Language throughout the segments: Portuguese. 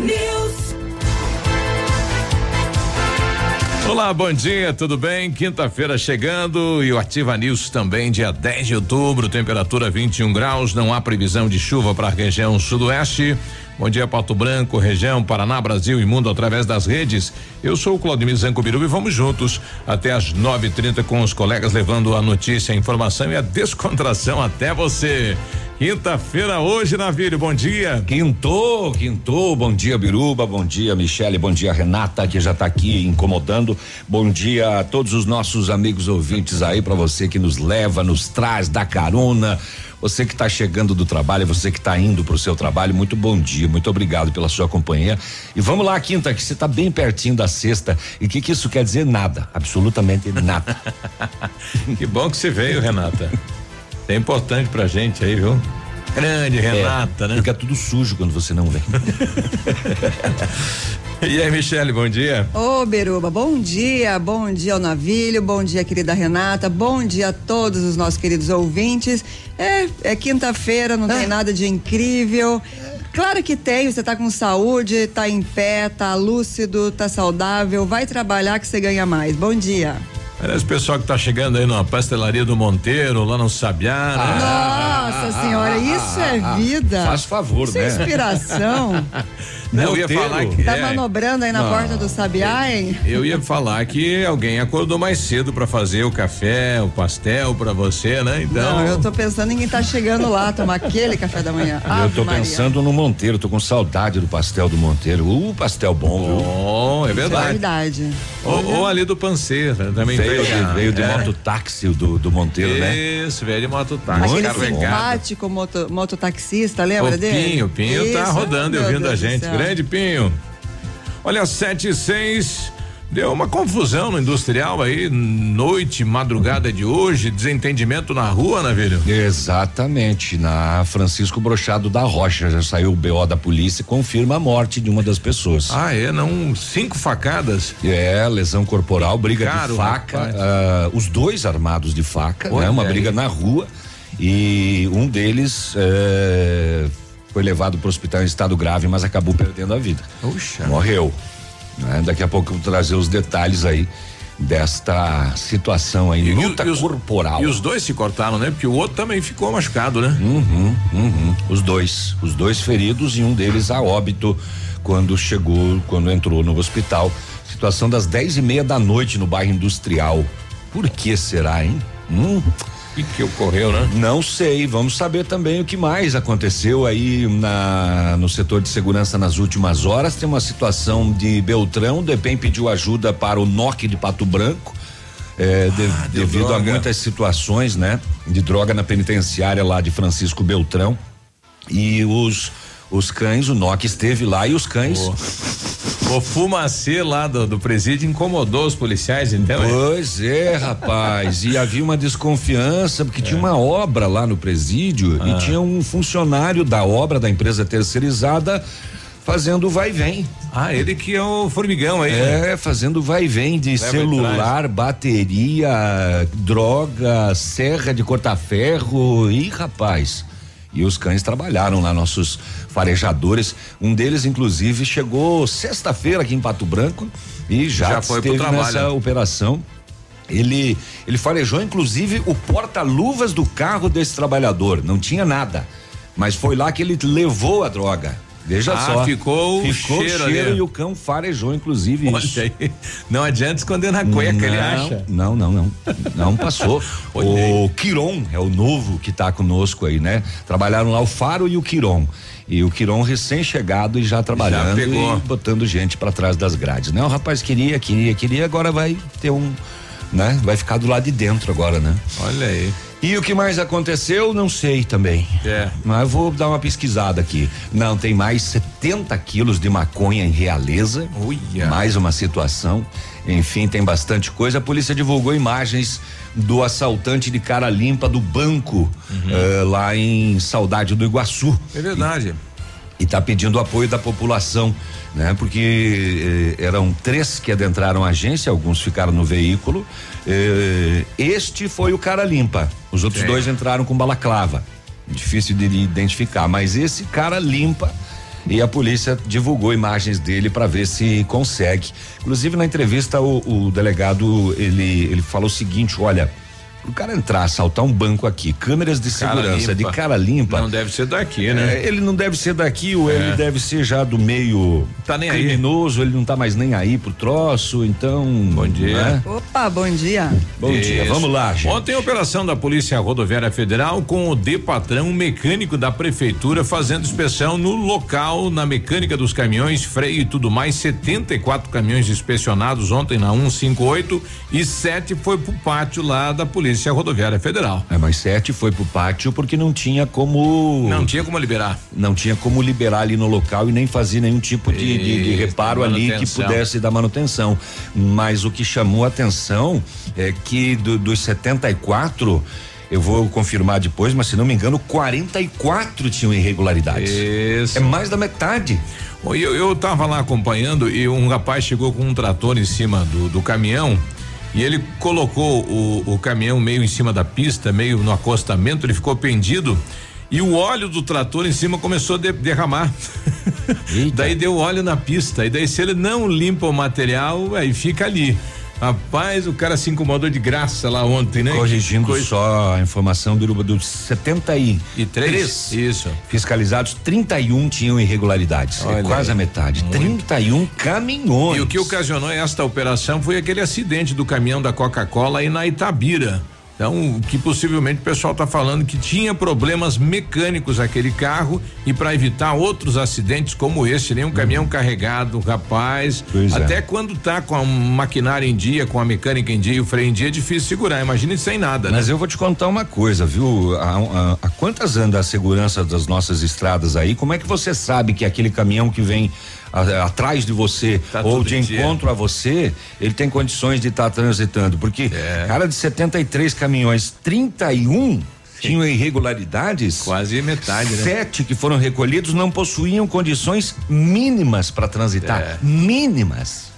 News. Olá, bom dia, tudo bem? Quinta-feira chegando e o Ativa News também, dia 10 de outubro, temperatura 21 graus, não há previsão de chuva para a região sudoeste. Bom dia, Pato Branco, região, Paraná, Brasil e mundo através das redes. Eu sou o Claudemir Zancobiru e vamos juntos até às 9:30 com os colegas levando a notícia, a informação e a descontração até você. Quinta-feira hoje, Navírio, bom dia. Quintou, quintou, bom dia Biruba, bom dia Michele, bom dia Renata que já está aqui incomodando. Bom dia a todos os nossos amigos ouvintes aí para você que nos leva, nos traz, dá carona. Você que está chegando do trabalho, você que está indo para o seu trabalho, muito bom dia, muito obrigado pela sua companhia. E vamos lá, quinta, que você está bem pertinho da sexta. E o que, que isso quer dizer? Nada, absolutamente nada. que bom que você veio, Renata. É importante pra gente aí, viu? Grande Renata, é, né? Fica tudo sujo quando você não vem. E aí, Michele, bom dia. Ô, Beruba, bom dia, bom dia ao Navilho, bom dia, querida Renata, bom dia a todos os nossos queridos ouvintes. É, é quinta-feira, não tem nada de incrível. Claro que tem, você tá com saúde, tá em pé, tá lúcido, tá saudável, vai trabalhar que você ganha mais. Bom dia. Parece o pessoal que tá chegando aí na pastelaria do Monteiro, lá no Sabiá, né? Nossa senhora, isso é vida. Faz favor, Isso né? é inspiração. Não, eu ia falar que. Tá é, manobrando aí na Não. porta do Sabiá, hein? eu ia falar que alguém acordou mais cedo pra fazer o café, o pastel pra você, né? Então. Não, eu tô pensando em quem tá chegando lá, tomar aquele café da manhã. eu Ave tô Maria. pensando no Monteiro, tô com saudade do pastel do Monteiro. Uh, pastel bom, viu? Bom, é É verdade. verdade. Ou, ou ali do Panceira, também Veio veio. de, veio de é. mototáxi do, do Monteiro, né? Isso, veio de mototáxi. Aquele carregado. simpático moto, mototaxista, lembra o dele? Pinho, o Pinho tá Isso, rodando e ouvindo a gente. Grande Pinho. Olha, sete e seis. Deu uma confusão no industrial aí, noite, madrugada de hoje, desentendimento na rua, né, velho? Exatamente, na Francisco Brochado da Rocha, já saiu o BO da polícia e confirma a morte de uma das pessoas. Ah, é, não, cinco facadas. É, lesão corporal, briga Caro, de faca, ah, os dois armados de faca, Olha né? Uma aí. briga na rua e um deles eh, foi levado para o hospital em estado grave, mas acabou perdendo a vida. Puxa. Morreu. Né? Daqui a pouco eu vou trazer os detalhes aí desta situação aí, E- luta e os- corporal. E os dois se cortaram, né? Porque o outro também ficou machucado, né? Uhum, uhum. Os dois, os dois feridos e um deles a óbito quando chegou, quando entrou no hospital. Situação das dez e meia da noite no bairro Industrial. Por que será, hein? Hum, O que, ocorreu, né? não sei. Vamos saber também o que mais aconteceu aí na no setor de segurança nas últimas horas. Tem uma situação de Beltrão. O DEPEN pediu ajuda para o NOC de Pato Branco. é, de- Ah, devido a droga. muitas situações, né? De droga na penitenciária lá de Francisco Beltrão. E os os cães, o NOC esteve lá e os cães. O fumacê lá do, do presídio incomodou os policiais, então. é? Pois é, rapaz. e havia uma desconfiança, porque tinha uma obra lá no presídio e tinha um funcionário da obra da empresa terceirizada fazendo vai e vem. Ah, ele que é o formigão aí. né? É, fazendo vai e vem de Leva celular, bateria, droga, serra de cortar ferro. Ih, rapaz. E os cães trabalharam lá, nossos farejadores. Um deles, inclusive, chegou sexta-feira aqui em Pato Branco e já, Já foi pro trabalho. nessa operação. Ele, ele farejou, inclusive, o porta-luvas do carro desse trabalhador. Não tinha nada. Mas foi lá que ele levou a droga. Veja Ah, só. ficou o ficou cheiro o cheiro ali. e o cão farejou, inclusive, isso. Olha aí. Não adianta esconder na cueca, ele acha. Não, não, não. Não passou. O Quiron é o novo que tá conosco aí, né? Trabalharam lá o Faro e o Quiron. E o Quiron recém-chegado e já trabalhando pegou. e botando gente pra trás das grades, né? O rapaz queria, queria, queria, agora vai ter um, né? Vai ficar do lado de dentro agora, né? Olha aí. E o que mais aconteceu, não sei também. É. Mas eu vou dar uma pesquisada aqui. Não, tem mais 70 quilos de maconha em Realeza. Uia. Mais uma situação. Enfim, tem bastante coisa. A polícia divulgou imagens do assaltante de cara limpa do banco eh, lá em Saudade do Iguaçu É verdade. e está pedindo apoio da população, né? Porque eh, eram três que adentraram a agência, alguns ficaram no veículo. Eh, este foi o cara limpa. Os outros Sim. dois entraram com balaclava. Difícil de identificar, mas esse cara limpa E a polícia divulgou imagens dele para ver se consegue. Inclusive na entrevista o, o delegado ele ele falou o seguinte, olha, o cara entrar, assaltar um banco aqui, câmeras de cara segurança limpa. de cara limpa. Não deve ser daqui, né? É, ele não deve ser daqui, ou é. ele deve ser já do meio tá nem criminoso, aí. ele não tá mais nem aí pro troço, então. Bom dia. Né? Opa, bom dia. Bom Isso. dia, vamos lá, gente. Ontem, operação da Polícia Rodoviária Federal com o D patrão, um mecânico da prefeitura, fazendo inspeção no local, na mecânica dos caminhões, freio e tudo mais. 74 caminhões inspecionados ontem na 158 e sete foi pro pátio lá da Polícia Polícia Rodoviária Federal. É, mas sete foi pro pátio porque não tinha como. Não tinha como liberar. Não tinha como liberar ali no local e nem fazer nenhum tipo de, de, de reparo ali que pudesse dar manutenção. Mas o que chamou a atenção é que do, dos 74 eu vou confirmar depois, mas se não me engano, 44 tinham irregularidades. Isso. É mais da metade. Eu, eu tava lá acompanhando e um rapaz chegou com um trator em cima do, do caminhão e ele colocou o, o caminhão meio em cima da pista, meio no acostamento, ele ficou pendido e o óleo do trator em cima começou a de, derramar. daí deu óleo na pista. E daí, se ele não limpa o material, aí fica ali. Rapaz, o cara se incomodou de graça lá ontem, né? Corrigindo Coisa... só a informação do dos 73 e três, isso. fiscalizados, 31 tinham irregularidades. É quase a metade. Muito. 31 caminhões. E o que ocasionou esta operação foi aquele acidente do caminhão da Coca-Cola aí na Itabira. Então, que possivelmente o pessoal está falando que tinha problemas mecânicos aquele carro e para evitar outros acidentes como esse, nem um caminhão uhum. carregado, rapaz. Pois é. até é. quando tá com a maquinária em dia, com a mecânica em dia e o freio em dia, é difícil segurar. Imagine sem nada. Né? Mas eu vou te contar uma coisa, viu? A, a quantas anda a segurança das nossas estradas aí? Como é que você sabe que aquele caminhão que vem a, atrás de você tá ou de encontro dia. a você, ele tem condições de estar tá transitando. Porque, é. cara, de 73 caminhões, 31 tinham irregularidades. Quase metade, né? Sete que foram recolhidos não possuíam condições mínimas para transitar. É. Mínimas.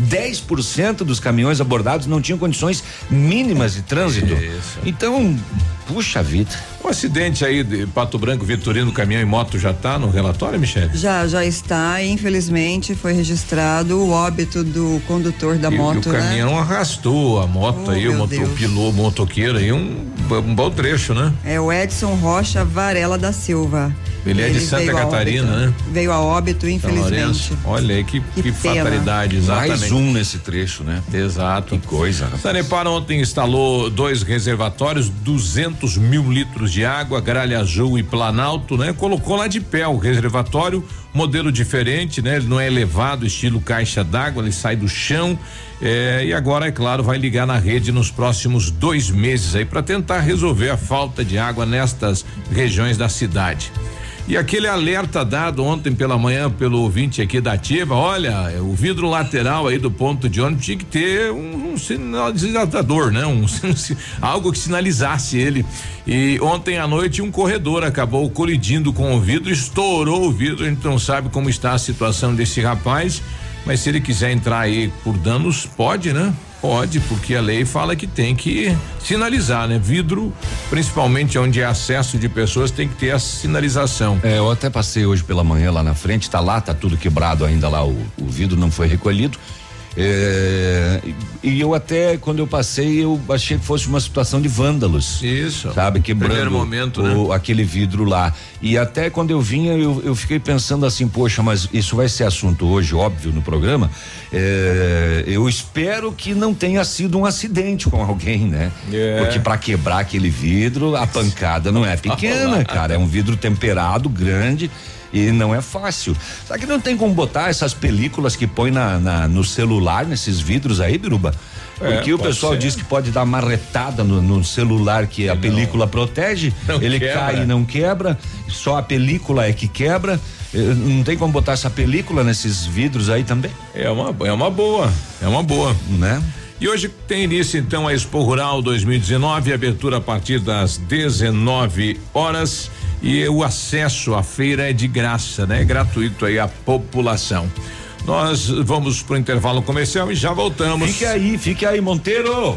10% dos caminhões abordados não tinham condições mínimas de trânsito. Isso. Então, puxa vida. O acidente aí de Pato Branco, Vitorino, caminhão e moto já está no relatório, Michele? Já, já está. Infelizmente foi registrado o óbito do condutor da e, moto. E o né? caminhão arrastou a moto oh, aí, o, moto, o piloto, motoqueiro aí, um, um bom trecho, né? É o Edson Rocha Varela da Silva. Ele, é de Santa Catarina, óbito, né? Veio a óbito, infelizmente. Olha aí que, que, que fatalidade, exatamente. Mais um nesse trecho, né? Exato. Que coisa. Sanepar ontem instalou dois reservatórios, 200 mil litros de água, Gralha Azul e Planalto, né? Colocou lá de pé o reservatório, modelo diferente, né? Ele não é elevado, estilo caixa d'água, ele sai do chão. É, e agora, é claro, vai ligar na rede nos próximos dois meses aí para tentar resolver a falta de água nestas regiões da cidade. E aquele alerta dado ontem pela manhã pelo ouvinte aqui da Ativa, olha, o vidro lateral aí do ponto de ônibus tinha que ter um, um sinalizador, né? Um, algo que sinalizasse ele. E ontem à noite um corredor acabou colidindo com o vidro, estourou o vidro, a gente não sabe como está a situação desse rapaz, mas se ele quiser entrar aí por danos, pode, né? Pode, porque a lei fala que tem que sinalizar, né? Vidro, principalmente onde é acesso de pessoas, tem que ter a sinalização. É, eu até passei hoje pela manhã lá na frente, tá lá, tá tudo quebrado ainda lá, o, o vidro não foi recolhido. É, e eu até, quando eu passei, eu achei que fosse uma situação de vândalos. Isso. Sabe, quebrando momento, o, né? aquele vidro lá. E até quando eu vinha, eu, eu fiquei pensando assim, poxa, mas isso vai ser assunto hoje, óbvio, no programa. É, eu espero que não tenha sido um acidente com alguém, né? É. Porque para quebrar aquele vidro, a pancada não é pequena, cara. É um vidro temperado, grande. E não é fácil. Será que não tem como botar essas películas que põe na, na no celular, nesses vidros aí, Biruba? É, Porque é, o pessoal ser. diz que pode dar marretada no, no celular que, a não, película protege, ele quebra. cai e não quebra, só a película é que quebra. Eh, não tem como botar essa película nesses vidros aí também? É uma, é uma boa, é uma boa. Né? E hoje tem início então a Expo Rural 2019, abertura a partir das 19 horas e o acesso à feira é de graça, né? É gratuito aí à população. Nós vamos para o intervalo comercial e já voltamos. Fique aí, fique aí, Monteiro.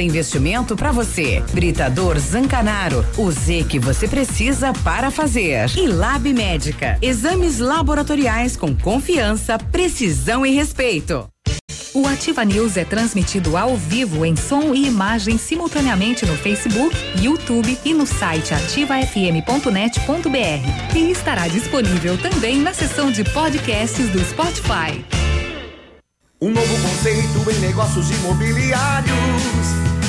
investimento para você. Britador Zancanaro o Z que você precisa para fazer. E Lab Médica. Exames laboratoriais com confiança, precisão e respeito. O Ativa News é transmitido ao vivo em som e imagem simultaneamente no Facebook, YouTube e no site ativafm.net.br. E estará disponível também na seção de podcasts do Spotify. Um novo conceito em negócios imobiliários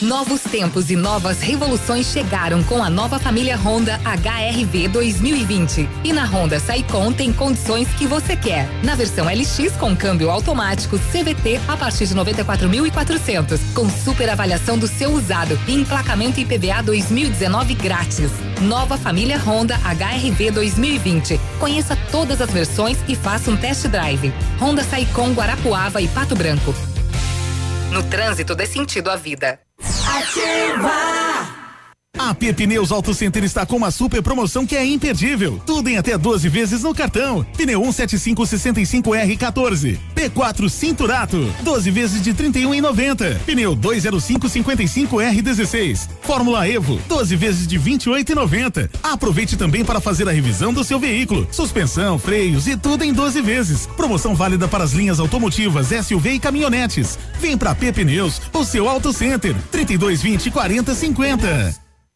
Novos tempos e novas revoluções chegaram com a nova família Honda HRV 2020. E na Honda Saicon tem condições que você quer. Na versão LX com câmbio automático CVT a partir de 94.400, com super avaliação do seu usado e emplacamento IPVA 2019 grátis. Nova família Honda HRV 2020. Conheça todas as versões e faça um test drive. Honda Saicon Guarapuava e Pato Branco. No trânsito dê sentido à vida. Ativa! A Pneus Auto Center está com uma super promoção que é imperdível. Tudo em até 12 vezes no cartão. Pneu 17565R14. P4 Cinturato. 12 vezes de 31,90. Pneu 20555R16. Fórmula Evo. 12 vezes de 28,90. Aproveite também para fazer a revisão do seu veículo. Suspensão, freios e tudo em 12 vezes. Promoção válida para as linhas automotivas, SUV e caminhonetes. Vem pra P Pneus, o seu Auto Center. 3220 4050.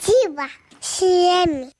Ativa CM.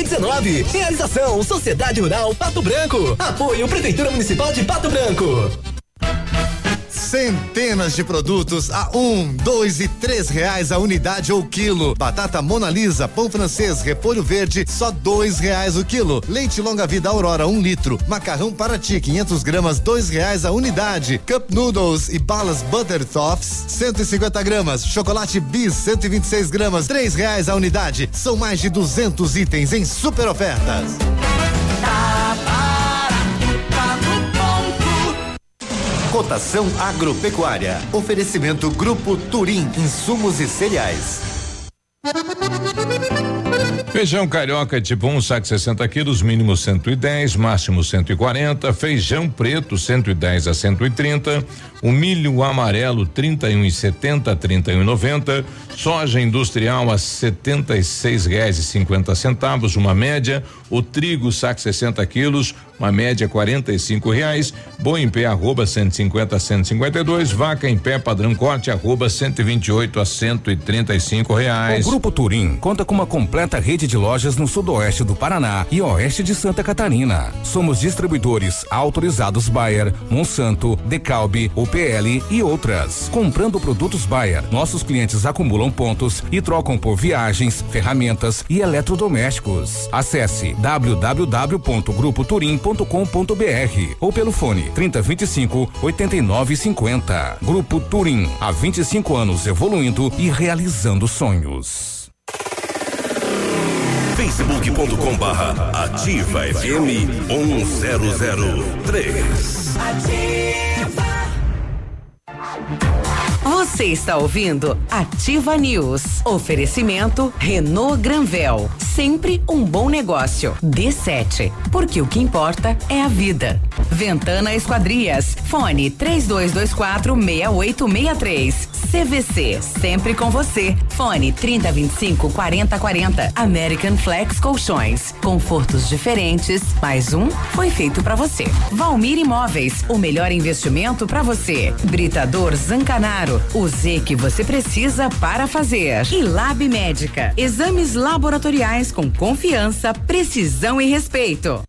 2019. Realização Sociedade Rural Pato Branco. Apoio Prefeitura Municipal de Pato Branco. Centenas de produtos a um, dois e três reais a unidade ou quilo. Batata Mona Lisa, pão francês, repolho verde, só dois reais o quilo. Leite longa vida Aurora, um litro. Macarrão Paraty, 500 gramas, dois reais a unidade. Cup Noodles e balas Butter Toffs, 150 gramas. Chocolate Bis, 126 gramas, três reais a unidade. São mais de 200 itens em super ofertas. Cotação agropecuária. Oferecimento Grupo Turim, insumos e cereais. Feijão carioca tipo 1, um, saco 60 quilos, mínimo 110, máximo 140. Feijão preto 110 a 130. O milho amarelo 31 e 70 31 e 90. Soja industrial a 76 reais e 50 centavos, uma média. O trigo saco 60 quilos, uma média 45 reais. Boi em pé arroba 150 a 152. Vaca em pé padrão corte arroba 128 a 135 reais. O Grupo Turim conta com uma completa rede de lojas no sudoeste do Paraná e oeste de Santa Catarina. Somos distribuidores autorizados Bayer, Monsanto, Decalbe, UPL e outras. Comprando produtos Bayer, nossos clientes acumulam pontos e trocam por viagens, ferramentas e eletrodomésticos. Acesse www.grupoturim.com.br ou pelo fone 3025 8950. Grupo Turim, há 25 anos evoluindo e realizando sonhos. facebook.com barra ativa FM 1003. Você está ouvindo Ativa News. Oferecimento Renault Granvel. Sempre um bom negócio. D7. Porque o que importa é a vida. Ventana Esquadrias. Fone 3224 6863. CVC. Sempre com você. Fone 3025 4040. American Flex Colchões. Confortos diferentes. Mais um foi feito para você. Valmir Imóveis. O melhor investimento para você. Britador Zancanaro. O Z que você precisa para fazer. E Lab Médica. Exames laboratoriais com confiança, precisão e respeito.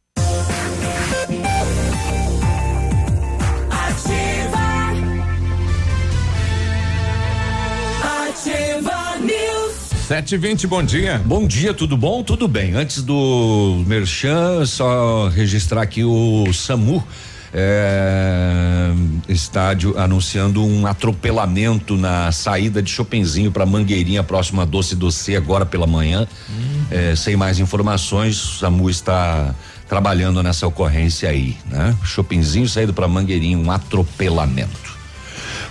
Ativa News. 720, bom dia. Bom dia, tudo bom? Tudo bem. Antes do Merchan, só registrar aqui o SAMU. É, estádio anunciando um atropelamento na saída de Chopinzinho para Mangueirinha, próxima Doce Doce, agora pela manhã. Hum. É, sem mais informações, o SAMU está trabalhando nessa ocorrência aí, né? Chopinzinho saído para Mangueirinha, um atropelamento.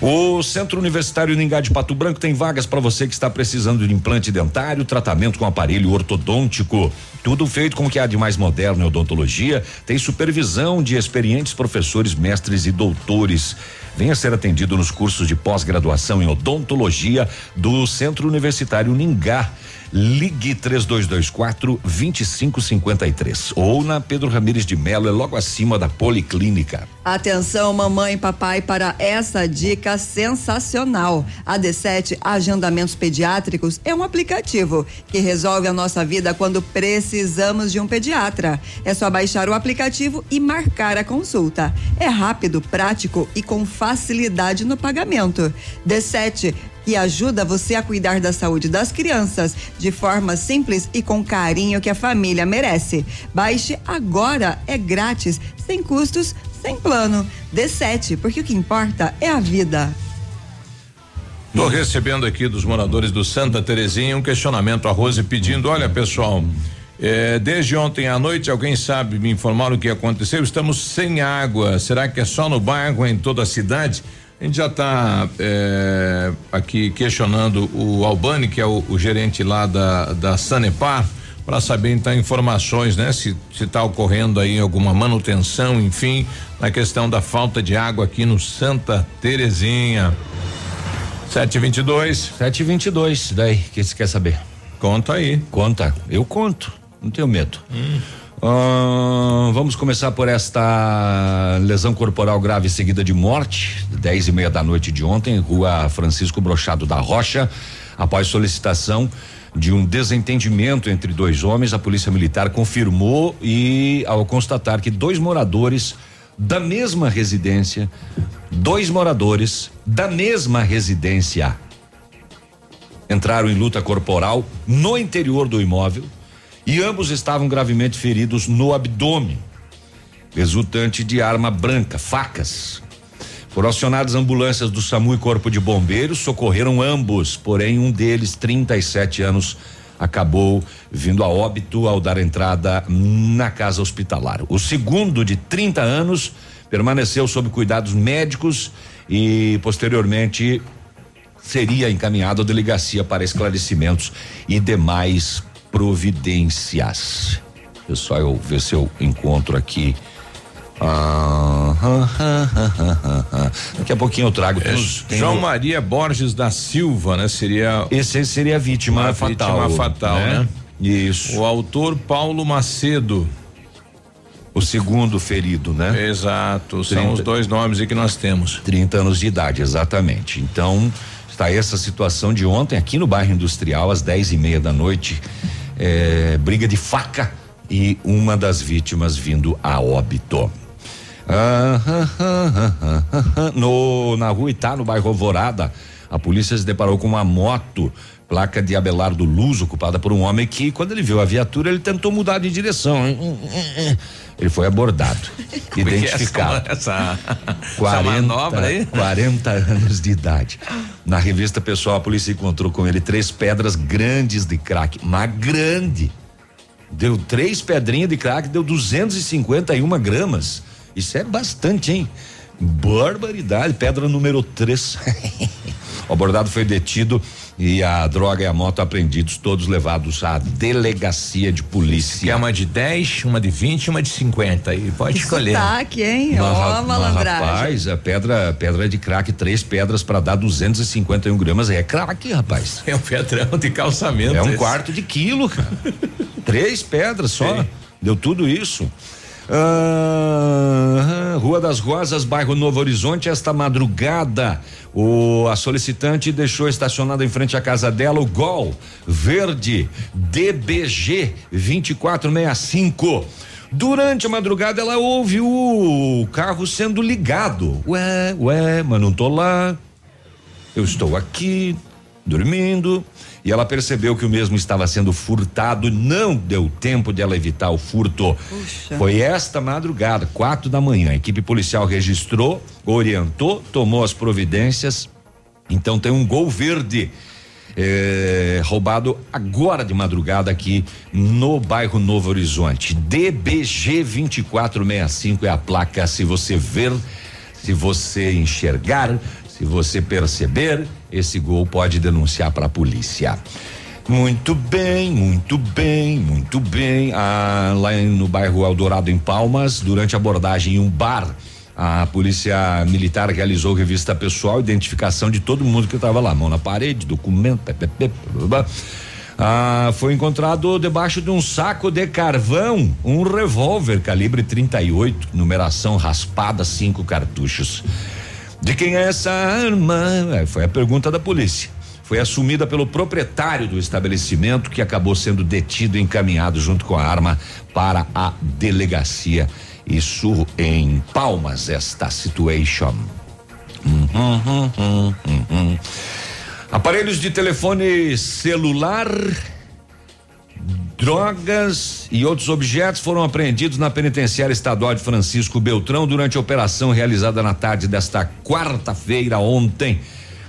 O Centro Universitário Ningá de Pato Branco tem vagas para você que está precisando de implante dentário, tratamento com aparelho ortodôntico. Tudo feito com o que há de mais moderno em odontologia. Tem supervisão de experientes professores, mestres e doutores. Venha ser atendido nos cursos de pós-graduação em odontologia do Centro Universitário Ningá. Ligue 3224 2553 ou na Pedro Ramires de Melo, é logo acima da Policlínica. Atenção, mamãe e papai, para essa dica sensacional. A D7 Agendamentos Pediátricos é um aplicativo que resolve a nossa vida quando precisamos de um pediatra. É só baixar o aplicativo e marcar a consulta. É rápido, prático e com facilidade no pagamento. D7 que ajuda você a cuidar da saúde das crianças de forma simples e com carinho que a família merece. Baixe agora, é grátis, sem custos, sem plano. D7, porque o que importa é a vida. Estou recebendo aqui dos moradores do Santa Terezinha um questionamento a Rose pedindo, olha pessoal, é, desde ontem à noite, alguém sabe me informar o que aconteceu? Estamos sem água. Será que é só no bairro, em toda a cidade? A gente já está é, aqui questionando o Albani, que é o, o gerente lá da, da Sanepar, para saber então informações, né? Se está ocorrendo aí alguma manutenção, enfim, na questão da falta de água aqui no Santa Terezinha. 722. 722, daí, que você quer saber? Conta aí. Conta, eu conto, não tenho medo. Hum. Vamos começar por esta lesão corporal grave seguida de morte, dez e meia da noite de ontem, rua Francisco Brochado da Rocha, após solicitação de um desentendimento entre dois homens, a polícia militar confirmou e ao constatar que dois moradores da mesma residência, dois moradores da mesma residência entraram em luta corporal no interior do imóvel e ambos estavam gravemente feridos no abdômen, resultante de arma branca, facas. Foram acionadas ambulâncias do SAMU e Corpo de Bombeiros, socorreram ambos, porém um deles, 37 anos, acabou vindo a óbito ao dar entrada na casa hospitalar. O segundo, de 30 anos, permaneceu sob cuidados médicos e posteriormente seria encaminhado à delegacia para esclarecimentos e demais providências. Pessoal, eu ver se eu encontro aqui. Ah, Daqui a pouquinho eu trago. É, João. Maria Borges da Silva, né? Seria. Esse seria a vítima a fatal. Vítima fatal, né? né? Isso. O autor Paulo Macedo. O segundo ferido, né? Exato. 30, são os dois nomes aí que nós temos. 30 anos de idade, exatamente. Então, está essa situação de ontem aqui no bairro industrial, às 10 e meia da noite é, briga de faca e uma das vítimas vindo a óbito. no, na rua Itá, no bairro Alvorada, a polícia se deparou com uma moto placa de Abelardo Luz, ocupada por um homem que, quando ele viu a viatura, ele tentou mudar de direção. Ele foi abordado, Como é é identificado. Essa, essa, 40, essa manobra aí? 40 anos de idade. Na revista pessoal, a polícia encontrou com ele três pedras grandes de crack, mas grande. Deu três pedrinhas de crack, deu 251 gramas. Isso é bastante, hein? Barbaridade. Pedra número 3. o abordado foi detido e a droga e a moto apreendidos, todos levados à delegacia de polícia. Quer uma de 10, uma de 20 e uma de 50. E pode escolher. Sotaque, hein? Ó, mas, malandragem. rapaz, a pedra, pedra de crack, três pedras para dar 251 gramas é crack, rapaz. É um pedrão de calçamento. É um esse. quarto de quilo, cara. três pedras só. Sim. Deu tudo isso. Ah, Rua das Rosas, bairro Novo Horizonte, esta madrugada. O, a solicitante deixou estacionado em frente à casa dela o Gol verde DBG 2465. Durante a madrugada ela ouve o carro sendo ligado. Ué, ué, mas não tô lá. Eu estou aqui, dormindo. E ela percebeu que o mesmo estava sendo furtado. Não deu tempo de ela evitar o furto. Puxa. Foi esta madrugada, quatro da manhã. A equipe policial registrou, orientou, tomou as providências. Então tem um gol verde. eh, roubado agora de madrugada aqui no bairro Novo Horizonte. DBG 2465 é a placa. Se você ver, se você enxergar, se você perceber, esse gol pode denunciar para a polícia. Muito bem, muito bem, muito bem. Ah, lá no bairro Eldorado, em Palmas, durante a abordagem em um bar, a polícia militar realizou revista pessoal, identificação de todo mundo que estava lá, mão na parede, documento, blá, blá. Ah, foi encontrado debaixo de um saco de carvão um revólver calibre 38, numeração raspada, cinco cartuchos. De quem é essa arma? É, Foi a pergunta da polícia. Foi assumida pelo proprietário do estabelecimento que acabou sendo detido e encaminhado junto com a arma para a delegacia. Isso em Palmas, esta situation. Uhum, uhum, uhum. Aparelhos de telefone celular, drogas e outros objetos foram apreendidos na penitenciária estadual de Francisco Beltrão durante a operação realizada na tarde desta quarta-feira ontem.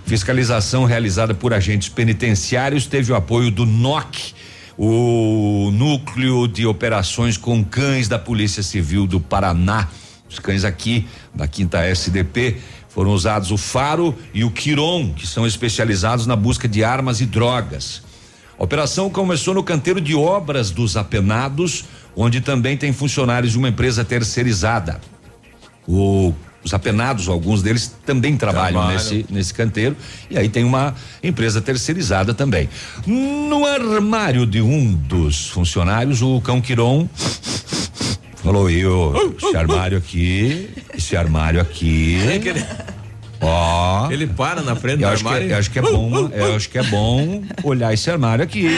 Fiscalização realizada por agentes penitenciários teve o apoio do NOC, o Núcleo de Operações com Cães da Polícia Civil do Paraná. Os cães aqui da quinta SDP foram usados o Faro e o Quiron, que são especializados na busca de armas e drogas. A operação começou no canteiro de obras dos apenados, onde também tem funcionários de uma empresa terceirizada. O- os apenados, alguns deles também trabalham Trabalham. nesse, nesse canteiro, e aí tem uma empresa terceirizada também. No armário de um dos funcionários, o cão Quiron falou: eu, esse armário aqui, esse armário aqui. É que ele, Ó. ele para na frente Eu do acho, que, armário. eu acho que é bom, eu acho que é bom olhar esse armário aqui.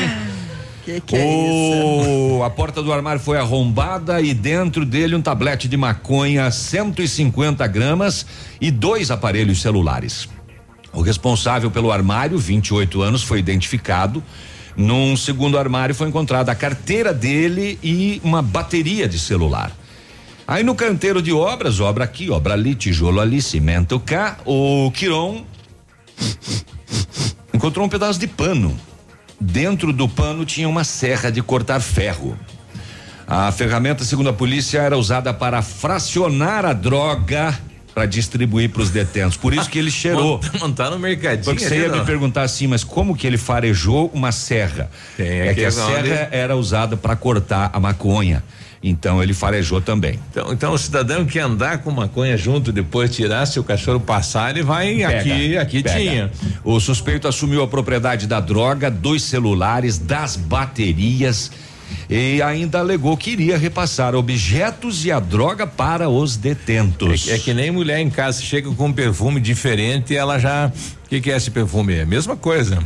Que que é isso? O, a porta do armário foi arrombada e dentro dele um tablete de maconha, 150 gramas e dois aparelhos celulares. O responsável pelo armário, 28 anos, foi identificado. Num segundo armário foi encontrada a carteira dele e uma bateria de celular. Aí no canteiro de obras, obra aqui, obra ali, tijolo ali, cimento cá, o Quiron encontrou um pedaço de pano. Dentro do pano tinha uma serra de cortar ferro. A ferramenta, segundo a polícia, era usada para fracionar a droga para distribuir para os detentos. Por isso que ele cheirou. Montar no mercadinho. Porque você ia me não. perguntar assim, mas como que ele farejou uma serra? Tem é que a serra ali. era usada para cortar a maconha. Então ele farejou também. Então, então o cidadão que andar com maconha junto, depois tirar, se o cachorro passar, ele vai Pega, aqui, aqui pega. tinha. O suspeito assumiu a propriedade da droga, dos celulares, das baterias e ainda alegou que iria repassar objetos e a droga para os detentos. É, é que nem mulher em casa chega com um perfume diferente, ela já que, que é esse perfume? É a mesma coisa.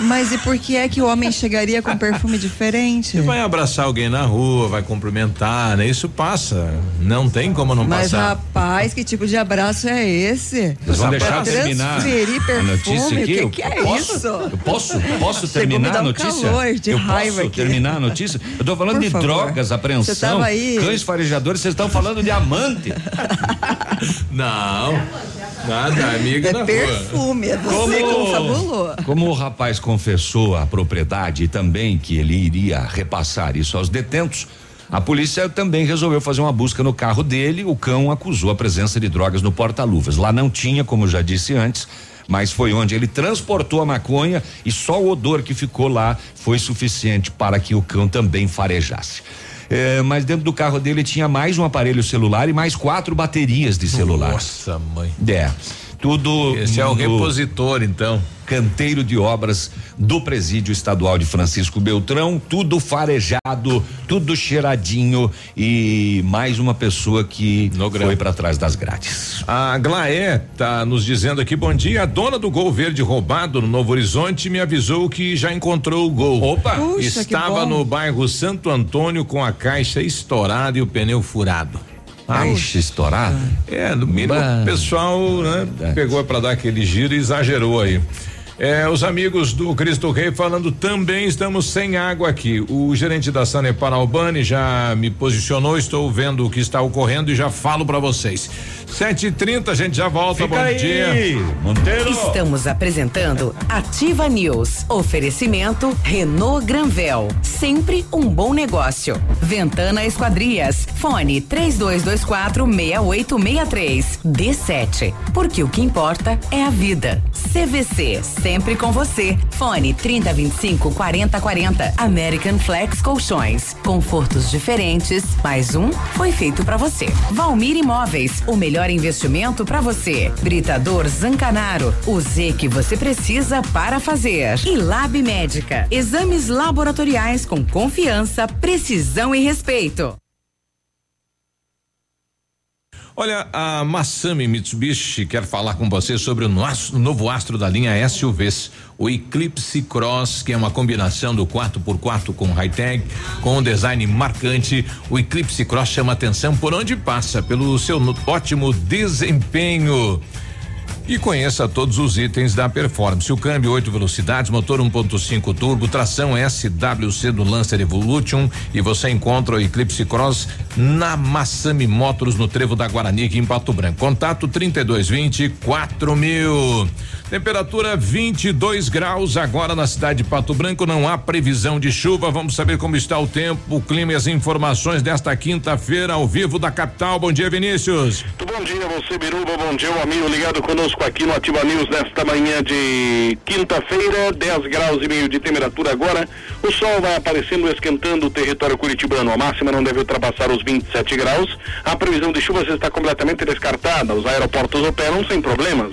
Mas e por que é que o homem chegaria com perfume diferente? Você vai abraçar alguém na rua, vai cumprimentar, né? Isso passa. Não tem como não Mas passar. rapaz, que tipo de abraço é esse? Vocês vão deixar terminar transferir a perfume, notícia aqui? o que, que é posso? isso? Eu posso? Posso terminar a notícia? calor de eu raiva posso aqui. terminar a notícia? Eu tô falando Por de favor. drogas, apreensão, tava aí- cães farejadores, vocês estão falando de amante. Não. Nada, amiga É rua. perfume, é você confabulou. como o rapaz confessou a propriedade e também que ele iria repassar isso aos detentos, a polícia também resolveu fazer uma busca no carro dele. O cão acusou a presença de drogas no porta-luvas. Lá não tinha, como eu já disse antes, mas foi onde ele transportou a maconha e só o odor que ficou lá foi suficiente para que o cão também farejasse. É, mas dentro do carro dele tinha mais um aparelho celular e mais quatro baterias de celular. Nossa, mãe. É. Tudo. Esse é o repositor, então. Canteiro de obras do Presídio Estadual de Francisco Beltrão, tudo farejado, tudo cheiradinho e mais uma pessoa que foi para trás das grades. A Glaé tá nos dizendo aqui, bom dia, a dona do gol verde roubado no Novo Horizonte me avisou que já encontrou o gol. Opa! Puxa, Estava no bairro Santo Antônio com a caixa estourada e o pneu furado. Caixa estourada? É, no mínimo Bah. o pessoal, né, pegou para dar aquele giro e exagerou aí. É, os amigos do Cristo Rei falando também estamos sem água aqui. O gerente da Sanepar Albani já me posicionou, estou vendo o que está ocorrendo e já falo para vocês. Sete e trinta, a gente já volta, Fica bom aí, dia. Monteiro. Estamos apresentando Ativa News. Oferecimento Renault Granvel. Sempre um bom negócio. Ventana Esquadrias. Fone 3224 6863. D7. Porque o que importa é a vida. CVC. Sempre com você. Fone 3025 4040. American Flex Colchões. Confortos diferentes. Mais um foi feito para você. Valmir Imóveis. O melhor investimento para você. Britador Zancanaro. O Z que você precisa para fazer. E Lab Médica. Exames laboratoriais com confiança, precisão e respeito. Olha, a Massami Mitsubishi quer falar com você sobre o nosso novo astro da linha SUVs, o Eclipse Cross, que é uma combinação do 4x4 com high-tech, com um design marcante. O Eclipse Cross chama atenção por onde passa, pelo seu ótimo desempenho. E conheça todos os itens da performance. O câmbio 8 velocidades, motor 1.5 turbo, tração SWC do Lancer Evolution e você encontra o Eclipse Cross na Massami Motors no Trevo da Guarani aqui em Pato Branco. Contato 3220 4000. Temperatura 22 graus agora na cidade de Pato Branco. Não há previsão de chuva. Vamos saber como está o tempo, o clima e as informações desta quinta-feira ao vivo da capital. Bom dia, Vinícius. Muito bom dia você, Biruba. Bom dia, o amigo ligado conosco aqui no Ativa News nesta manhã de quinta-feira, 10 graus e meio de temperatura agora. O sol vai aparecendo, esquentando o território curitibano. A máxima não deve ultrapassar os 27 graus. A previsão de chuvas está completamente descartada. Os aeroportos operam sem problemas.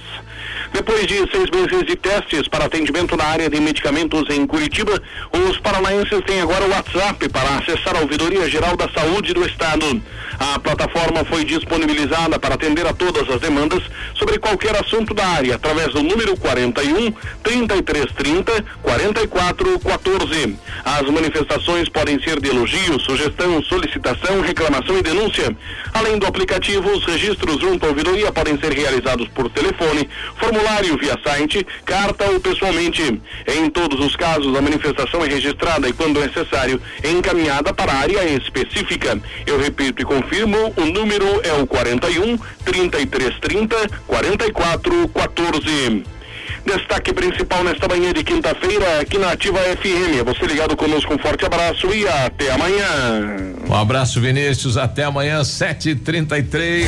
Depois de seis meses de testes para atendimento na área de medicamentos em Curitiba, os paranaenses têm agora o WhatsApp para acessar a Ouvidoria Geral da Saúde do Estado. A plataforma foi disponibilizada para atender a todas as demandas sobre qualquer assunto da área, através do número 41 3330 4414. As manifestações podem ser de elogio, sugestão, solicitação, reclamação e denúncia. Além do aplicativo, os registros junto à ouvidoria podem ser realizados por telefone, formulário via site, carta ou pessoalmente. Em todos os casos, a manifestação é registrada e, quando necessário, encaminhada para a área específica. Eu repito e confirmo, o número é o 41 3330 4414. Destaque principal nesta manhã de quinta-feira aqui na Ativa FM. É Você ligado conosco, um forte abraço e até amanhã. Um abraço, Vinícius. Até amanhã, 7h33.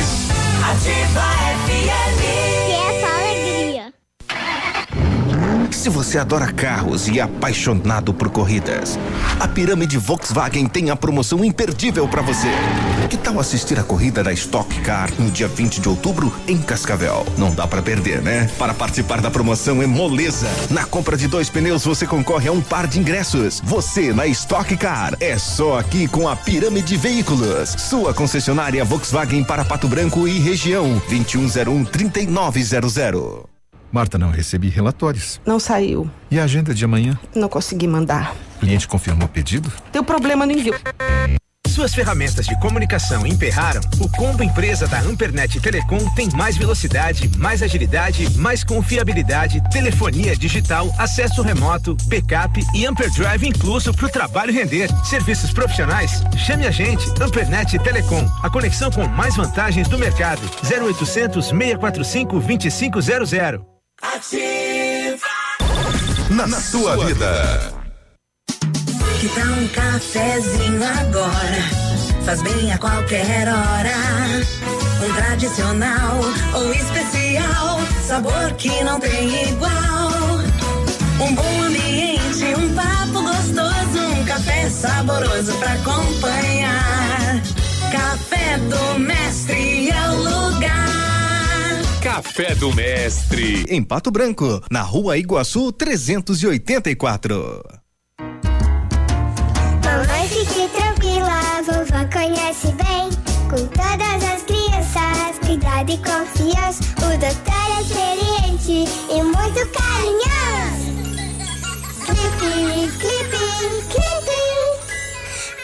Ativa FM. Se você adora carros e é apaixonado por corridas, a Pirâmide Volkswagen tem a promoção imperdível para você. Que tal assistir a corrida da Stock Car no dia 20 de outubro em Cascavel? Não dá para perder, né? Para participar da promoção é moleza. Na compra de dois pneus você concorre a um par de ingressos. Você na Stock Car é só aqui com a Pirâmide Veículos, sua concessionária Volkswagen para Pato Branco e região 2101 3900. Marta, não recebi relatórios. Não saiu. E a agenda de amanhã? Não consegui mandar. O cliente confirmou o pedido? Deu problema no envio. Suas ferramentas de comunicação emperraram? O combo empresa da Ampernet Telecom tem mais velocidade, mais agilidade, mais confiabilidade, telefonia digital, acesso remoto, backup e Amperdrive incluso para o trabalho render. Serviços profissionais? Chame a gente, Ampernet Telecom. A conexão com mais vantagens do mercado. 0800 645 2500. Ativa. Na, na sua vida. Que tal um cafezinho agora? Faz bem a qualquer hora. Um tradicional ou especial, sabor que não tem igual. Um bom ambiente, um papo gostoso, um café saboroso pra acompanhar. Café do Mestre é o lugar. Café do Mestre. Em Pato Branco, na rua Iguaçu 384. Mamãe, fique tranquila, vovó conhece bem. Com todas as crianças, cuidado e confiança. O doutor é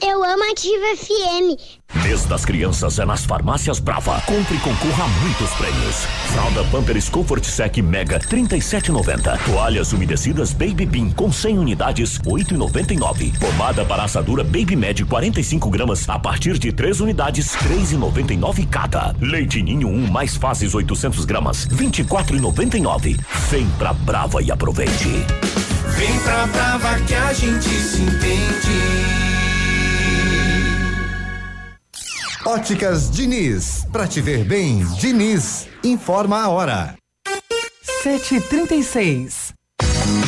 Eu amo Ativa FM. Mês das crianças é nas farmácias Brava. Compre e concorra a muitos prêmios. Fralda Pampers Comfort Sec Mega 37,90. Toalhas umedecidas Baby Bean com 100 unidades 8,99. Pomada para assadura Baby Med 45 gramas a partir de 3 unidades 3,99 cada. Leite Ninho 1 mais fases 800 gramas 24,99. Vem pra Brava e aproveite. Vem pra Brava que a gente se entende. Óticas Diniz, pra te ver bem, Diniz, informa a hora. 7h36.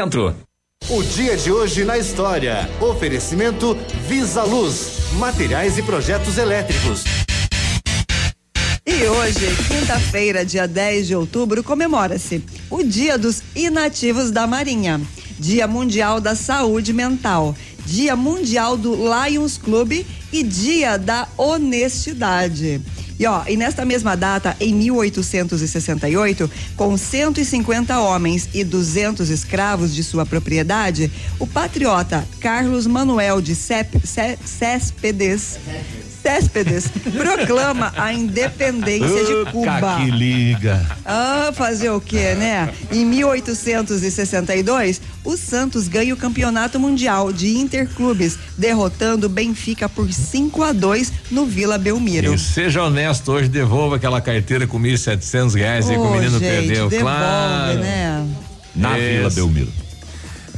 Centro. O dia de hoje na história. Oferecimento Visa Luz, materiais e projetos elétricos. E hoje, quinta-feira, dia 10 de outubro, comemora-se o Dia dos Inativos da Marinha, Dia Mundial da Saúde Mental, Dia Mundial do Lions Club e Dia da Honestidade. E ó, e nesta mesma data, em 1868, com 150 homens e 200 escravos de sua propriedade, o patriota Carlos Manuel de Céspedes Céspedes proclama a independência de Cuba. que liga. Ah, fazer o quê, né? Em 1862, o Santos ganha o campeonato mundial de interclubes, derrotando o Benfica por 5 a 2 no Vila Belmiro. E seja honesto, hoje devolva aquela carteira com 1.700 reais aí que o menino gente, perdeu. devolve, claro. né? Na Isso. Vila Belmiro.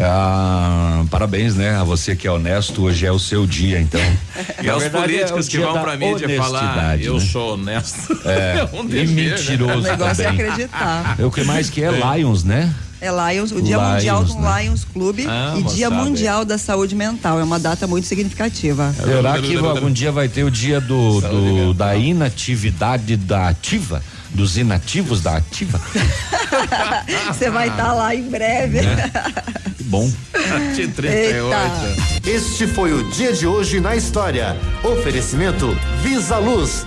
Ah, parabéns, né? A você que é honesto, hoje é o seu dia, então. E aos políticos é que vão pra mídia falar, eu né? sou honesto. É, um e né? mentiroso O negócio é acreditar. É o que mais que é Lions, né? É Lions, o Dia Lions, Mundial do né? Lions Clube Ah, e Dia moçada. Mundial da Saúde Mental. É uma data muito significativa. Será que algum dia vai ter o dia do, do- da inatividade da ativa? Dos inativos da ativa? Você vai estar lá em breve. Que bom. Eita. Este foi o dia de hoje na história. Oferecimento Visa Luz.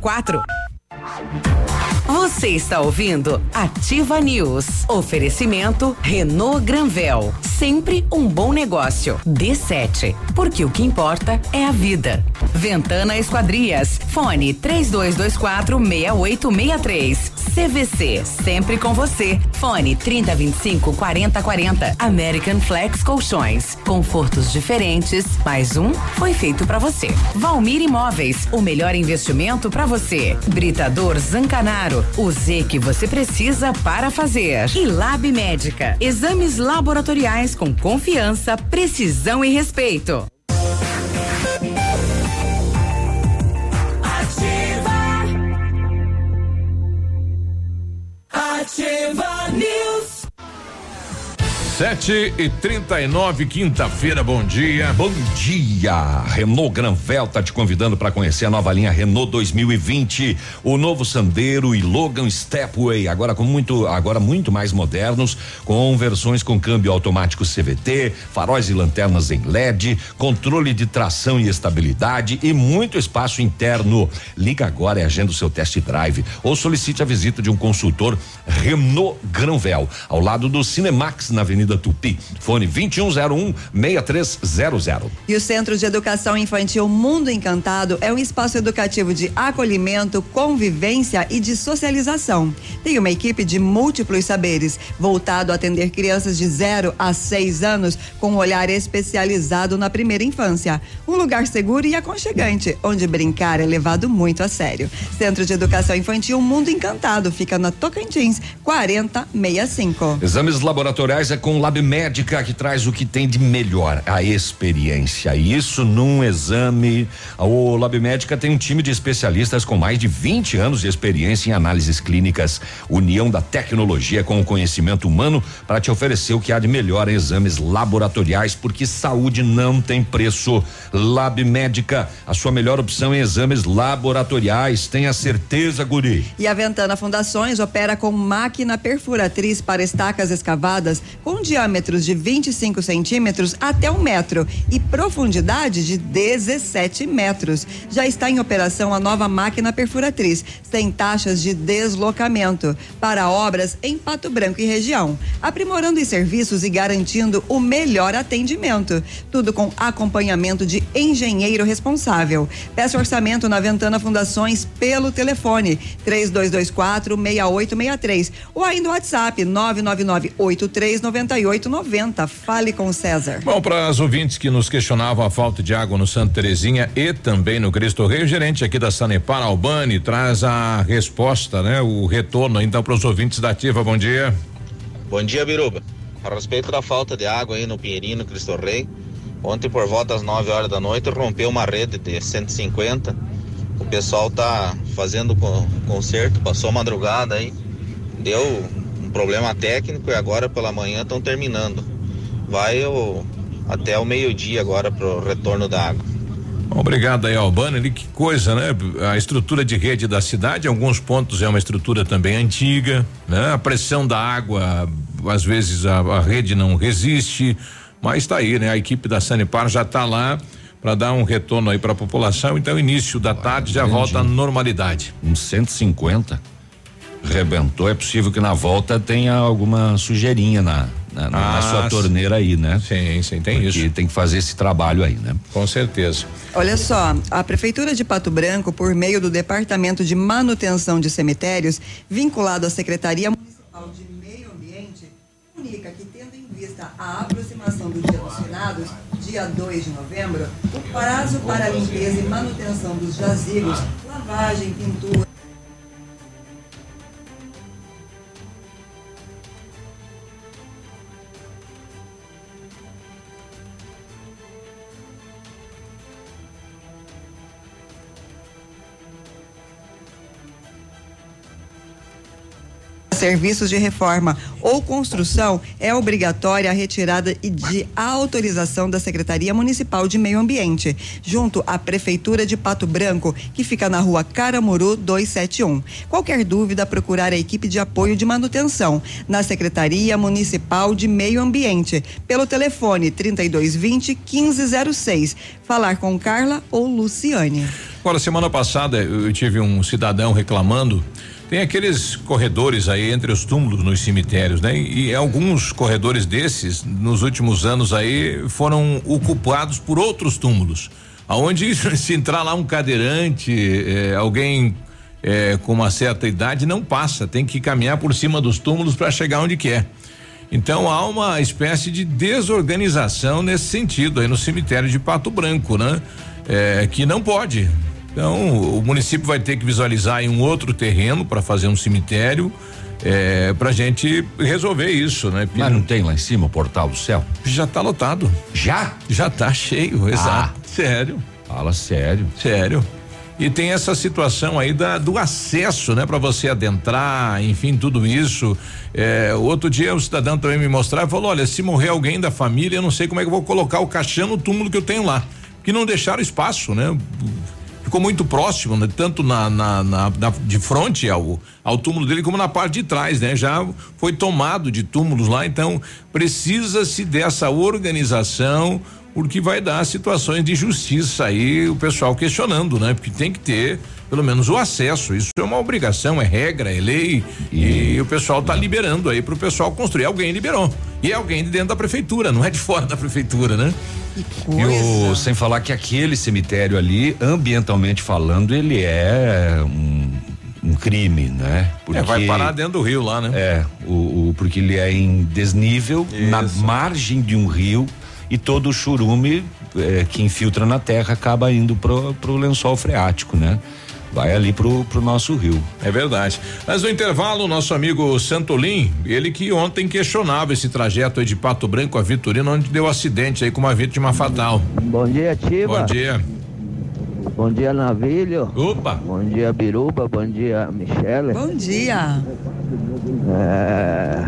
04. Você está ouvindo Ativa News. Oferecimento Renault Granvel. Sempre um bom negócio. D7. Porque o que importa é a vida. Ventana Esquadrias. Fone 3224 6863. CVC. Sempre com você. Fone 3025 4040. American Flex Colchões. Confortos diferentes. Mais um foi feito para você. Valmir Imóveis. O melhor investimento para você. Britador Zancanaro. O Z que você precisa para fazer. E Lab Médica. Exames laboratoriais com confiança, precisão e respeito. Ativa News. Sete e trinta e nove, quinta-feira, bom dia. Bom dia. Renault Granvel tá te convidando para conhecer a nova linha Renault 2020, o novo Sandero e Logan Stepway, agora com muito, agora muito mais modernos, com versões com câmbio automático CVT, faróis e lanternas em LED, controle de tração e estabilidade e muito espaço interno. Liga agora e agenda o seu test drive ou solicite a visita de um consultor Renault Granvel, ao lado do Cinemax na Avenida Tupi. Fone 2101 6300. E o Centro de Educação Infantil Mundo Encantado é um espaço educativo de acolhimento, convivência e de socialização. Tem uma equipe de múltiplos saberes, voltado a atender crianças de 0 a 6 anos com um olhar especializado na primeira infância. Um lugar seguro e aconchegante, onde brincar é levado muito a sério. Centro de Educação Infantil Mundo Encantado fica na Tocantins, 4065. Exames laboratoriais é com Lab Médica que traz o que tem de melhor, a experiência. Isso num exame. O Lab Médica tem um time de especialistas com mais de 20 anos de experiência em análises clínicas, união da tecnologia com o conhecimento humano para te oferecer o que há de melhor em exames laboratoriais, porque saúde não tem preço. Lab Médica, a sua melhor opção em exames laboratoriais. Tenha certeza, guri. E a Ventana Fundações opera com máquina perfuratriz para estacas escavadas com diâmetros de 25 centímetros até um metro e profundidade de 17 metros. Já está em operação a nova máquina perfuratriz, sem taxas de deslocamento, para obras em Pato Branco e região, aprimorando os serviços e garantindo o melhor atendimento. Tudo com acompanhamento de engenheiro responsável. Peça orçamento na Ventana Fundações pelo telefone 3224 6863 ou ainda o WhatsApp 999 839890. Fale com o César. Bom, para as ouvintes que nos questionavam a falta de água no Santa Terezinha e também no Cristo Rei, o gerente aqui da Sanepar, Albani, traz a resposta, né? O retorno então para os ouvintes da Ativa. Bom dia. Bom dia, Biruba. A respeito da falta de água aí no Pinheirinho, Cristo Rei, ontem por volta das 9 horas da noite rompeu uma rede de 150. O pessoal tá fazendo con- conserto, passou a madrugada aí, deu um problema técnico e agora pela manhã estão terminando. Vai o, até o meio-dia agora pro retorno da água. Obrigado aí, Albano. Ele, que coisa, né? A estrutura de rede da cidade, em alguns pontos é uma estrutura também antiga, né? A pressão da água, às vezes a, a rede não resiste, mas está aí, né? A equipe da Sanepar já está lá para dar um retorno aí para a população. Então, início da tarde já volta à normalidade. Uns 150 rebentou. É possível que na volta tenha alguma sujeirinha na, na, na Ah, sua torneira aí, né? Sim, sim, tem Porque isso. tem que fazer esse trabalho aí, né? Com certeza. Olha só, a Prefeitura de Pato Branco, por meio do Departamento de Manutenção de Cemitérios, vinculado à Secretaria Municipal de Meio Ambiente, comunica que, tendo em vista a aproximação do Dia dos Finados, dia 2 de novembro, o prazo para a limpeza e manutenção dos jazigos, lavagem, pintura, serviços de reforma ou construção, é obrigatória a retirada de autorização da Secretaria Municipal de Meio Ambiente, junto à Prefeitura de Pato Branco, que fica na rua Caramuru 271. Qualquer dúvida, procurar a equipe de apoio de manutenção na Secretaria Municipal de Meio Ambiente, pelo telefone 3220 1506. Falar com Carla ou Luciane. Agora, semana passada eu tive um cidadão reclamando Tem aqueles corredores aí entre os túmulos nos cemitérios, né? E, e alguns corredores desses, nos últimos anos aí, foram ocupados por outros túmulos. Aonde se entrar lá um cadeirante, eh, alguém eh, com uma certa idade não passa, tem que caminhar por cima dos túmulos para chegar onde quer. Então há uma espécie de desorganização nesse sentido aí no cemitério de Pato Branco, né? É, que não pode. Então o município vai ter que visualizar em um outro terreno para fazer um cemitério. É, pra gente resolver isso, né? Mas não tem lá em cima o portal do céu? Já tá lotado. Já? Já tá cheio, exato. Ah. Sério. Fala sério. Sério. E tem essa situação aí da, do acesso, né? Para você adentrar, enfim, tudo isso. É, outro dia o cidadão também me mostrava e falou: olha, se morrer alguém da família, eu não sei como é que eu vou colocar o caixão no túmulo que eu tenho lá. Que não deixaram espaço, né? Ficou muito próximo, né? Tanto na, na, na, na, de frente ao, ao túmulo dele como na parte de trás, né? Já foi tomado de túmulos lá, então precisa-se dessa organização porque vai dar situações de justiça aí, o pessoal questionando, né? Porque tem que ter pelo menos o acesso. Isso é uma obrigação, é regra, é lei e, e o pessoal tá liberando aí pro pessoal construir. Alguém liberou. E é alguém de dentro da prefeitura, não é de fora da prefeitura, né? E o, sem falar que aquele cemitério ali, ambientalmente falando, ele é um, um crime, né? é, vai parar dentro do rio lá, né? É, o, o porque ele é em desnível, na margem de um rio e todo o churume eh, que infiltra na terra acaba indo pro, pro lençol freático, né? Vai ali pro, pro nosso rio. É verdade. Mas no intervalo, nosso amigo Santolim, ele que ontem questionava esse trajeto aí de Pato Branco a Vitorino, onde deu acidente aí com uma vítima fatal. Bom dia, Tiva. Bom dia. Bom dia, Navilho. Opa. Bom dia, Biruba. Bom dia, Michele. Bom dia. É,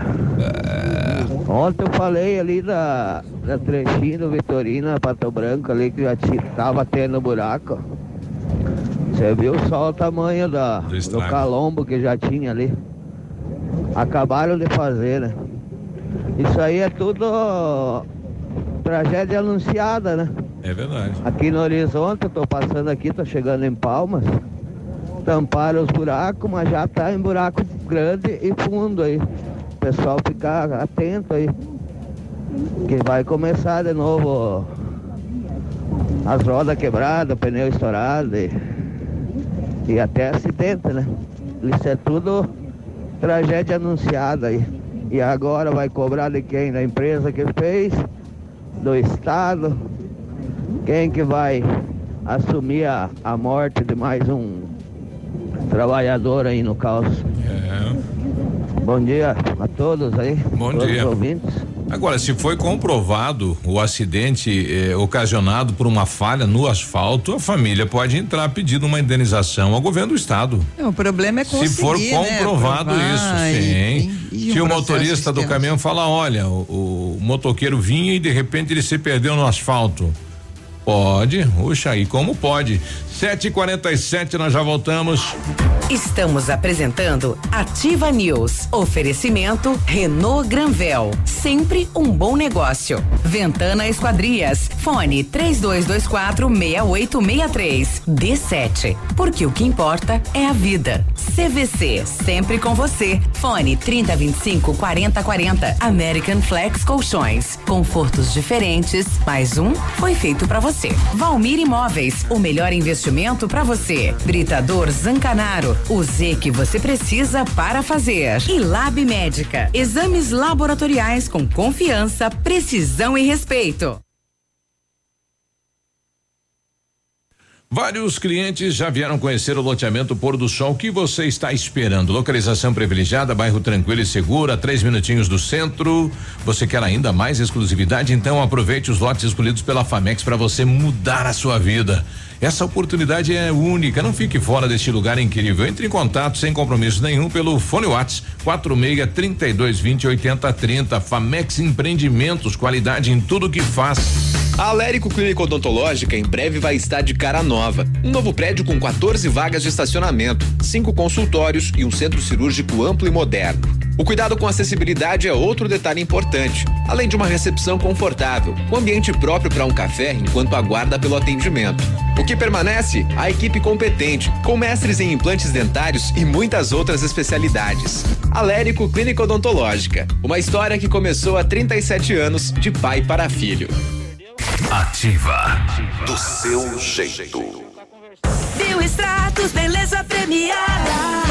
Ontem eu falei ali da, da trechinho do Vitorino, Pato Branco ali, que já tava tendo buraco. Você viu só o tamanho da, do, estrago. calombo que já tinha ali. Acabaram de fazer, né? Isso aí é tudo tragédia anunciada, né? É verdade. Aqui no horizonte, eu tô passando aqui, tô chegando em Palmas. Tamparam os buracos, mas já tá em buraco grande e fundo aí. O pessoal ficar atento aí. Que vai começar de novo as rodas quebradas, pneu estourado e, e até acidente, né? Isso é tudo tragédia anunciada aí. E agora vai cobrar de quem? Da empresa que fez, do Estado. Quem que vai assumir a, a morte de mais um trabalhador aí no caos? Bom dia a todos aí. Bom todos dia. Os ouvintes. Agora, se foi comprovado o acidente eh, ocasionado por uma falha no asfalto, a família pode entrar pedindo uma indenização ao governo do estado. O problema é conseguir, Se for né, comprovado provar isso, e- sim. e- e Se o motorista do caminhão fala, olha, o, o motoqueiro vinha e de repente ele se perdeu no asfalto. Pode, puxa aí, como pode? 7h47, nós já voltamos. Estamos apresentando Ativa News. Oferecimento Renault Granvel. Sempre um bom negócio. Ventana Esquadrias. Fone 3224 6863. D7. Porque o que importa é a vida. CVC. Sempre com você. Fone 3025 4040. American Flex Colchões. Confortos diferentes. Mais um foi feito para você. Valmir Imóveis. O melhor investimento para você. Britador Zancanaro. O Z que você precisa para fazer. E Lab Médica. Exames laboratoriais com confiança, precisão e respeito. Vários clientes já vieram conhecer o loteamento Pôr do Sol. Que você está esperando? Localização privilegiada, bairro tranquilo e seguro, a três minutinhos do centro. Você quer ainda mais exclusividade? Então aproveite os lotes escolhidos pela Famex para você mudar a sua vida. Essa oportunidade é única. Não fique fora deste lugar incrível. Entre em contato sem compromisso nenhum pelo fone Whats 46 32 20 80 30. Famex Empreendimentos, qualidade em tudo que faz. A Alérico Clínica Odontológica em breve vai estar de cara nova. Um novo prédio com 14 vagas de estacionamento, cinco consultórios e um centro cirúrgico amplo e moderno. O cuidado com acessibilidade é outro detalhe importante, além de uma recepção confortável, com ambiente próprio para um café enquanto aguarda pelo atendimento. O que permanece? A equipe competente, com mestres em implantes dentários e muitas outras especialidades. Alérico Clínica Odontológica, uma história que começou há 37 anos de pai para filho. Ativa. Do seu jeito. Bioextratos, beleza premiada.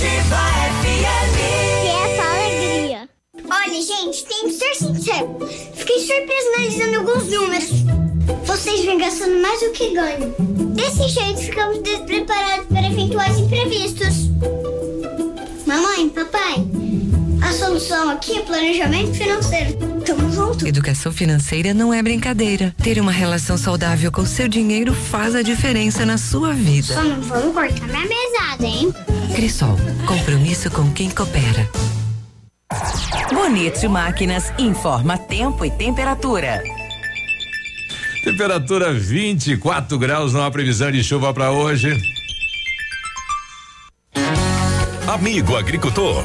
Ativa FM. Que é só alegria. Olha, gente, tem que ser sincero. Fiquei surpresa analisando alguns números. Vocês vêm gastando mais do que ganham. Desse jeito, ficamos despreparados para eventuais imprevistos. Mamãe, papai, a solução aqui é planejamento financeiro. Tamo junto. Educação financeira não é brincadeira. Ter uma relação saudável com seu dinheiro faz a diferença na sua vida. Só não vamos cortar minha mesada, hein? Crisol, compromisso com quem coopera. Bonito Máquinas informa tempo e temperatura. Temperatura 24 graus, não há previsão de chuva para hoje. Amigo agricultor,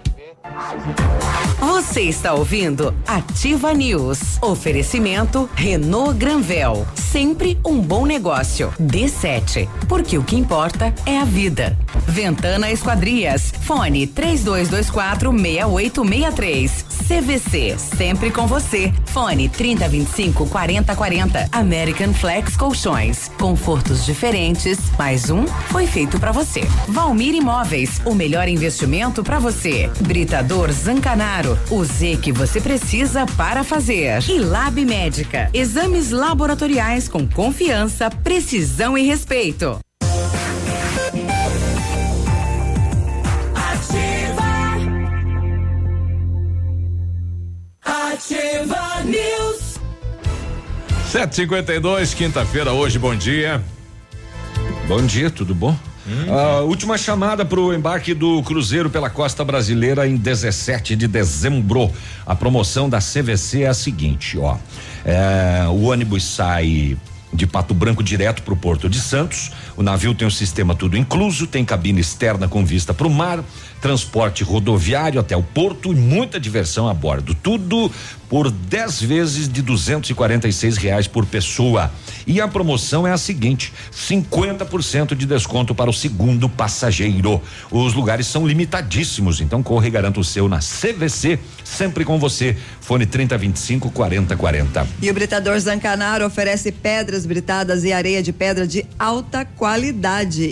Você está ouvindo Ativa News. Oferecimento Renault Granvel. Sempre um bom negócio. D7. Porque o que importa é a vida. Ventana Esquadrias. Fone 3224 6863. CVC. Sempre com você. Fone 3025 4040. American Flex Colchões. Confortos diferentes. Mais um foi feito para você. Valmir Imóveis. O melhor investimento para você. Britador Zancanaro. O Z que você precisa para fazer. E Lab Médica. Exames laboratoriais com confiança, precisão e respeito. Ativa News. 752, quinta-feira, hoje, bom dia. Bom dia, tudo bom? A última chamada para o embarque do Cruzeiro pela costa brasileira em 17 de dezembro. A promoção da CVC é a seguinte, ó. É, o ônibus sai de Pato Branco direto para o Porto de Santos. O navio tem o sistema tudo incluso, tem cabine externa com vista para o mar, transporte rodoviário até o porto e muita diversão a bordo. Tudo por 10 vezes de 246 reais por pessoa. E a promoção é a seguinte: 50% de desconto para o segundo passageiro. Os lugares são limitadíssimos, então corre e garanta o seu na CVC, sempre com você. Fone 3025 4040. E o Britador Zancanaro oferece pedras britadas e areia de pedra de alta qualidade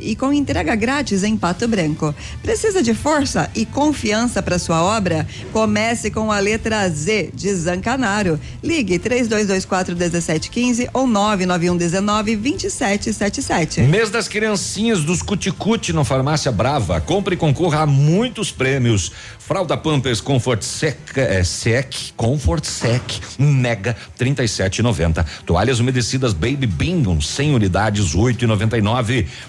e com entrega grátis em Pato Branco. Precisa de força e confiança para sua obra? Comece com a letra Z de Zancanaro. Ligue 3224 1715 ou 99119 2777. Mês das criancinhas dos Cuticute no Farmácia Brava. Compre e concorra a muitos prêmios. Fralda Pampers Comfort Sec, é, Sec Comfort Sec Mega 37,90. Toalhas umedecidas Baby Bingham 100 unidades 8,99.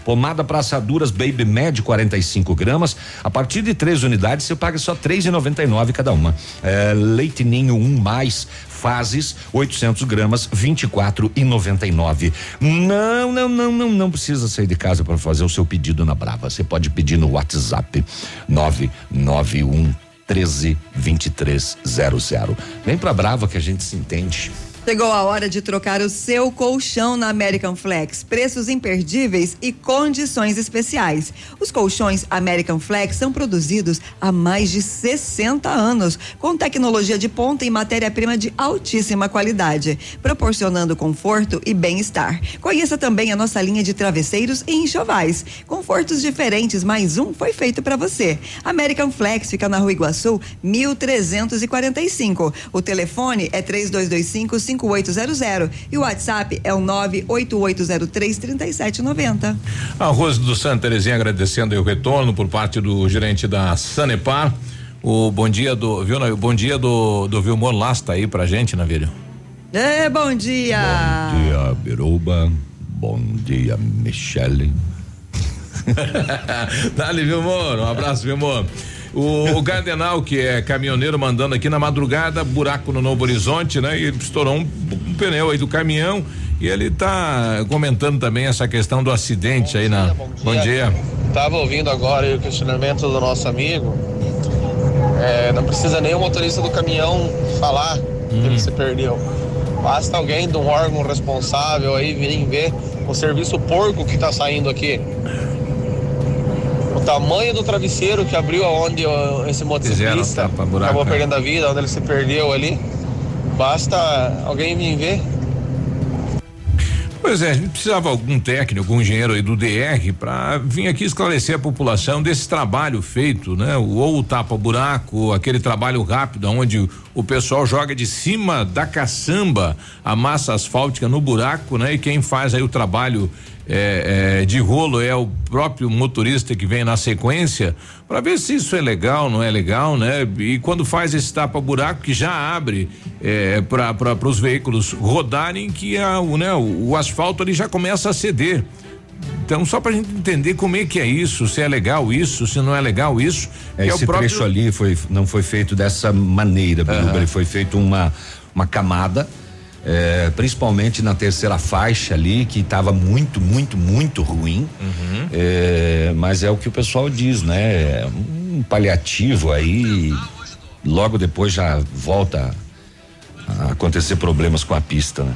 Pomada para assaduras Baby Med 45 gramas. A partir de três unidades você paga só 3,99 cada uma. É, leite Ninho 1 um mais fases 800 gramas 24 e 99. Não, não, não, não, não precisa sair de casa para fazer o seu pedido na Brava. Você pode pedir no WhatsApp 991 13 2300. Vem pra Brava que a gente se entende. Chegou a hora de trocar o seu colchão na American Flex. Preços imperdíveis e condições especiais. Os colchões American Flex são produzidos há mais de 60 anos, com tecnologia de ponta e matéria-prima de altíssima qualidade, proporcionando conforto e bem-estar. Conheça também a nossa linha de travesseiros e enxovais. Confortos diferentes, mais um foi feito para você. American Flex fica na Rua Iguaçu, 1345. O telefone é 3225 5800 e o WhatsApp é o 98803 3790. A Rose do Santa Terezinha agradecendo o retorno por parte do gerente da Sanepar. O bom dia do, viu, o bom dia do do Vilmor Lasta aí pra gente, Navírio. É, bom dia. Bom dia, Biruba. Bom dia, Michele. Dali, Vilmor. Um abraço, Vilmor. O, o Gardenal, que é caminhoneiro, mandando aqui na madrugada, buraco no Novo Horizonte, né? E estourou um, um pneu aí do caminhão. E ele tá comentando também essa questão do acidente aí na. Bom dia. Tava ouvindo agora o questionamento do nosso amigo. É, não precisa nem o motorista do caminhão falar que ele se perdeu. Basta alguém de um órgão responsável aí virem ver o serviço porco que tá saindo aqui. O tamanho do travesseiro que abriu aonde esse motociclista tapa-buraco, acabou né? perdendo a vida, onde ele se perdeu ali. Basta alguém vir ver. Pois é, a gente precisava algum técnico, algum engenheiro aí do DR para vir aqui esclarecer a população desse trabalho feito, né? Ou o tapa-buraco, aquele trabalho rápido, onde o, o pessoal joga de cima da caçamba a massa asfáltica no buraco, né? E quem faz aí o trabalho é, é, de rolo é o próprio motorista que vem na sequência para ver se isso é legal, não é legal, né? E quando faz esse tapa-buraco que já abre é, para os veículos rodarem, que a, o, né, o, o asfalto ali já começa a ceder. Então, só para a gente entender como é que é isso, se é legal isso, se não é legal isso. É, que esse o próprio, trecho ali foi, não foi feito dessa maneira, Biruba. Ele foi feito uma, uma camada, eh, principalmente na terceira faixa ali, que estava muito, muito, muito ruim. Uhum. Eh, mas é o que o pessoal diz, né? É Um paliativo aí, logo depois já volta a acontecer problemas com a pista, né?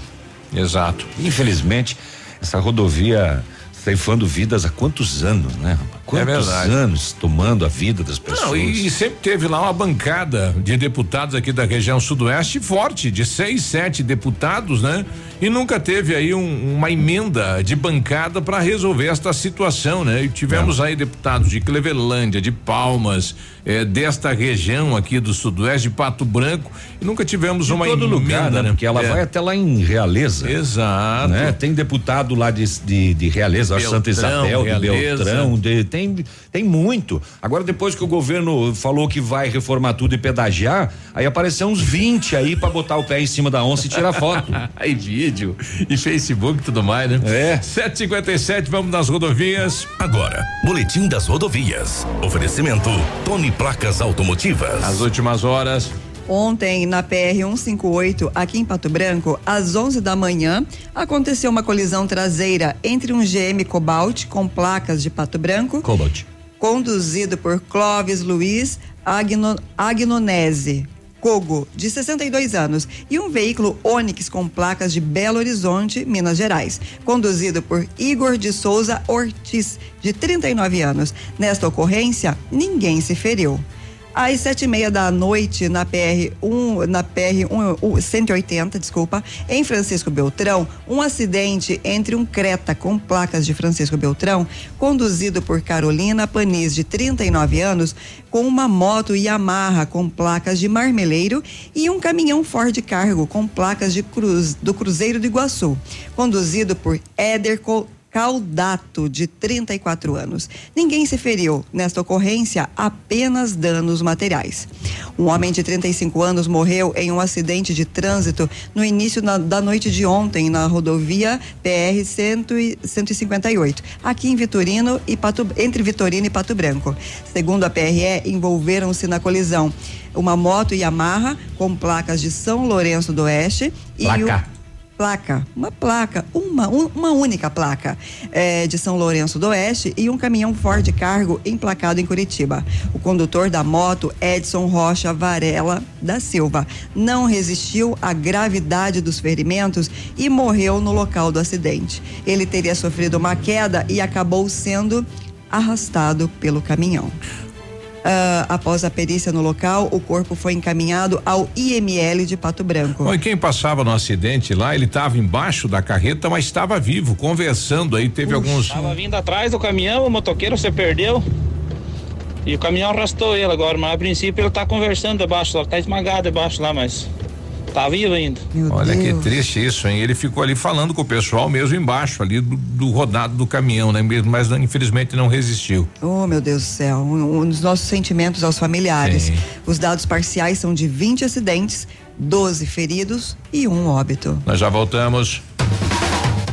Exato. Infelizmente, essa rodovia ceifando vidas há quantos anos, né? rapaz? Quantos verdade. anos tomando a vida das pessoas? Não, e, e sempre teve lá uma bancada de deputados aqui da região sudoeste forte, de seis, sete deputados, né? E nunca teve aí um- uma emenda de bancada para resolver esta situação, né? E tivemos aí deputados de Clevelândia, de Palmas, eh, desta região aqui do sudoeste, de Pato Branco, e nunca tivemos De uma todo emenda, lugar, né? Porque ela É. vai até lá em Realeza. Exato. Né? Tem deputado lá de, de, de Realeza, acho Santa Beltrão, Isabel, de Realeza. Beltrão, de- tem, tem muito. Agora, depois que o governo falou que vai reformar tudo e pedagiar, aí apareceu uns 20 aí pra botar o pé em cima da onça e tirar foto. aí vídeo e Facebook e tudo mais, né? É. 757, vamos nas rodovias. Agora, Boletim das Rodovias. Oferecimento Tony Placas Automotivas. As últimas horas. Ontem, na PR 158, aqui em Pato Branco, às 11 da manhã, aconteceu uma colisão traseira entre um GM Cobalt com placas de Pato Branco, Cobalt. conduzido por Clóvis Luiz Agno, Agnonese. Cogo, de 62 anos, e um veículo Onix com placas de Belo Horizonte, Minas Gerais, conduzido por Igor de Souza Ortiz, de 39 anos. Nesta ocorrência, ninguém se feriu. Às sete e meia da noite, na PR 1, na PR 1, 180, desculpa, em Francisco Beltrão, um acidente entre um Creta com placas de Francisco Beltrão, conduzido por Carolina Panis, de 39 anos, com uma moto Yamaha com placas de Marmeleiro e um caminhão Ford Cargo com placas de cruz, do Cruzeiro do Iguaçu, conduzido por Éder Caldato, de 34 anos. Ninguém se feriu. Nesta ocorrência, apenas danos materiais. Um homem de 35 anos morreu em um acidente de trânsito no início na, da noite de ontem na rodovia PR 158, aqui em Vitorino e Pato, entre Vitorino e Pato Branco. Segundo a PRE, envolveram-se na colisão uma moto Yamaha com placas de São Lourenço do Oeste e Placa. o placa, uma placa, uma, um- uma única placa eh, de São Lourenço do Oeste e um caminhão Ford Cargo emplacado em Curitiba. O condutor da moto, Edson Rocha Varela da Silva, não resistiu à gravidade dos ferimentos e morreu no local do acidente. Ele teria sofrido uma queda e acabou sendo arrastado pelo caminhão. Ah, após a perícia no local, o corpo foi encaminhado ao IML de Pato Branco. Bom, e quem passava no acidente lá, ele estava embaixo da carreta, mas estava vivo, conversando aí, teve alguns. Tava vindo atrás do caminhão, o motoqueiro se perdeu. E o caminhão arrastou ele agora, mas a princípio ele tá conversando debaixo lá, tá esmagado debaixo lá, mas tá vivo ainda. Olha que triste isso, hein? Ele ficou ali falando com o pessoal mesmo embaixo ali do, do rodado do caminhão, né? Mesmo, Mas infelizmente não resistiu. Oh, meu Deus do céu. Um, um dos nossos sentimentos aos familiares. Sim. Os dados parciais são de 20 acidentes, 12 feridos e um óbito. Nós já voltamos.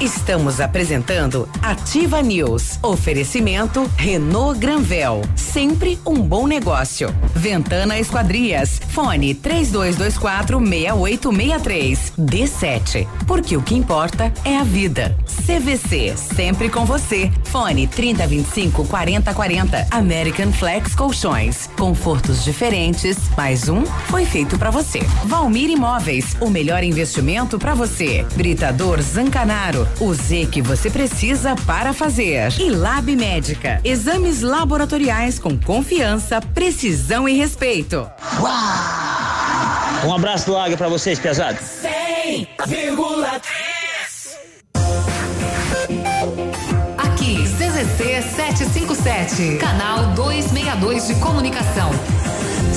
Estamos apresentando Ativa News. Oferecimento Renault Granvel. Sempre um bom negócio. Ventana Esquadrias. Fone 3224 6863. D7. Porque o que importa é a vida. CVC. Sempre com você. Fone 3025 4040. American Flex Colchões. Confortos diferentes. Mais um foi feito para você. Valmir Imóveis. O melhor investimento para você. Britador Zancanaro. O Z que você precisa para fazer. E Lab Médica. Exames laboratoriais com confiança, precisão e respeito. Um abraço do Águia pra vocês, pesados. 100,3. Aqui, CZC 757, canal 262 de comunicação.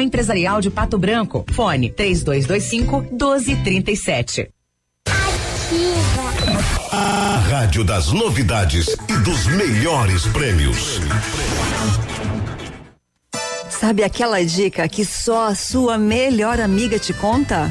Empresarial de Pato Branco. Fone 3225 1237. A Rádio das Novidades e dos melhores prêmios. Sabe aquela dica que só a sua melhor amiga te conta?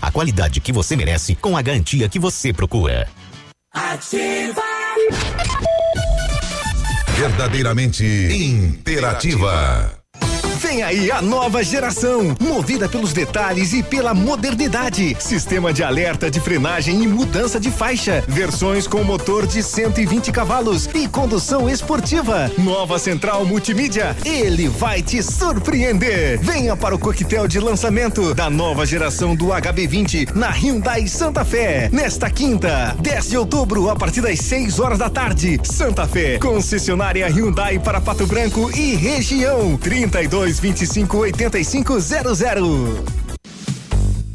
a qualidade que você merece com a garantia que você procura. Ativa. Verdadeiramente interativa. Vem aí a nova geração, movida pelos detalhes e pela modernidade. Sistema de alerta de frenagem e mudança de faixa. Versões com motor de 120 cavalos e condução esportiva. Nova central multimídia. Ele vai te surpreender. Venha para o coquetel de lançamento da nova geração do HB20 na Hyundai Santa Fé. Nesta quinta, 10 de outubro, a partir das 6 horas da tarde. Santa Fé, concessionária Hyundai para Pato Branco e região. 32 25 85 00.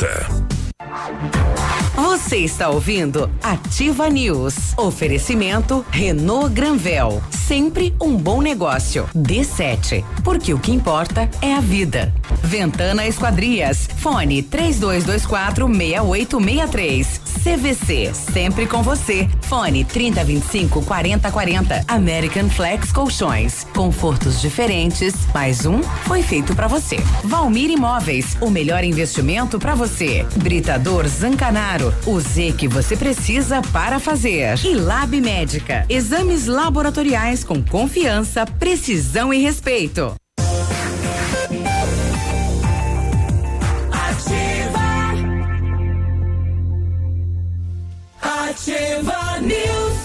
Санта. Você está ouvindo Ativa News. Oferecimento Renault Granvel. Sempre um bom negócio. D7. Porque o que importa é a vida. Ventana Esquadrias. Fone 3224 6863. CVC. Sempre com você. Fone 3025 4040. American Flex Colchões. Confortos diferentes. Mais um foi feito para você. Valmir Imóveis. O melhor investimento para você. Britador Zancanaro. O Z que você precisa para fazer. E Lab Médica. Exames laboratoriais com confiança, precisão e respeito. Ativa. Ativa News.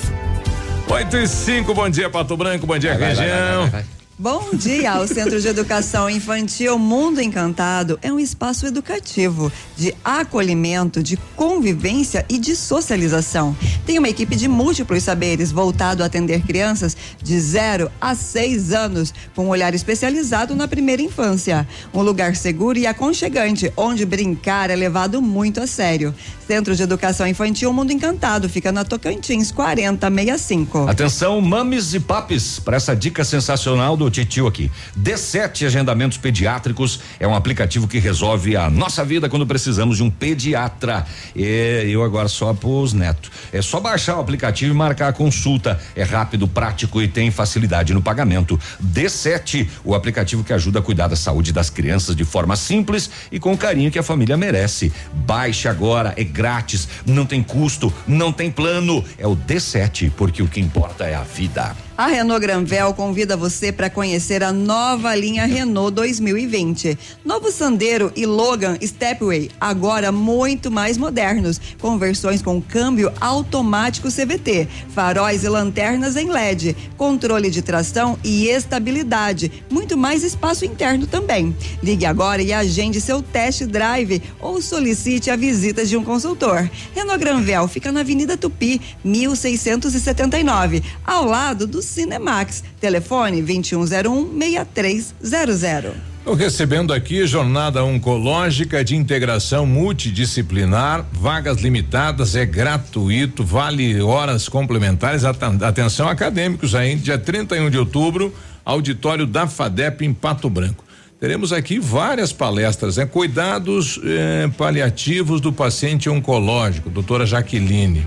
8 e 5, bom dia, Pato Branco, bom dia, Vai, vai, região. vai, vai, vai. Bom dia! O Centro de Educação Infantil Mundo Encantado é um espaço educativo de acolhimento, de convivência e de socialização. Tem uma equipe de múltiplos saberes voltado a atender crianças de 0 a 6 anos, com um olhar especializado na primeira infância. Um lugar seguro e aconchegante, onde brincar é levado muito a sério. Centro de Educação Infantil Mundo Encantado fica na Tocantins 4065. Atenção, mames e papis, para essa dica sensacional do Titio aqui. D7 Agendamentos Pediátricos é um aplicativo que resolve a nossa vida quando precisamos de um pediatra. E eu agora só pros netos. É só baixar o aplicativo e marcar a consulta. É rápido, prático e tem facilidade no pagamento. D7, o aplicativo que ajuda a cuidar da saúde das crianças de forma simples e com o carinho que a família merece. Baixe agora, é grátis, não tem custo, não tem plano. É o D7, porque o que importa é a vida. A Renault Granvel convida você para conhecer a nova linha Renault 2020. Novo Sandero e Logan Stepway, agora muito mais modernos, com versões com câmbio automático CVT, faróis e lanternas em LED, controle de tração e estabilidade, muito mais espaço interno também. Ligue agora e agende seu test drive ou solicite a visita de um consultor. Renault Granvel fica na Avenida Tupi, 1679, ao lado do Cinemax. Telefone 2101-6300. Estou recebendo aqui jornada oncológica de integração multidisciplinar, vagas limitadas, é gratuito, vale horas complementares. Aten- Atenção acadêmicos aí, dia 31 de outubro, auditório da FADEP em Pato Branco. Teremos aqui várias palestras, né? Cuidados eh, paliativos do paciente oncológico, doutora Jaqueline.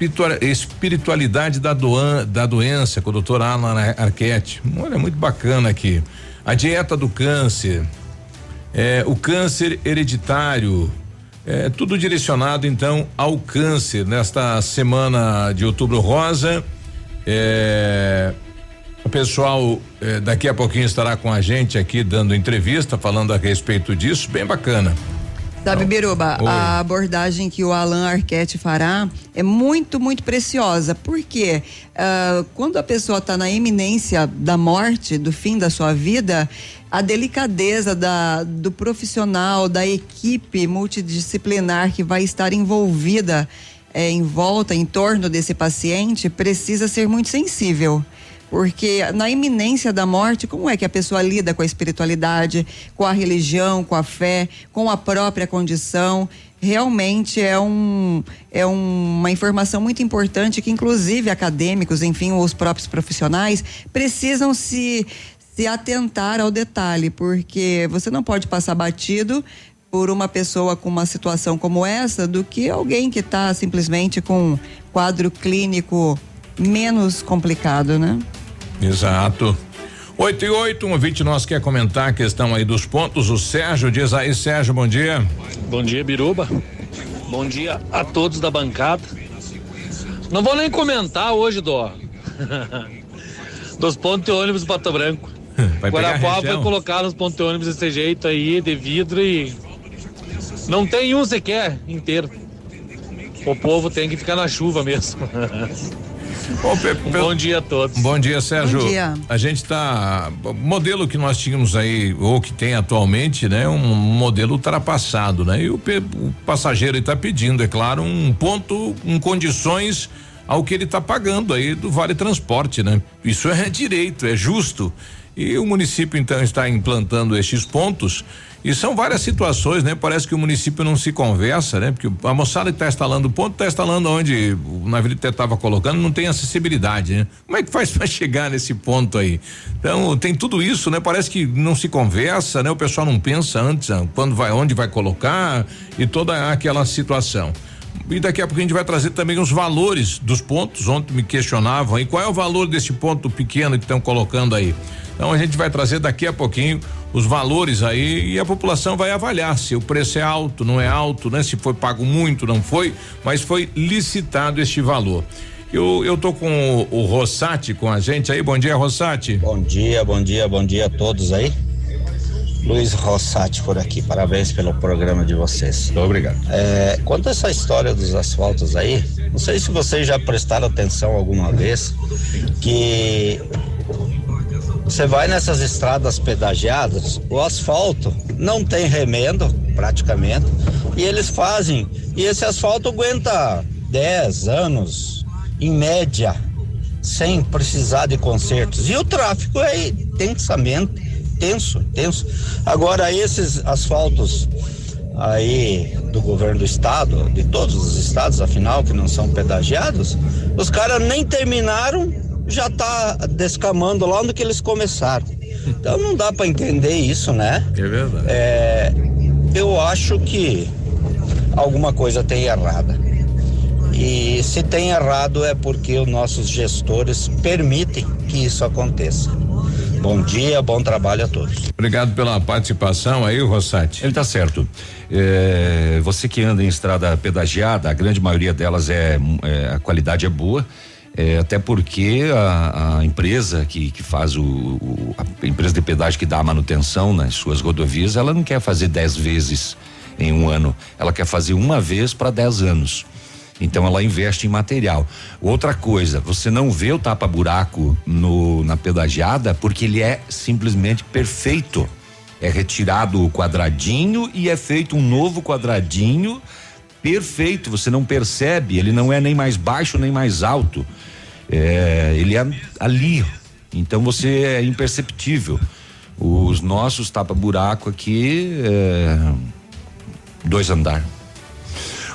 Espiritua- Espiritualidade da, doan- da doença, com o doutor Alan Arquette. Olha, muito bacana aqui. A dieta do câncer, é, o câncer hereditário, é, tudo direcionado então ao câncer nesta semana de outubro rosa. É, o pessoal é, daqui a pouquinho estará com a gente aqui dando entrevista, falando a respeito disso, bem bacana. Sabe, Biruba, Oi. a abordagem que o Alan Arquette fará é muito, muito preciosa. Porque ah, quando a pessoa está na iminência da morte, do fim da sua vida, a delicadeza da, do profissional, da equipe multidisciplinar que vai estar envolvida eh, em volta, em torno desse paciente, precisa ser muito sensível. Porque na iminência da morte, como é que a pessoa lida com a espiritualidade, com a religião, com a fé, com a própria condição? Realmente é, um, é um- uma informação muito importante que, inclusive, acadêmicos, enfim, os próprios profissionais, precisam se, se atentar ao detalhe, porque você não pode passar batido por uma pessoa com uma situação como essa do que alguém que está simplesmente com um quadro clínico menos complicado, né? Exato. 8 e 8, um ouvinte nosso quer comentar a questão aí dos pontos. O Sérgio diz aí, Sérgio, bom dia. Bom dia, Biruba. Bom dia a todos da bancada. Não vou nem comentar hoje do dos pontos de ônibus Pato Branco. Vai Guarapuava vai colocar nos pontos de ônibus desse jeito aí, de vidro e não tem um sequer inteiro. O povo tem que ficar na chuva mesmo. Um bom dia a todos. Bom dia, Sérgio. Bom dia. A gente tá. O modelo que nós tínhamos aí, ou que tem atualmente, né? Um modelo ultrapassado, né? E o, pe- o passageiro está pedindo, é claro, um ponto em condições ao que ele está pagando aí do Vale Transporte, né? Isso é direito, é justo. E o município então está implantando estes pontos. E são várias situações, né? Parece que o município não se conversa, né? Porque a moçada que está instalando o ponto está instalando onde o navio estava colocando, não tem acessibilidade, né? Como é que faz para chegar nesse ponto aí? Então, tem tudo isso, né? Parece que não se conversa, né? O pessoal não pensa antes ah, quando vai, onde vai colocar e toda aquela situação. E daqui a pouco a gente vai trazer também os valores dos pontos. Ontem me questionavam aí qual é o valor desse ponto pequeno que estão colocando aí. Então a gente vai trazer daqui a pouquinho os valores aí e a população vai avaliar se o preço é alto, não é alto, né? Se foi pago muito, não foi, mas foi licitado este valor. Eu, eu tô com o, o Rossati com a gente aí. Bom dia, Rossati. Bom dia, bom dia, bom dia a todos aí. Luiz Rossati por aqui, parabéns pelo programa de vocês. Obrigado. É, quanto a essa história dos asfaltos aí, não sei se vocês já prestaram atenção alguma vez que você vai nessas estradas pedagiadas, o asfalto não tem remendo praticamente e eles fazem e esse asfalto aguenta 10 anos em média sem precisar de consertos. E o tráfego é intensamente tenso, tenso. Agora esses asfaltos aí do governo do estado, de todos os estados, afinal, que não são pedagiados, os caras nem terminaram, já tá descamando lá onde que eles começaram. Então não dá para entender isso, né? É verdade. É, eu acho que alguma coisa tem errada. E se tem errado é porque os nossos gestores permitem que isso aconteça. Bom dia, bom trabalho a todos. Obrigado pela participação aí, Rossati. Ele tá certo. É, você que anda em estrada pedagiada, a grande maioria delas é, é, a qualidade é boa. é, até porque a, a empresa que, que faz o, o- a empresa de pedágio que dá a manutenção nas suas rodovias, ela não quer fazer dez vezes em um ano, ela quer fazer uma vez para dez anos. Então ela investe em material. Outra coisa, você não vê o tapa-buraco na pedagiada porque ele é simplesmente perfeito. É retirado o quadradinho e é feito um novo quadradinho perfeito. Você não percebe, ele não é nem mais baixo nem mais alto. É, ele é ali. Então você é imperceptível. Os nossos tapa-buraco aqui, é, dois andar.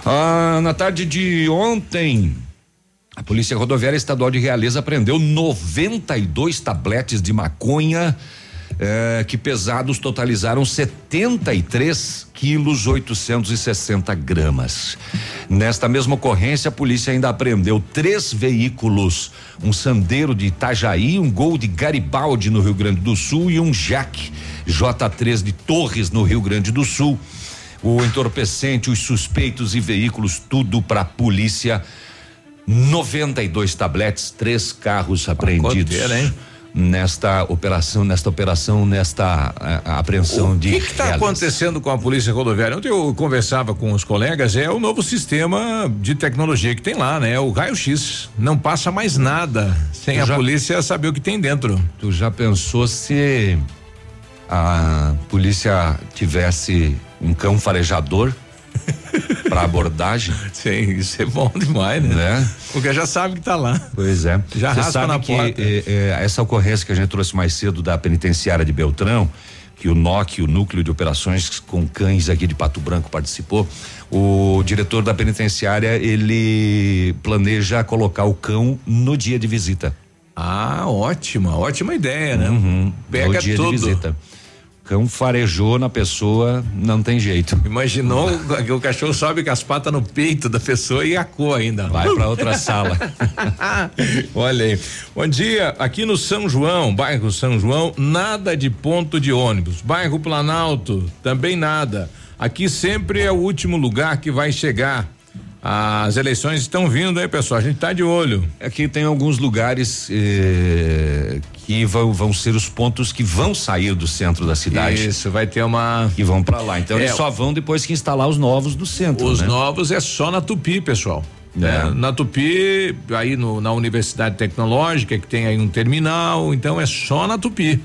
Ah, na tarde de ontem, a Polícia Rodoviária Estadual de Realeza prendeu 92 tabletes de maconha eh, que pesados totalizaram 73 quilos 860 gramas. Nesta mesma ocorrência, a polícia ainda apreendeu três veículos: um Sandero de Itajaí, um Gol de Garibaldi no Rio Grande do Sul e um Jack J3 de Torres no Rio Grande do Sul. O entorpecente, os suspeitos e veículos, tudo para a polícia. 92 tabletes, três carros apreendidos. Coteira, hein? nesta operação, nesta operação, nesta a, a apreensão O de. que está acontecendo com a polícia rodoviária? Ontem eu conversava com os colegas, é o novo sistema de tecnologia que tem lá, né? O raio-x. Não passa mais nada sem Eu a já- polícia saber o que tem dentro. Tu já pensou se a polícia tivesse um cão farejador para abordagem? Sim, isso é bom demais, né? né? Porque já sabe que tá lá. Pois é. Já Você raspa sabe na que porta. eh, eh, essa ocorrência que a gente trouxe mais cedo da penitenciária de Beltrão, que o NOC, o Núcleo de Operações com Cães aqui de Pato Branco participou, o diretor da penitenciária, ele planeja colocar o cão no dia de visita. Ah, ótima, ótima ideia, né? Uhum, Pega no dia tudo. de visita. Cão farejou na pessoa, não tem jeito. Imaginou que o cachorro sobe com as patas no peito da pessoa e a cor ainda. Vai pra outra sala. Olha aí. Bom dia. Aqui no São João, bairro São João, nada de ponto de ônibus. Bairro Planalto, também nada. Aqui sempre é o último lugar que vai chegar. As eleições estão vindo, hein, pessoal? A gente tá de olho. Aqui tem alguns lugares eh, que vão, vão ser os pontos que vão sair do centro da cidade. Isso, vai ter uma. E vão pra lá. Então É, eles só vão depois que instalar os novos do centro. Os né? novos é só na Tupi, pessoal. É. É, na Tupi, aí no- na Universidade Tecnológica, que tem aí um terminal, então é só na Tupi.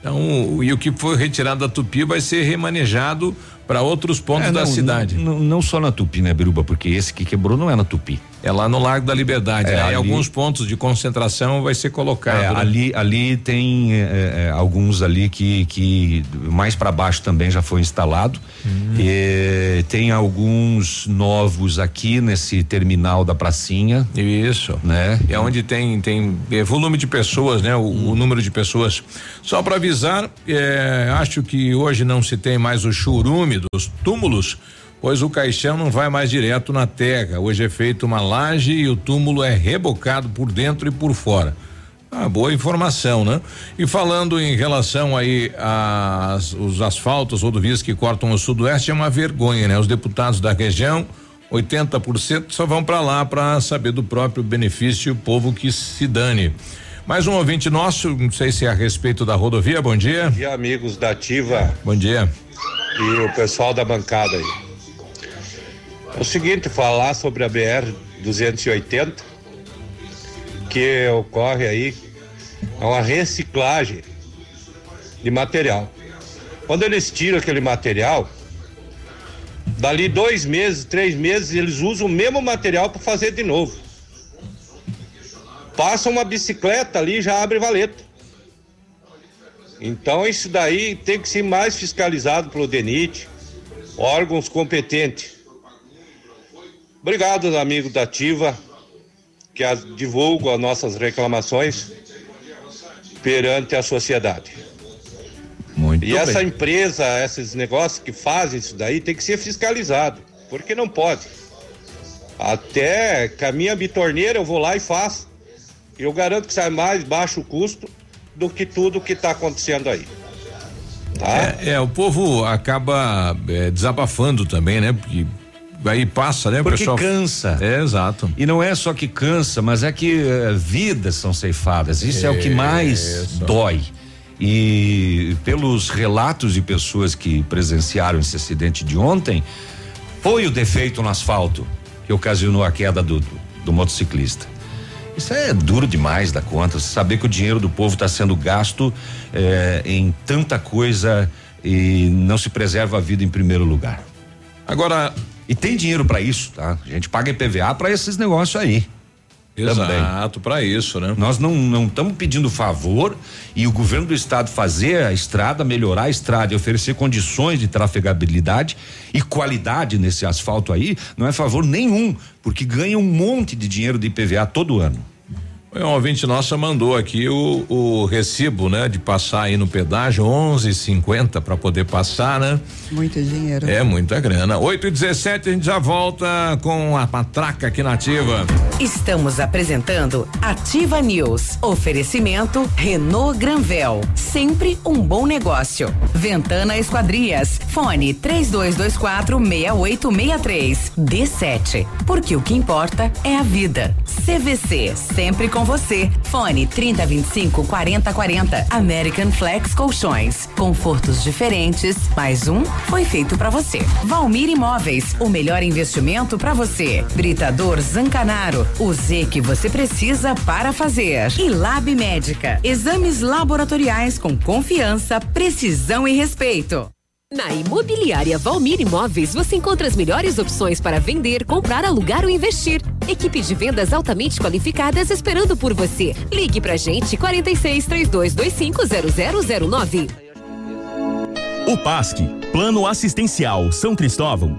Então, e o que foi retirado da Tupi vai ser remanejado para outros pontos É, da não, cidade. Não, não- não só na Tupi, né, Biruba? Porque esse que quebrou não é na Tupi. É lá no Largo da Liberdade. É, aí ali- alguns pontos de concentração vai ser colocado. É, né? ali, ali tem é, é, alguns ali que, que mais para baixo também já foi instalado. Hum. E tem alguns novos aqui nesse terminal da pracinha. Isso. Né? É onde tem tem é, volume de pessoas, né? O, o número de pessoas. Só para avisar, é, acho que hoje não se tem mais o churume dos túmulos, pois o caixão não vai mais direto na terra. Hoje é feita uma laje e o túmulo é rebocado por dentro e por fora. Ah, boa informação, né? E falando em relação aí às os asfaltos, rodovias que cortam o sudoeste, é uma vergonha, né? Os deputados da região 80% só vão para lá para saber do próprio benefício e o povo que se dane. Mais um ouvinte nosso, não sei se é a respeito da rodovia, bom dia. Bom dia, amigos da Ativa Bom dia. e o pessoal da bancada aí. É o seguinte, falar sobre a BR 280, que ocorre aí, é uma reciclagem de material. Quando eles tiram aquele material, dali dois meses, três meses, eles usam o mesmo material para fazer de novo. Passa uma bicicleta ali já abre valeta. Então isso daí tem que ser mais fiscalizado pelo DENIT, órgãos competentes. Obrigado, amigo da Ativa, que as, divulgam as nossas reclamações perante a sociedade. Muito e bem. essa empresa, esses negócios que fazem isso daí, tem que ser fiscalizado, porque não pode. Até com a minha bitorneira eu vou lá e faço. Eu garanto que sai mais baixo o custo do que tudo que está acontecendo aí. Tá? É, é, o povo acaba é, desabafando também, né? Porque aí passa, né? Porque pessoal cansa. É, exato. E não é só que cansa, mas é que eh, vidas são ceifadas. Isso é, o que mais Isso. dói. E pelos relatos de pessoas que presenciaram esse acidente de ontem, foi o defeito no asfalto que ocasionou a queda do, do, do motociclista. Isso é duro demais da conta. Saber que o dinheiro do povo está sendo gasto eh, em tanta coisa e não se preserva a vida em primeiro lugar. Agora. E tem dinheiro para isso, tá? A gente paga IPVA para esses negócios aí. Exato, para isso, né? Nós não não estamos pedindo favor e o governo do estado fazer a estrada, melhorar a estrada e oferecer condições de trafegabilidade e qualidade nesse asfalto aí, não é favor nenhum, porque ganha um monte de dinheiro de IPVA todo ano. Um ouvinte nossa mandou aqui o, o recibo, né? De passar aí no pedágio, 11,50 para poder passar, né? Muito dinheiro. É muita grana. 8 e 17 a gente já volta com a matraca aqui na ativa. Estamos apresentando Ativa News. Oferecimento Renault Granvel. Sempre um bom negócio. Ventana Esquadrias. Fone 3224 6863. D7. Porque o que importa é a vida. CVC, sempre com você. Fone 3025 4040. American Flex Colchões. Confortos diferentes. Mais um foi feito para você. Valmir Imóveis, o melhor investimento para você. Britador Zancanaro, o Z que você precisa para fazer. E Lab Médica, exames laboratoriais com confiança, precisão e respeito. Na Imobiliária Valmir Imóveis, você encontra as melhores opções para vender, comprar, alugar ou investir. Equipe de vendas altamente qualificadas esperando por você. Ligue pra gente 46 3225 0009. O PASC, Plano Assistencial São Cristóvão,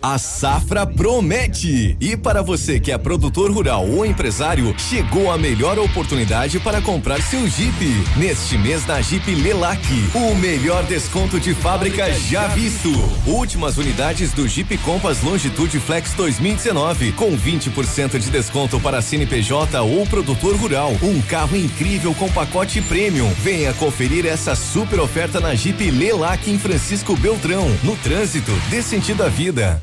A safra promete! E para você que é produtor rural ou empresário, chegou a melhor oportunidade para comprar seu Jeep. Neste mês na Jeep Lelac, o melhor desconto de fábrica já visto. Últimas unidades do Jeep Compass Longitude Flex 2019, com 20% de desconto para CNPJ ou produtor rural. Um carro incrível com pacote premium. Venha conferir essa super oferta na Jeep Lelac em Francisco Beltrão. No trânsito, dê sentido à vida.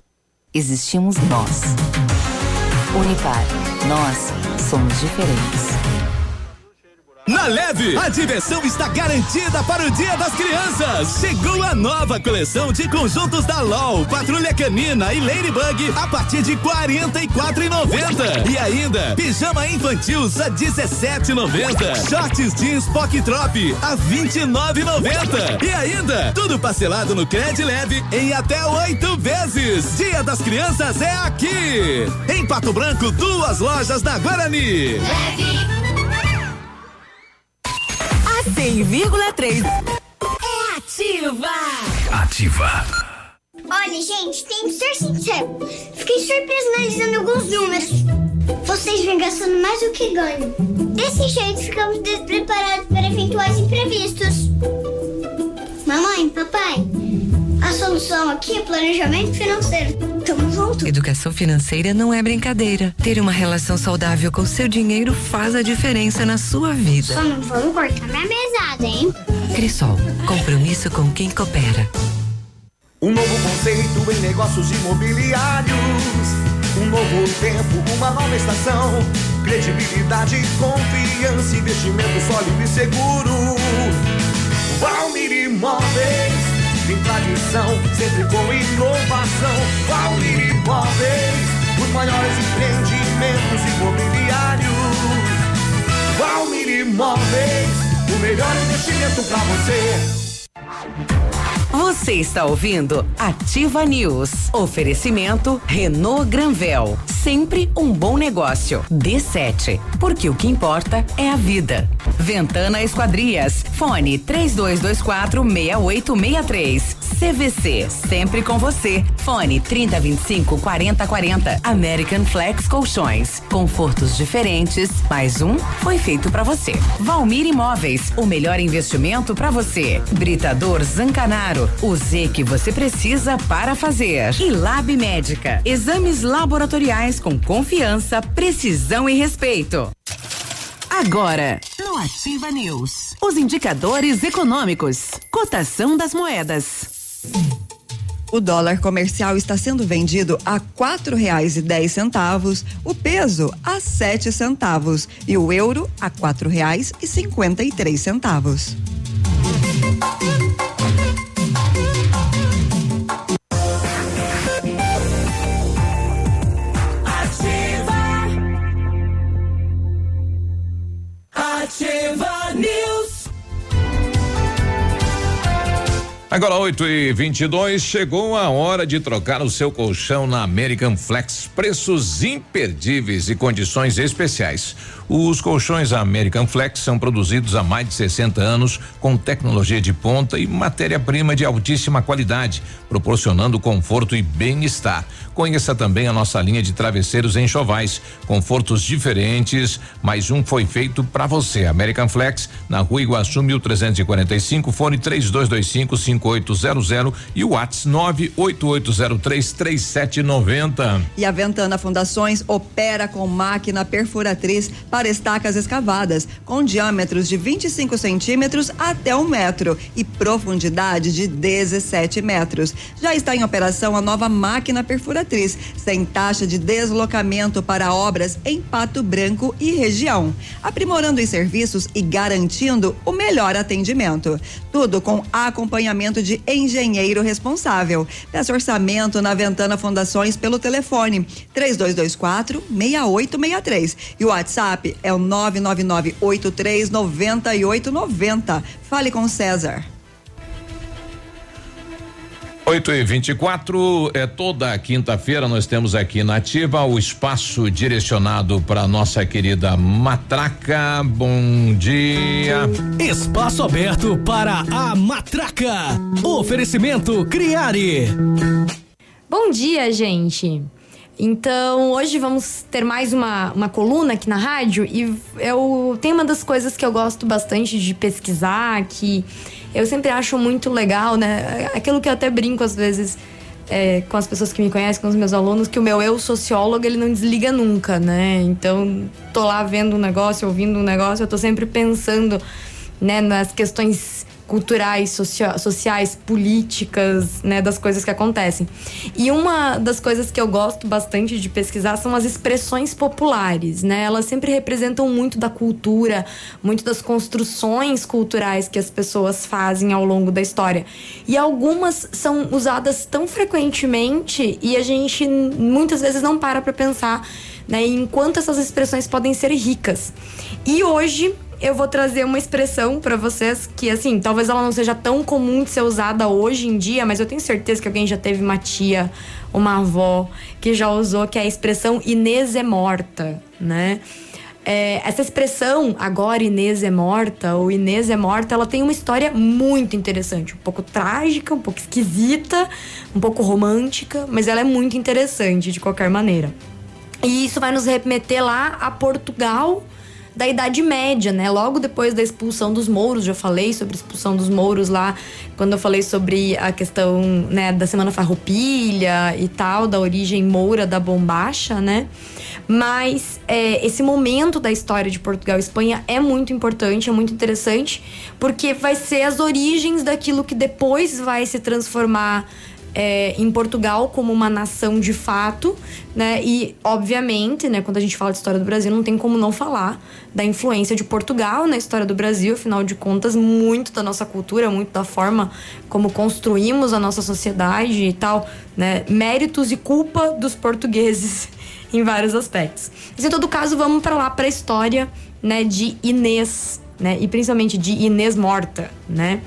existimos nós. Unipar. Nós somos diferentes. Na Leve, a diversão está garantida para o Dia das Crianças. Chegou a nova coleção de conjuntos da LOL, Patrulha Canina e Ladybug a partir de R$ 44,90. E ainda, pijama infantil a R$ 17,90. Shorts jeans Pock Trop a R$ 29,90. E ainda, tudo parcelado no Cred Leve em até oito vezes. Dia das Crianças é aqui. Em Pato Branco, duas lojas da Guarani. Leve. A 100,3 é ativa. Ativa. Olha, gente, tem que ser sincero. Fiquei surpreso analisando alguns números. Vocês vêm gastando mais do que ganham. Desse jeito, ficamos despreparados para eventuais imprevistos. Mamãe, papai, a solução aqui é planejamento financeiro. Tamo junto. Educação financeira não é brincadeira. Ter uma relação saudável com seu dinheiro faz a diferença na sua vida. Só não vamos cortar minha mesada, hein? Crisol, compromisso com quem coopera. Um novo conceito em negócios imobiliários. Um novo tempo, uma nova estação. Credibilidade, confiança, investimento sólido e seguro. Valmir Imóveis, tem tradição, sempre com inovação. Valmir Imóveis, os maiores empreendimentos imobiliários. Valmir Imóveis, o melhor investimento para você. Você está ouvindo Ativa News. Oferecimento Renault Granvel. Sempre um bom negócio. D7. Porque o que importa é a vida. Ventana Esquadrias. Fone 3224 6863. CVC. Sempre com você. Fone 3025 4040. American Flex Colchões. Confortos diferentes. Mais um foi feito para você. Valmir Imóveis. O melhor investimento para você. Britador Zancanaro. O Z que você precisa para fazer. E Lab Médica. Exames laboratoriais com confiança, precisão e respeito. Agora, no Ativa News, os indicadores econômicos, cotação das moedas. O dólar comercial está sendo vendido a quatro reais e dez centavos, o peso a sete centavos e o euro a quatro reais e cinquenta e três centavos. Agora 8 e 22 chegou a hora de trocar o seu colchão na American Flex. Preços imperdíveis e condições especiais. Os colchões American Flex são produzidos há mais de 60 anos com tecnologia de ponta e matéria-prima de altíssima qualidade, proporcionando conforto e bem-estar. Conheça também a nossa linha de travesseiros enxovais, confortos diferentes, mas um foi feito para você. American Flex, na Rua Iguaçu 1345, fone 3225 5800 e o WhatsApp 98803 3790. E a Ventana Fundações opera com máquina perfuratriz para estacas escavadas, com diâmetros de 25 centímetros até um metro e profundidade de 17 metros. Já está em operação a nova máquina perfuratriz, sem taxa de deslocamento para obras em Pato Branco e região, aprimorando os serviços e garantindo o melhor atendimento. Tudo com acompanhamento de engenheiro responsável. Peça orçamento na Ventana Fundações pelo telefone 3224 6863 e o WhatsApp é o 999839890. Fale com César. 8 e 24 é toda quinta-feira nós temos aqui na Ativa o espaço direcionado para nossa querida Matraca. Bom dia. Espaço aberto para a Matraca. Oferecimento Criare. Bom dia, gente. Então, hoje vamos ter mais uma, uma coluna aqui na rádio e eu tem uma das coisas que eu gosto bastante de pesquisar, que eu sempre acho muito legal, né? Aquilo que eu até brinco às vezes é, com as pessoas que me conhecem, com os meus alunos, que o meu eu sociólogo ele não desliga nunca, né? Então, tô lá vendo um negócio, ouvindo um negócio, eu tô sempre pensando, né, nas questões culturais, socia sociais, políticas, né, das coisas que acontecem. E uma das coisas que eu gosto bastante de pesquisar são as expressões populares, né? Elas sempre representam muito da cultura, muito das construções culturais que as pessoas fazem ao longo da história. E algumas são usadas tão frequentemente e a gente muitas vezes não para para pensar, né, em quanto essas expressões podem ser ricas. E hoje eu vou trazer uma expressão para vocês que, assim, talvez ela não seja tão comum de ser usada hoje em dia, mas eu tenho certeza que alguém já teve uma tia, uma avó que já usou, que é a expressão Inês é morta, né? É, essa expressão, agora Inês é morta, ou Inês é morta, ela tem uma história muito interessante. Um pouco trágica, um pouco esquisita, um pouco romântica, mas ela é muito interessante de qualquer maneira. E isso vai nos remeter lá a Portugal da Idade Média, né? Logo depois da expulsão dos mouros, já falei sobre a expulsão dos mouros lá, quando eu falei sobre a questão né, da Semana Farroupilha e tal, da origem moura da bombacha, né? Mas é, esse momento da história de Portugal e Espanha é muito importante, é muito interessante, porque vai ser as origens daquilo que depois vai se transformar é, em Portugal como uma nação de fato, né? E obviamente, né, quando a gente fala de história do Brasil, não tem como não falar da influência de Portugal na história do Brasil, afinal de contas, muito da nossa cultura, muito da forma como construímos a nossa sociedade e tal, né? Méritos e culpa dos portugueses em vários aspectos. Mas em todo caso, vamos para lá para a história, né, de Inês, né? E principalmente de Inês morta, né?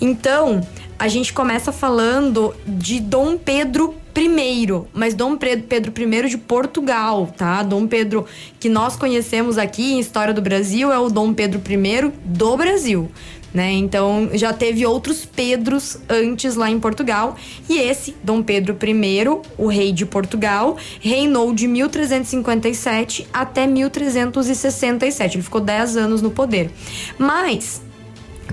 Então, a gente começa falando de Dom Pedro I, mas Dom Pedro I de Portugal, tá? Dom Pedro que nós conhecemos aqui em História do Brasil é o Dom Pedro I do Brasil. Né? Então já teve outros Pedros antes lá em Portugal e esse Dom Pedro I, o rei de Portugal, reinou de 1357 até 1367. Ele ficou 10 anos no poder. Mas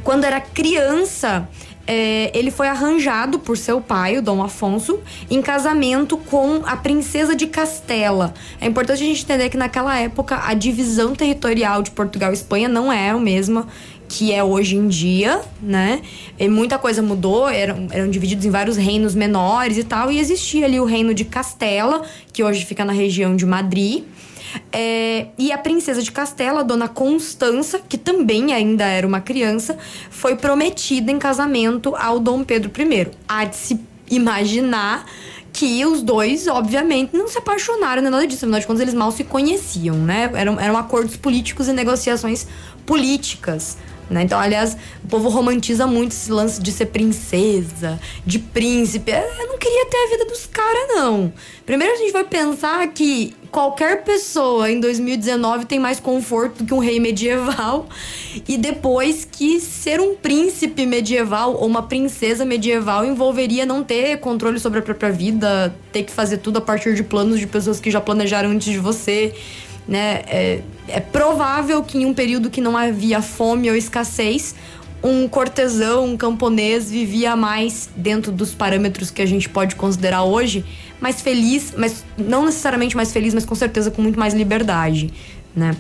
quando era criança, é, ele foi arranjado por seu pai, o Dom Afonso, em casamento com a princesa de Castela. É importante a gente entender que naquela época a divisão territorial de Portugal e Espanha não é a mesma que é hoje em dia, né? E muita coisa mudou, eram, eram divididos em vários reinos menores e tal, e existia ali o reino de Castela, que hoje fica na região de Madrid. É, e a princesa de Castela, dona Constança, que também ainda era uma criança, foi prometida em casamento ao Dom Pedro I. Há de se imaginar que os dois, obviamente, não se apaixonaram nem nada disso. Afinal de contas, eles mal se conheciam, né? Eram, eram acordos políticos e negociações políticas. Né? Então, aliás, o povo romantiza muito esse lance de ser princesa, de príncipe. Eu não queria ter a vida dos caras, não. Primeiro, a gente vai pensar que qualquer pessoa em 2019 tem mais conforto do que um rei medieval. E depois, que ser um príncipe medieval ou uma princesa medieval envolveria não ter controle sobre a própria vida, ter que fazer tudo a partir de planos de pessoas que já planejaram antes de você né? É, é provável que em um período que não havia fome ou escassez, um cortesão, um camponês vivia mais dentro dos parâmetros que a gente pode considerar hoje, mais feliz, mas não necessariamente mais feliz, mas com certeza com muito mais liberdade, né?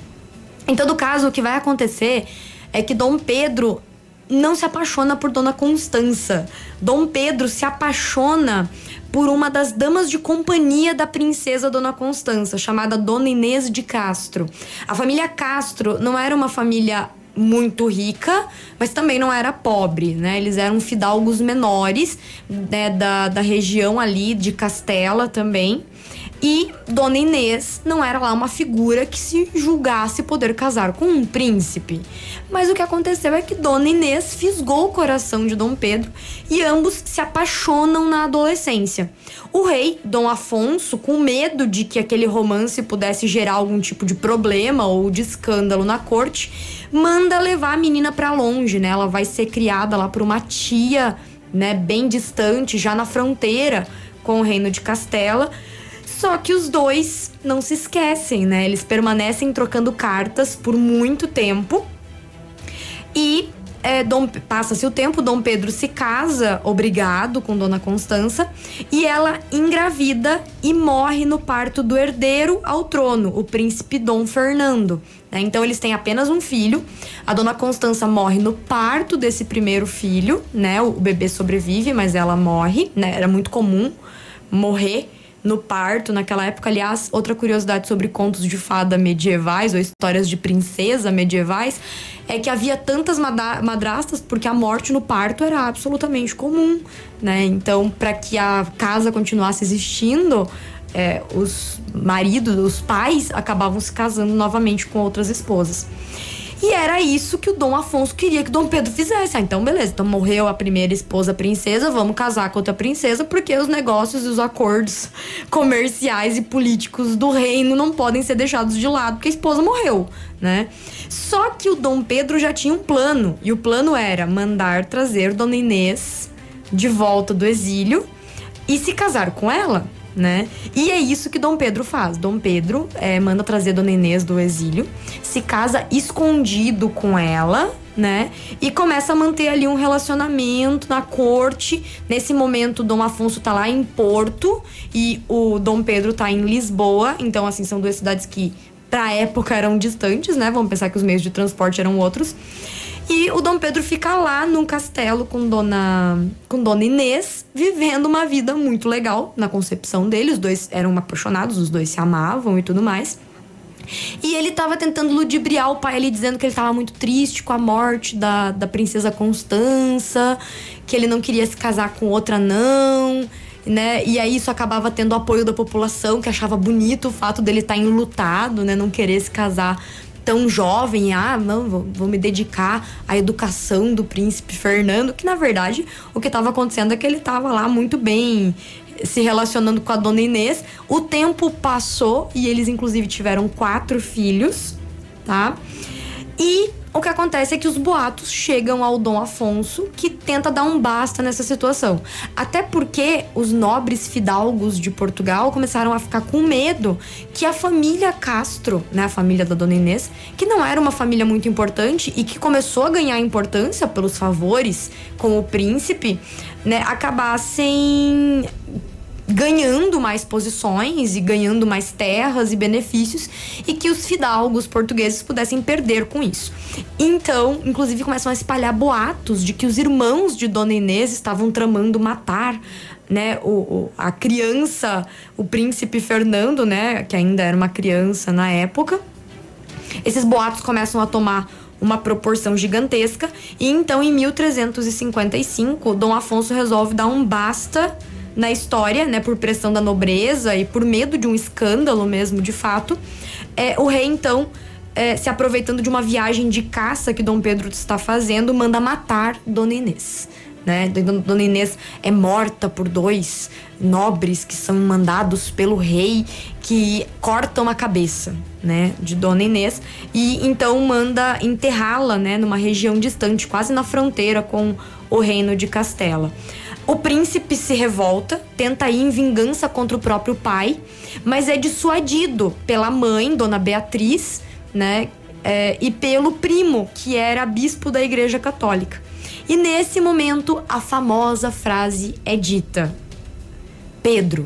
Em todo caso, o que vai acontecer é que Dom Pedro não se apaixona por Dona Constança. Dom Pedro se apaixona por uma das damas de companhia da princesa Dona Constança, chamada Dona Inês de Castro. A família Castro não era uma família muito rica, mas também não era pobre, né? Eles eram fidalgos menores, né, da, da região ali de Castela também. E Dona Inês não era lá uma figura que se julgasse poder casar com um príncipe. Mas o que aconteceu é que Dona Inês fisgou o coração de Dom Pedro e ambos se apaixonam na adolescência. O rei, Dom Afonso, com medo de que aquele romance pudesse gerar algum tipo de problema ou de escândalo na corte, manda levar a menina para longe, né? Ela vai ser criada lá por uma tia, né, bem distante, já na fronteira com o reino de Castela só que os dois não se esquecem, né? Eles permanecem trocando cartas por muito tempo. E é, passa-se o tempo, Dom Pedro se casa, obrigado, com Dona Constança, e ela engravida e morre no parto do herdeiro ao trono, o príncipe Dom Fernando. Né? Então eles têm apenas um filho. A Dona Constança morre no parto desse primeiro filho, né? O bebê sobrevive, mas ela morre, né? Era muito comum morrer no parto naquela época. Aliás, outra curiosidade sobre contos de fada medievais ou histórias de princesa medievais é que havia tantas madrastas porque a morte no parto era absolutamente comum, né? Então, para que a casa continuasse existindo, é, os maridos, os pais acabavam se casando novamente com outras esposas. E era isso que o Dom Afonso queria que Dom Pedro fizesse. Ah, então beleza, então morreu a primeira esposa princesa, vamos casar com outra princesa, porque os negócios e os acordos comerciais e políticos do reino não podem ser deixados de lado, porque a esposa morreu, né? Só que o Dom Pedro já tinha um plano, e o plano era mandar trazer Dona Inês de volta do exílio e se casar com ela né? E é isso que Dom Pedro faz. Dom Pedro é, manda trazer Dona Inês do exílio, se casa escondido com ela, né? E começa a manter ali um relacionamento na corte. Nesse momento, Dom Afonso tá lá em Porto e o Dom Pedro tá em Lisboa. Então, assim, são duas cidades que, pra época, eram distantes, né? Vamos pensar que os meios de transporte eram outros. E o Dom Pedro fica lá num castelo com Dona, com Dona Inês, vivendo uma vida muito legal na concepção dele. Os dois eram apaixonados, os dois se amavam e tudo mais. E ele tava tentando ludibriar o pai ali, dizendo que ele tava muito triste com a morte da, da princesa Constança, que ele não queria se casar com outra, não. Né? E aí isso acabava tendo apoio da população, que achava bonito o fato dele estar tá enlutado, né? Não querer se casar tão jovem, ah, não, vou, vou, me dedicar à educação do príncipe Fernando, que na verdade o que estava acontecendo é que ele estava lá muito bem se relacionando com a dona Inês. O tempo passou e eles inclusive tiveram quatro filhos, tá? E o que acontece é que os boatos chegam ao Dom Afonso, que tenta dar um basta nessa situação. Até porque os nobres fidalgos de Portugal começaram a ficar com medo que a família Castro, né, a família da Dona Inês, que não era uma família muito importante e que começou a ganhar importância pelos favores com o príncipe, né, acabassem ganhando mais posições e ganhando mais terras e benefícios e que os fidalgos portugueses pudessem perder com isso. Então, inclusive, começam a espalhar boatos de que os irmãos de Dona Inês estavam tramando matar né, o, o, a criança, o príncipe Fernando, né, que ainda era uma criança na época. Esses boatos começam a tomar uma proporção gigantesca e então em 1355 Dom Afonso resolve dar um basta na história, né, por pressão da nobreza e por medo de um escândalo mesmo, de fato, é, o rei então é, se aproveitando de uma viagem de caça que Dom Pedro está fazendo, manda matar Dona Inês. Né? Dona Inês é morta por dois nobres que são mandados pelo rei que cortam a cabeça, né, de Dona Inês e então manda enterrá-la, né, numa região distante, quase na fronteira com o reino de Castela. O príncipe se revolta, tenta ir em vingança contra o próprio pai, mas é dissuadido pela mãe, Dona Beatriz, né? É, e pelo primo, que era bispo da Igreja Católica. E nesse momento, a famosa frase é dita: Pedro,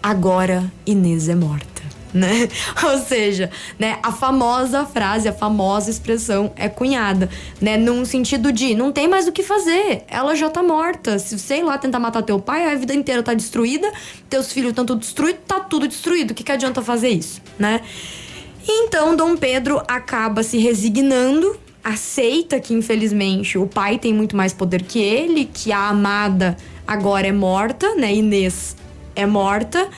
agora Inês é morta. Né? Ou seja, né, a famosa frase, a famosa expressão é cunhada, né, num sentido de não tem mais o que fazer, ela já tá morta. Se sei lá tentar matar teu pai, a vida inteira tá destruída, teus filhos estão tudo destruídos, tá tudo destruído. O que que adianta fazer isso, né? Então Dom Pedro acaba se resignando, aceita que infelizmente o pai tem muito mais poder que ele, que a amada agora é morta, né? Inês é morta.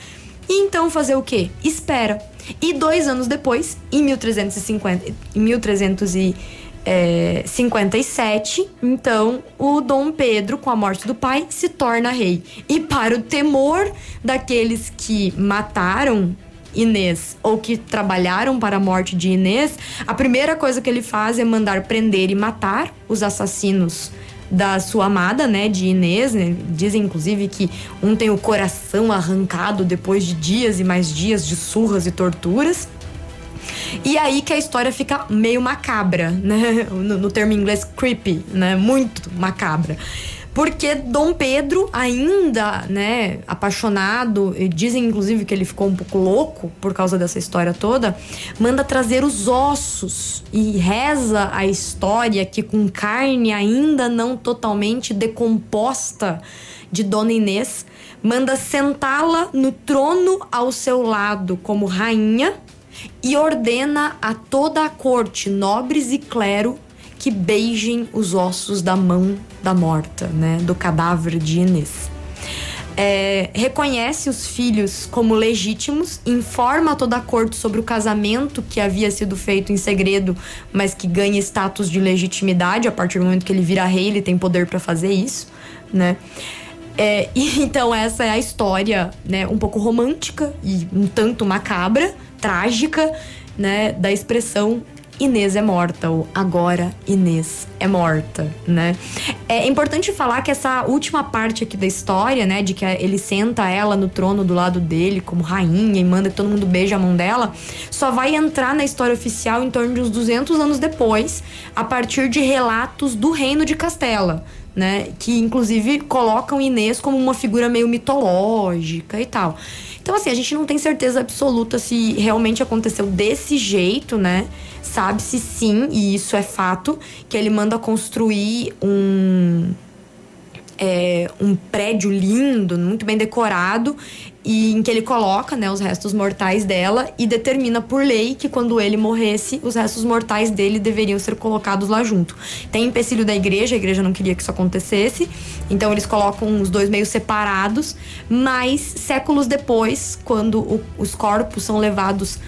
E então fazer o quê? Espera. E dois anos depois, em 1350, em 1357, então o Dom Pedro, com a morte do pai, se torna rei. E para o temor daqueles que mataram Inês ou que trabalharam para a morte de Inês, a primeira coisa que ele faz é mandar prender e matar os assassinos da sua amada, né, de Inês, né? Dizem inclusive que um tem o coração arrancado depois de dias e mais dias de surras e torturas. E aí que a história fica meio macabra, né? No, no termo inglês creepy, né? Muito macabra porque Dom Pedro, ainda, né, apaixonado, e dizem inclusive que ele ficou um pouco louco por causa dessa história toda, manda trazer os ossos e reza a história que com carne ainda não totalmente decomposta de Dona Inês, manda sentá-la no trono ao seu lado como rainha e ordena a toda a corte, nobres e clero, que beijem os ossos da mão da morta, né, do cadáver de Inês. É, reconhece os filhos como legítimos, informa toda a corte sobre o casamento que havia sido feito em segredo, mas que ganha status de legitimidade a partir do momento que ele vira rei, ele tem poder para fazer isso, né? É, e então essa é a história, né, um pouco romântica e um tanto macabra, trágica, né, da expressão Inês é morta, ou agora Inês é morta, né? É importante falar que essa última parte aqui da história, né, de que ele senta ela no trono do lado dele como rainha e manda que todo mundo beije a mão dela, só vai entrar na história oficial em torno de uns 200 anos depois, a partir de relatos do reino de Castela. Né, que inclusive colocam Inês como uma figura meio mitológica e tal. Então, assim, a gente não tem certeza absoluta se realmente aconteceu desse jeito, né? Sabe-se sim, e isso é fato, que ele manda construir um. É, um prédio lindo, muito bem decorado, e em que ele coloca né, os restos mortais dela e determina por lei que quando ele morresse, os restos mortais dele deveriam ser colocados lá junto. Tem empecilho da igreja, a igreja não queria que isso acontecesse, então eles colocam os dois meio separados, mas séculos depois, quando o, os corpos são levados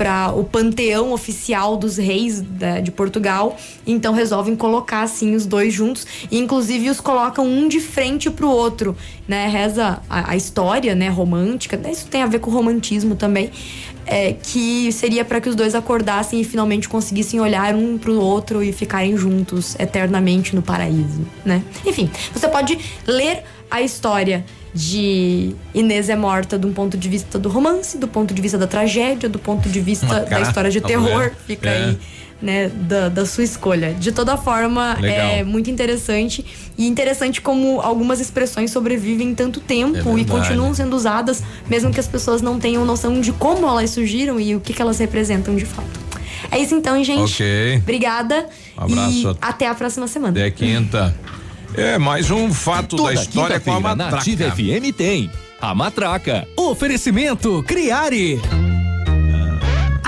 para o panteão oficial dos reis da, de Portugal. Então resolvem colocar assim os dois juntos e inclusive os colocam um de frente para o outro, né? Reza a, a, história, né, romântica. Isso tem a ver com o romantismo também. É, que seria para que os dois acordassem e finalmente conseguissem olhar um para o outro e ficarem juntos eternamente no paraíso, né? Enfim, você pode ler a história de Inês é morta de um ponto de vista do romance, do ponto de vista da tragédia, do ponto de vista da história de terror. Fica é. aí. Né, da, da sua escolha. De toda forma, Legal. é muito interessante. E interessante como algumas expressões sobrevivem tanto tempo é e continuam sendo usadas, mesmo que as pessoas não tenham noção de como elas surgiram e o que, que elas representam de fato. É isso então, gente. Ok. Obrigada. Um abraço. E até a próxima semana. Até quinta. É, mais um fato Toda da história com a matraca. Na Ativa FM tem a matraca. Oferecimento Criare.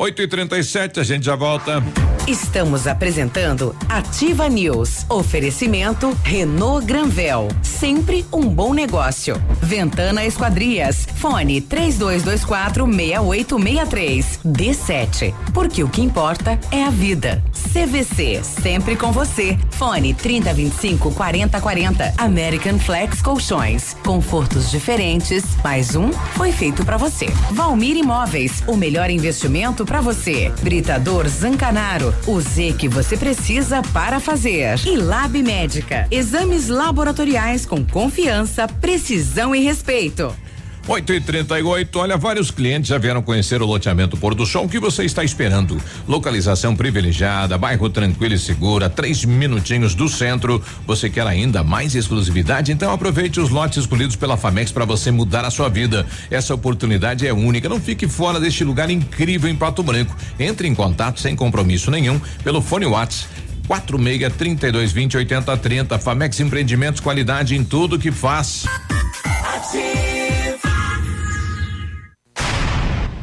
8 e 37 a gente já volta. Estamos apresentando Ativa News. Oferecimento Renault Granvel. Sempre um bom negócio. Ventana Esquadrias. Fone 3224 6863. D7. Porque o que importa é a vida. CVC. Sempre com você. Fone 3025 4040. American Flex Colchões. Confortos diferentes. Mais um foi feito para você. Valmir Imóveis. O melhor investimento para você. Britador Zancanaro. O Z que você precisa para fazer. E Lab Médica. Exames laboratoriais com confiança, precisão e respeito. 8 e 38 olha, vários clientes já vieram conhecer o loteamento Pôr do Sol. O que você está esperando? Localização privilegiada, bairro tranquilo e segura, três minutinhos do centro. Você quer ainda mais exclusividade? Então aproveite os lotes escolhidos pela Famex para você mudar a sua vida. Essa oportunidade é única. Não fique fora deste lugar incrível em Pato Branco. Entre em contato sem compromisso nenhum pelo fone WhatsApp 46 32 20 80 30. Famex Empreendimentos, qualidade em tudo que faz.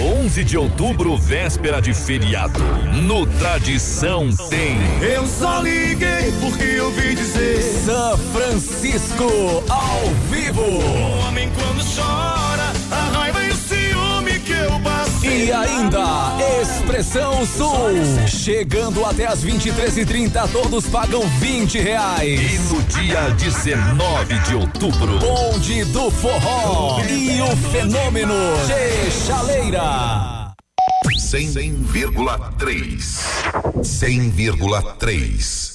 11 de outubro, véspera de feriado. No Tradição tem. Eu só liguei porque eu vi dizer. São Francisco ao vivo. O homem quando chora, E ainda, Expressão Sul. Chegando até as 23h30, todos pagam 20 reais. E no dia 19 de outubro, Bonde do Forró e o fenômeno G Chaleira. 100,3. 100,3.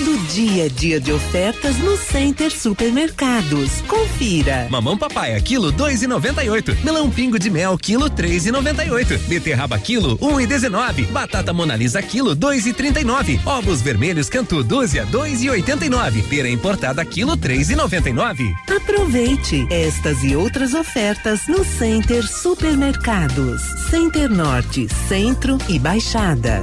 Todo dia dia de ofertas no Center Supermercados. Confira. Mamão papaya, quilo dois e noventa e oito. Melão pingo de mel, quilo três e noventa e oito. Beterraba, quilo um e dezenove. Batata monalisa, quilo dois e trinta e nove. Ovos vermelhos cantu, dúzia, dois e oitenta e nove. Pera importada, quilo três e noventa e nove. Aproveite estas e outras ofertas no Center Supermercados. Center Norte, Centro e Baixada.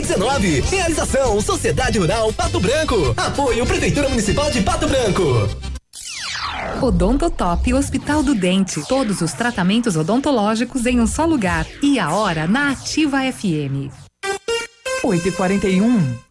Realização Sociedade Rural Pato Branco. Apoio Prefeitura Municipal de Pato Branco. Odontotop Hospital do Dente. Todos os tratamentos odontológicos em um só lugar. E a hora na Ativa FM. 8 e 41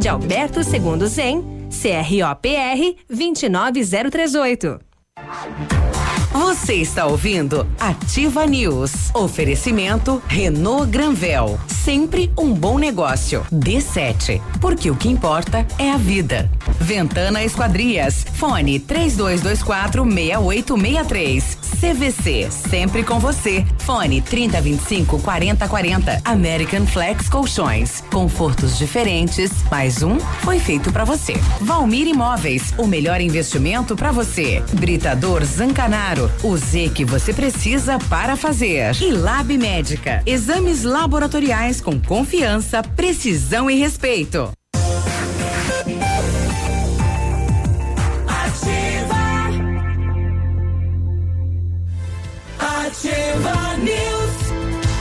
de Alberto Segundo Zen, CROPR 29038. Você está ouvindo Ativa News. Oferecimento Renault Granvel. Sempre um bom negócio. D7. Porque o que importa é a vida. Ventana Esquadrias. Fone 3224 6863. CVC. Sempre com você. Fone 3025 4040. American Flex Colchões. Confortos diferentes. Mais um foi feito para você. Valmir Imóveis. O melhor investimento para você. Britador Zancanaro. O Z que você precisa para fazer. E Lab Médica. Exames laboratoriais com confiança, precisão e respeito. Ativa. Ativa News.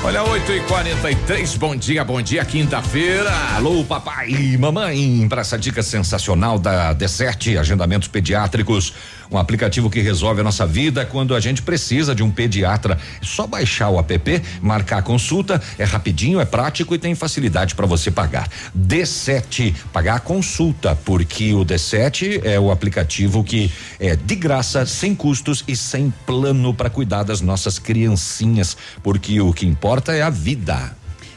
Olha, 8 e 43 bom dia, bom dia, quinta-feira. Alô, papai e mamãe, para essa dica sensacional da D7, agendamentos pediátricos. Um aplicativo que resolve a nossa vida quando a gente precisa de um pediatra. É só baixar o app, marcar a consulta, é rapidinho, é prático e tem facilidade para você pagar. D7, pagar a consulta, porque o D7 é o aplicativo que é de graça, sem custos e sem plano para cuidar das nossas criancinhas, porque o que importa é a vida.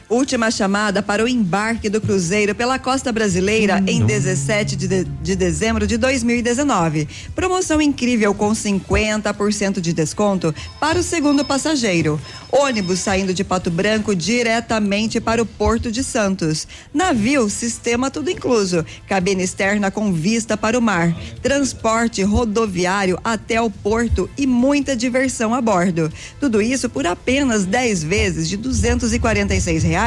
Última chamada para o embarque do cruzeiro pela costa brasileira em 17 de, de- de dezembro de 2019. Promoção incrível com 50% de desconto para o segundo passageiro. Ônibus saindo de Pato Branco diretamente para o Porto de Santos. Navio, sistema tudo incluso. Cabine externa com vista para o mar. Transporte rodoviário até o porto e muita diversão a bordo. Tudo isso por apenas 10 vezes de 246 reais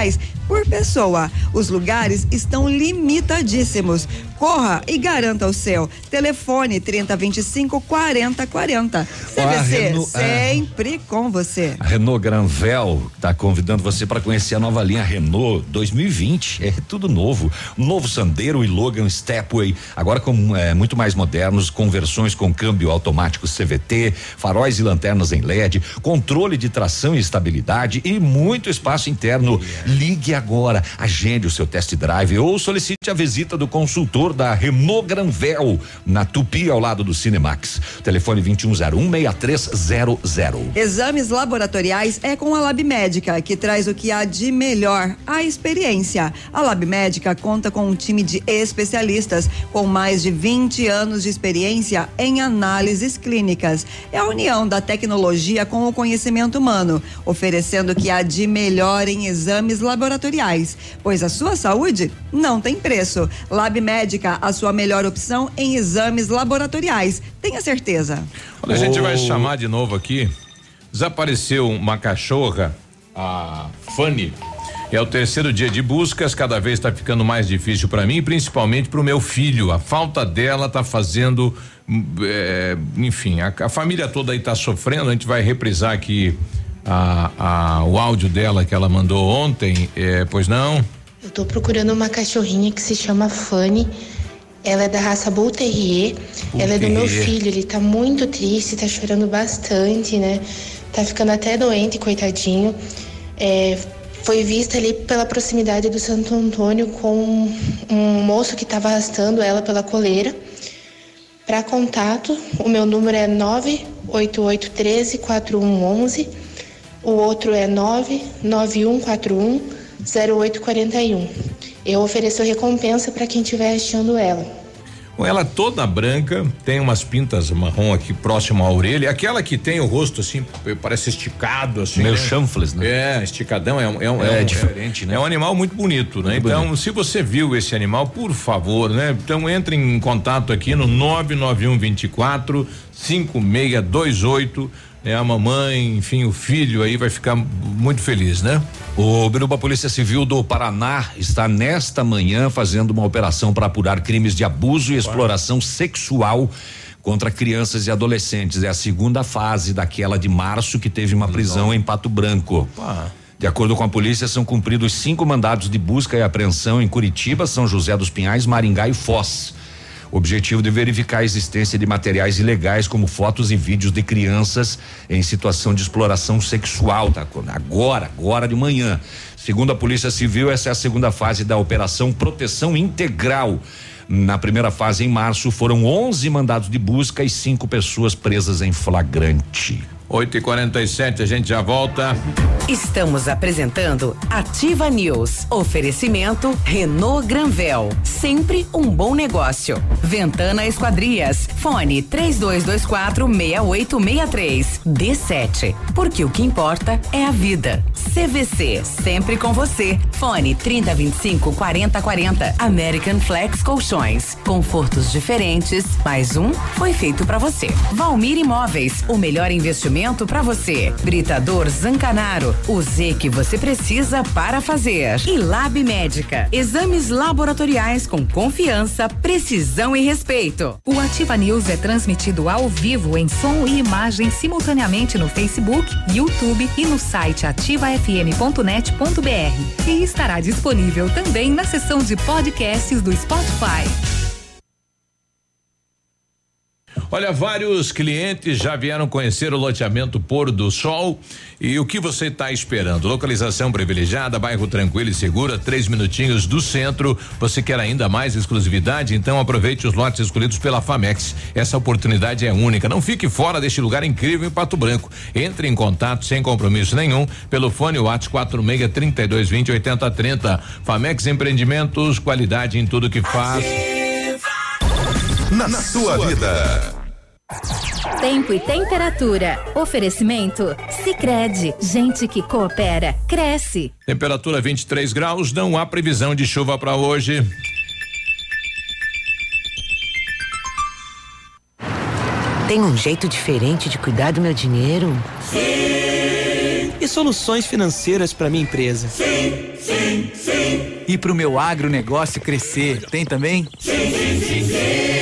por pessoa. Os lugares estão limitadíssimos. Corra e garanta o seu. Telefone 3025 4040. Ah, CVC, ah. sempre com você. A Renault Granvel está convidando você para conhecer a nova linha Renault 2020. É tudo novo. Novo Sandero e Logan Stepway, agora com é, muito mais modernos, com versões com câmbio automático CVT, faróis e lanternas em LED, controle de tração e estabilidade e muito espaço interno. Ligue agora, agende o seu test drive ou solicite a visita do consultor da Renault Granvel na Tupi ao lado do Cinemax. Telefone 21016300. Exames laboratoriais é com a Lab Médica, que traz o que há de melhor, a experiência. A Lab Médica conta com um time de especialistas com mais de 20 anos de experiência em análises clínicas. É a união da tecnologia com o conhecimento humano, oferecendo o que há de melhor em exames laboratoriais, pois a sua saúde não tem preço. Lab Médica, a sua melhor opção em exames laboratoriais. Tenha certeza. Olha, a gente vai Oh. chamar de novo aqui. Desapareceu uma cachorra, a Fanny. É o terceiro dia de buscas, cada vez está ficando mais difícil para mim, principalmente para o meu filho. A falta dela está fazendo, é, enfim, a, a família toda aí está sofrendo. A gente vai reprisar aqui a, a- o áudio dela que ela mandou ontem, é, pois não? Eu tô procurando uma cachorrinha que se chama Fanny. Ela é da raça Bull Terrier. Ela é do meu filho. Ele tá muito triste, tá chorando bastante, né? Tá ficando até doente, coitadinho. É, foi vista ali pela proximidade do Santo Antônio com um moço que tava arrastando ela pela coleira. Para contato, o meu número é 98813 4111. O outro é 99141 0841. Eu ofereço recompensa para quem estiver achando ela. Com ela toda branca, tem umas pintas marrom aqui próximo à orelha, aquela que tem o rosto assim, parece esticado assim. Meio né? chanfles, né? É, esticadão, é um, é um, É um- diferente, né? É um animal muito bonito, né? Muito então, bonito. se você viu esse animal, por favor, né? Então entre em contato aqui no 99124 5628 né? A mamãe, enfim, o filho aí vai ficar muito feliz, né? O Biruba Polícia Civil do Paraná está nesta manhã fazendo uma operação para apurar crimes de abuso e exploração sexual contra crianças e adolescentes. É a segunda fase daquela de março que teve uma prisão em Pato Branco. De acordo com a polícia, são cumpridos cinco mandados de busca e apreensão em Curitiba, São José dos Pinhais, Maringá e Foz. Objetivo de verificar a existência de materiais ilegais como fotos e vídeos de crianças em situação de exploração sexual, tá? Agora, agora de manhã. Segundo a Polícia Civil, essa é a segunda fase da Operação Proteção Integral. Na primeira fase, em março, foram 11 mandados de busca e cinco pessoas presas em flagrante. 8 e 47 a gente já volta. Estamos apresentando Ativa News. Oferecimento Renault Granvel. Sempre um bom negócio. Ventana Esquadrias. Fone 3224 6863. D7. Porque o que importa é a vida. CVC. Sempre com você. Fone 3025 4040. American Flex Colchões. Confortos diferentes. Mais um foi feito para você. Valmir Imóveis. O melhor investimento para você. Britador Zancanaro. O Z que você precisa para fazer. E Lab Médica. Exames laboratoriais com confiança, precisão e respeito. O Ativa News é transmitido ao vivo em som e imagem simultaneamente no Facebook, YouTube e no site ativafm.net.br. E estará disponível também na seção de podcasts do Spotify. Olha, vários clientes já vieram conhecer o loteamento Pôr do Sol e o que você está esperando? Localização privilegiada, bairro tranquilo e segura, três minutinhos do centro. Você quer ainda mais exclusividade? Então aproveite os lotes escolhidos pela Famex. Essa oportunidade é única. Não fique fora deste lugar incrível em Pato Branco. Entre em contato sem compromisso nenhum pelo fone WhatsApp 46 32 20 80 30. Famex Empreendimentos, qualidade em tudo que faz. Na, na sua vida. Tempo e temperatura. Oferecimento? Sicredi Gente que coopera, cresce. Temperatura 23 graus, não há previsão de chuva para hoje. Tem um jeito diferente de cuidar do meu dinheiro? Sim. E soluções financeiras para minha empresa? Sim, sim, sim. E para o meu agronegócio crescer? Tem também? Sim, sim, sim, sim.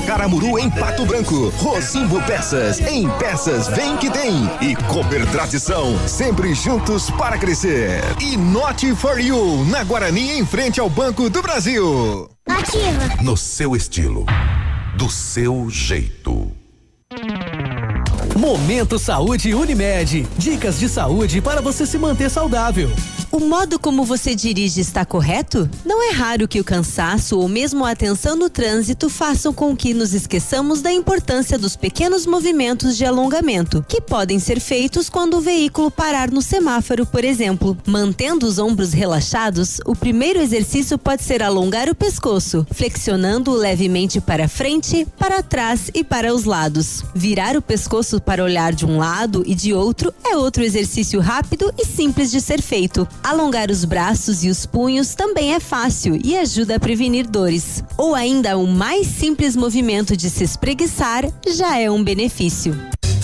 Caramuru em Pato Branco. Rosimbo Peças, em peças vem que tem. E Cooper Tradição, sempre juntos para crescer. E Not for You, na Guarani em frente ao Banco do Brasil. Ativa. No seu estilo, do seu jeito. Momento Saúde Unimed. Dicas de saúde para você se manter saudável. O modo como você dirige está correto? Não é raro que o cansaço ou mesmo a atenção no trânsito façam com que nos esqueçamos da importância dos pequenos movimentos de alongamento, que podem ser feitos quando o veículo parar no semáforo, por exemplo. Mantendo os ombros relaxados, o primeiro exercício pode ser alongar o pescoço, flexionando-o levemente para frente, para trás e para os lados. Virar o pescoço para olhar de um lado e de outro é outro exercício rápido e simples de ser feito. Alongar os braços e os punhos também é fácil e ajuda a prevenir dores. Ou ainda o mais simples movimento de se espreguiçar já é um benefício.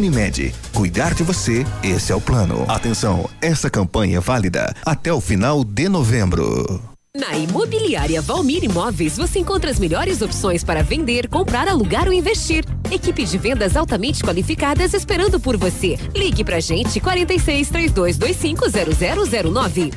Unimed, cuidar de você, esse é o plano. Atenção, essa campanha é válida até o final de novembro. Na Imobiliária Valmir Imóveis você encontra as melhores opções para vender, comprar, alugar ou investir. Equipe de vendas altamente qualificadas esperando por você. Ligue pra gente 46 3225 0009.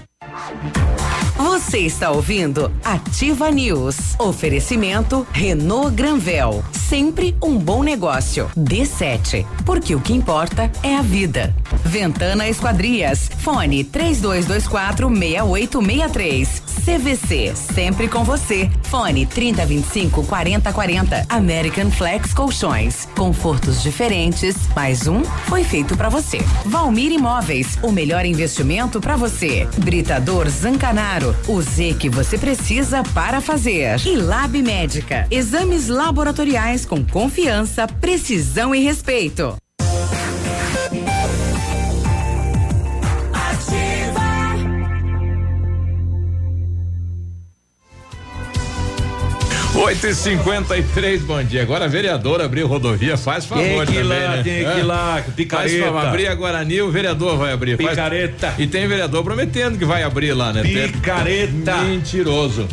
Você está ouvindo Ativa News. Oferecimento Renault Granvel. Sempre um bom negócio. D7. Porque o que importa é a vida. Ventana Esquadrias. Fone 3224 6863. CVC. Sempre com você. Fone 3025 4040. American Flex Colchões. Confortos diferentes. Mais um foi feito para você. Valmir Imóveis. O melhor investimento para você. Britador Zancanaro. O Z que você precisa para fazer. E Lab Médica. Exames laboratoriais com confiança, precisão e respeito. Oito e cinquenta e três, bom dia. Agora a vereadora abriu rodovia, faz favor Tem que ir também, lá, né? tem que ir lá, picareta. Faz favor, abrir a Guarani, o vereador vai abrir. Faz- Picareta. E tem vereador prometendo que vai abrir lá, né? Picareta. Mentiroso.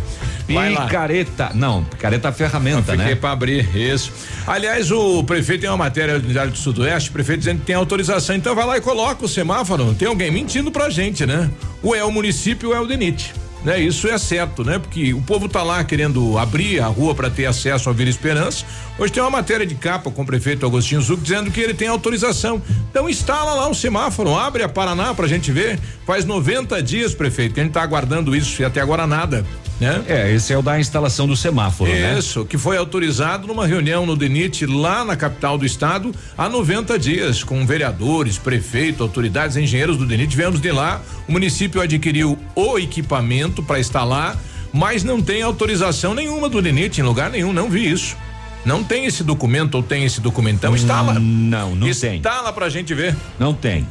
Picareta. Não, picareta é ferramenta, Fiquei né? para abrir, isso. Aliás, o prefeito tem uma matéria do Diário do Sudoeste, o prefeito dizendo que tem autorização, então vai lá e coloca o semáforo. Tem alguém mentindo pra gente, né? Ou é o município ou é o DENIT. Né, isso é certo, né? Porque o povo tá lá querendo abrir a rua para ter acesso à Vila Esperança. Hoje tem uma matéria de capa com o prefeito Agostinho Zuc dizendo que ele tem autorização. Então instala lá um semáforo, abre a Paraná pra gente ver. Faz 90 dias, prefeito, que a gente tá aguardando isso e até agora nada, né? É, esse é o da instalação do semáforo, né? Isso, que foi autorizado numa reunião no DENIT lá na capital do estado há 90 dias, com vereadores, prefeito, autoridades, engenheiros do DENIT. Viemos de lá, o município adquiriu o equipamento para instalar, mas não tem autorização nenhuma do DENIT em lugar nenhum, não vi isso. Não tem esse documento ou tem esse documento? Então instala. Não, não tem. Instala pra gente ver. Não tem.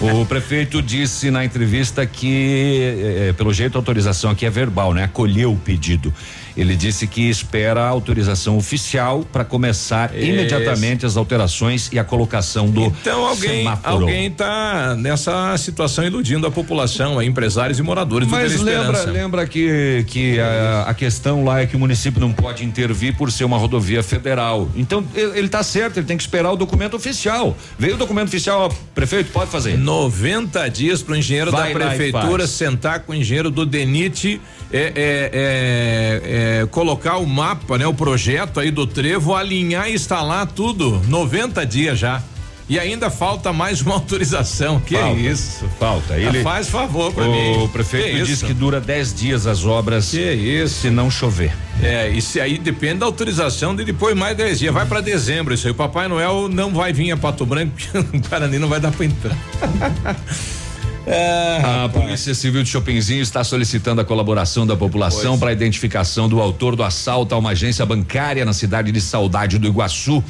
o prefeito disse na entrevista que, eh, pelo jeito, a autorização aqui é verbal, né? Acolheu o pedido. Ele disse que espera a autorização oficial para começar Isso. imediatamente as alterações e a colocação do Então alguém, semáforo. alguém tá nessa situação iludindo a população, a empresários e moradores Mas do Vila lembra, lembra que, que a, a questão lá é que o município não pode intervir por ser uma rodovia federal. Então ele ele tá certo, ele tem que esperar o documento oficial. Veio o documento oficial, ó, prefeito, pode fazer. 90 dias para o engenheiro Vai da prefeitura sentar com o engenheiro do DENIT, é, é, é, é, colocar o mapa, né, o projeto aí do trevo, alinhar e instalar tudo. 90 dias já. E ainda falta mais uma autorização. Que Falta, isso? Falta. Ele, Faz favor para mim. O prefeito Que diz isso? que dura 10 dias as obras. Que isso? Se não chover. É, isso aí depende da autorização de depois mais 10 dias. Vai para dezembro isso aí. O Papai Noel não vai vir a Pato Branco, porque o Guarani não vai dar para entrar. É, a Polícia Civil de Chopinzinho está solicitando a colaboração da população para a identificação do autor do assalto a uma agência bancária na cidade de Saudade do Iguaçu.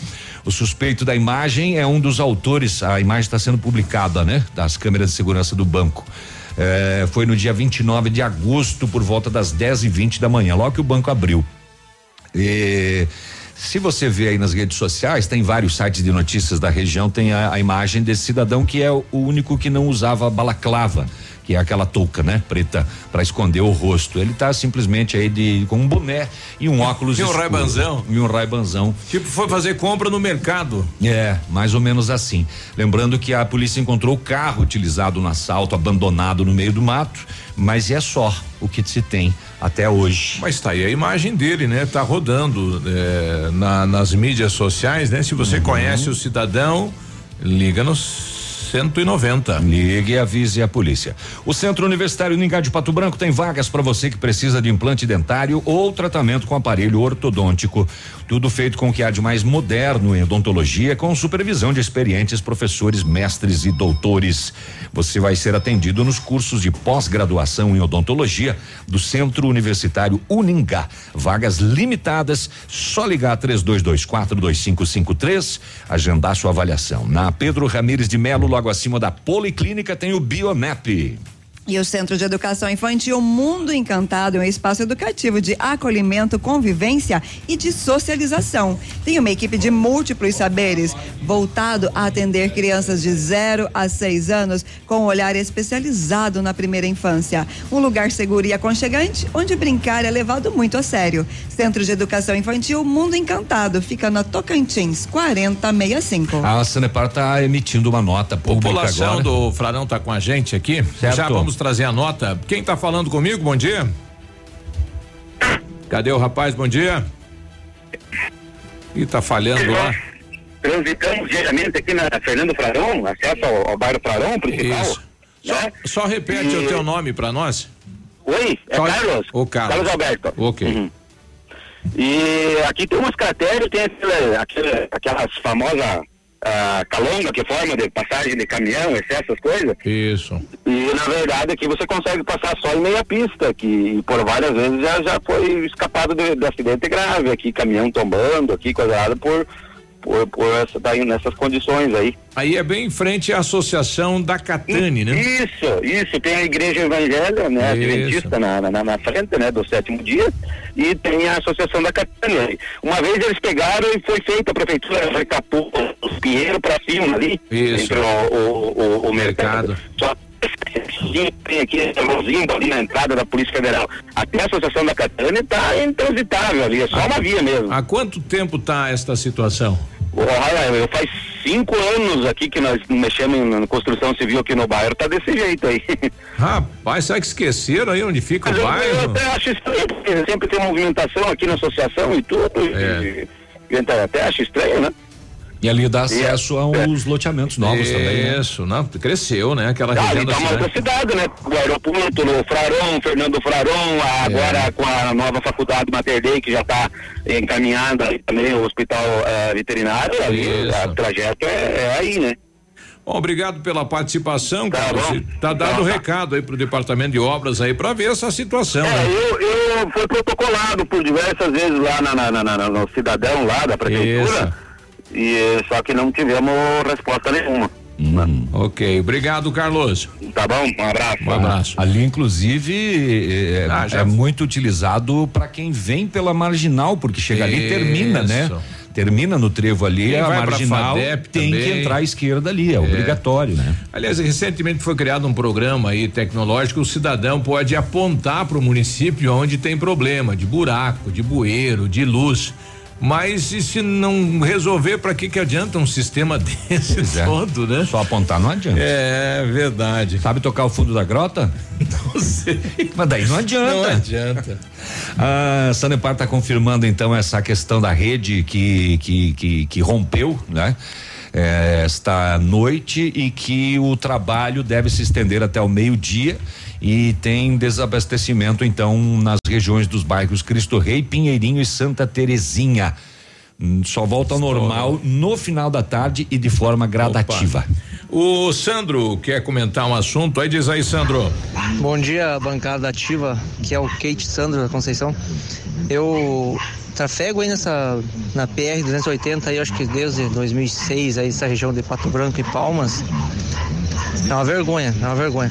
O suspeito da imagem é um dos autores. A imagem está sendo publicada, né? Das câmeras de segurança do banco. É, foi no dia 29 de agosto, por volta das 10 e 20 da manhã, logo que o banco abriu. E se você vê aí nas redes sociais, tem vários sites de notícias da região, tem a, a imagem desse cidadão que é o único que não usava balaclava, que é aquela touca, né, preta, para esconder o rosto. Ele tá simplesmente aí de com um boné e um óculos E um raibanzão. E um raibanzão. Tipo, foi fazer compra no mercado. É, mais ou menos assim. Lembrando que a polícia encontrou o carro utilizado no assalto, abandonado no meio do mato, mas é só o que se tem até hoje. Mas tá aí a imagem dele, né? Tá rodando é, na- nas mídias sociais, né? Se Uhum. você conhece o cidadão, liga no 190. Ligue e avise a polícia. O Centro Universitário Ningá de Pato Branco tem vagas para você que precisa de implante dentário ou tratamento com aparelho ortodôntico. Tudo feito com o que há de mais moderno em odontologia, com supervisão de experientes professores, mestres e doutores. Você vai ser atendido nos cursos de pós-graduação em odontologia do Centro Universitário Uningá. Vagas limitadas, só ligar 32242553, agendar sua avaliação. Na Pedro Ramires de Melo, logo acima da Policlínica, tem o Bionep. E o Centro de Educação Infantil Mundo Encantado é um espaço educativo de acolhimento, convivência e de socialização. Tem uma equipe de múltiplos saberes voltado a atender crianças de 0 a 6 anos com um olhar especializado na primeira infância. Um lugar seguro e aconchegante onde brincar é levado muito a sério. Centro de Educação Infantil Mundo Encantado fica na Tocantins 4065. A Sanepar está emitindo uma nota pública População agora. do Frarão está com a gente aqui. Certo. Já vamos trazer a nota. Quem está falando comigo? Bom dia. Cadê o rapaz? Bom dia. Ih, tá falhando lá. Transitamos diariamente aqui na Fernando Frarão, acesso ao, ao bairro Frarão principal. Isso. Só, só repete E- o teu nome para nós. Oi, é Só- Carlos. O Carlos. Carlos Alberto. Ok. Uhum. E aqui tem umas crateras, tem aquela, aquela, aquelas famosas ah, calonga que forma de passagem de caminhão, essas coisas. Isso. E na verdade aqui você consegue passar só em meia pista, que por várias vezes já, já foi escapado de, de acidente grave, aqui caminhão tombando, aqui coisa por, por, por essa, daí, nessas condições aí. Aí é bem em frente à Associação da Catane, né? Isso, isso, tem a igreja evangélica, né, Isso. adventista na, na, na frente, né, do sétimo dia, e tem a associação da Catânia. Uma vez eles pegaram e foi feita, a prefeitura recapou os pinheiros pra cima ali, Isso. entre o, o, o, o mercado. Só que tem aqui mãozinho ali na entrada da Polícia Federal. Até a associação da Catânia tá intransitável ali, é só uma via mesmo. Há quanto tempo tá esta situação? Eu faz cinco anos aqui que nós mexemos em, na construção civil aqui no bairro, tá desse jeito aí. Rapaz, será que esqueceram aí onde fica Mas o eu, eu bairro? até acho estranho, porque sempre tem movimentação aqui na associação e tudo. É. E, e até, até acho estranho, né? E ali dá acesso aos loteamentos novos também. né? Isso, não, cresceu, né? Aquela Ah, região ali da tá uma outra cidade. cidade, né? O aeroporto, no Frarão, Fernando Frarão, É. agora com a nova faculdade Mater Dei, que já está encaminhada aí também, o hospital eh, veterinário, ali, o trajeto é, é aí, né? Bom, obrigado pela participação, Carlos. Tá dado o recado aí pro departamento de obras aí para ver essa situação. É, né? eu, eu fui protocolado por diversas vezes lá na, na, na- na- no cidadão lá da prefeitura. E só que não tivemos resposta nenhuma. Ok, obrigado, Carlos. Tá bom? Um abraço. Um abraço. Ali, inclusive, é, Ah, é muito utilizado para quem vem pela marginal, porque chega ali e termina, né? Isso. Termina no trevo ali, Quem a marginal FADEP tem que também. entrar à esquerda ali, é, obrigatório, né? Aliás, recentemente foi criado um programa aí tecnológico, o cidadão pode apontar para o município onde tem problema de buraco, de bueiro, de luz. Mas e se não resolver, para que que adianta um sistema desse todo, né? Só apontar não adianta. É verdade. Sabe tocar o fundo da grota? Não sei. Mas daí não adianta. Não adianta. A Sanepar está confirmando então essa questão da rede que que, que, que rompeu, né? É, esta noite e que o trabalho deve se estender até o meio-dia e tem desabastecimento então nas regiões dos bairros Cristo Rei, Pinheirinho e Santa Terezinha. Hum, Só volta ao normal no final da tarde e de forma gradativa. O Sandro quer comentar um assunto aí, diz aí, Sandro. Bom dia, bancada ativa, que é o Kate Sandro da Conceição. Eu trafego aí nessa na PR 280 aí, acho que desde 2006 aí essa região de Pato Branco e Palmas. É uma vergonha, é uma vergonha.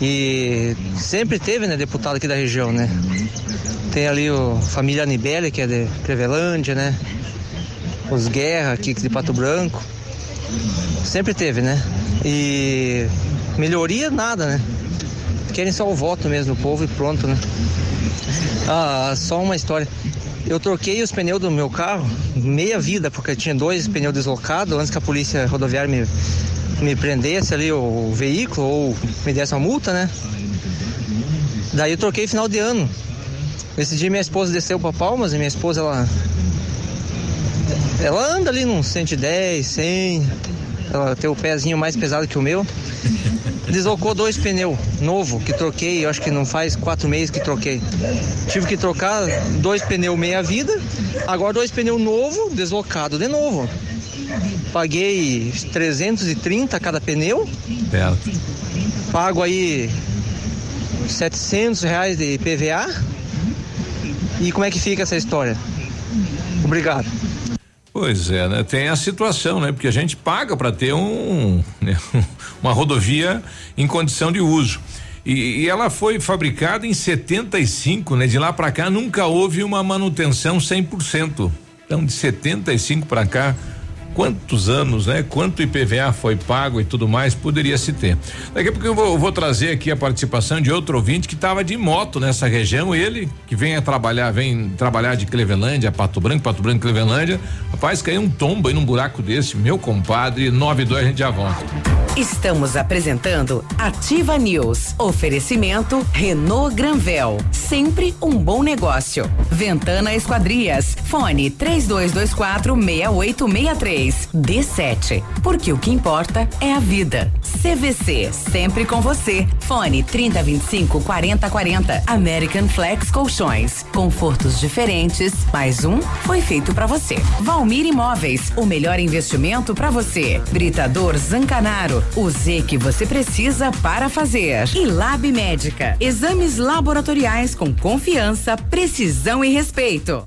E sempre teve, né, deputado aqui da região, né? Tem ali o família Anibele, que é de Crevelândia, né? Os Guerra aqui de Pato Branco. Sempre teve, né? E melhoria nada, né? Querem só o voto mesmo do povo e pronto, né? Ah, só uma história. Eu troquei os pneus do meu carro meia vida, porque eu tinha dois pneus deslocados antes que a polícia rodoviária me, me prendesse ali o, veículo ou me desse uma multa, né? Daí eu troquei final de ano. Esse dia minha esposa desceu para Palmas e minha esposa ela ela anda ali num 110, 100. Ela tem o pezinho mais pesado que o meu. Deslocou dois pneus novo que troquei, eu acho que não faz quatro meses que troquei. Tive que trocar dois pneus meia vida, agora dois pneus novo, deslocado de novo. Paguei 330 cada pneu, Certo. pago aí 700 reais de PVA. E como é que fica essa história? Obrigado. Pois é, né? Tem a situação, né? Porque a gente paga para ter um, né? uma rodovia em condição de uso. E, e, ela foi fabricada em 75, né? De lá para cá nunca houve uma manutenção 100%. Então de 75 para cá quantos anos, né? Quanto IPVA foi pago e tudo mais poderia se ter. Daqui a pouco eu vou, vou trazer aqui a participação de outro ouvinte que estava de moto nessa região, ele que vem a trabalhar, vem trabalhar de Clevelândia, Pato Branco, Pato Branco, Clevelândia. Rapaz, caiu um tombo aí num buraco desse, meu compadre, nove dois a gente já volta. Estamos apresentando Ativa News. Oferecimento Renault Granvel, sempre um bom negócio. Ventana Esquadrias, fone três dois, dois quatro meia oito meia três. D7. Porque o que importa é a vida. CVC, sempre com você. Fone 3025 4040. American Flex Colchões. Confortos diferentes. Mais um foi feito para você. Valmir Imóveis, o melhor investimento para você. Britador Zancanaro, o Z que você precisa para fazer. E Lab Médica, exames laboratoriais com confiança, precisão e respeito.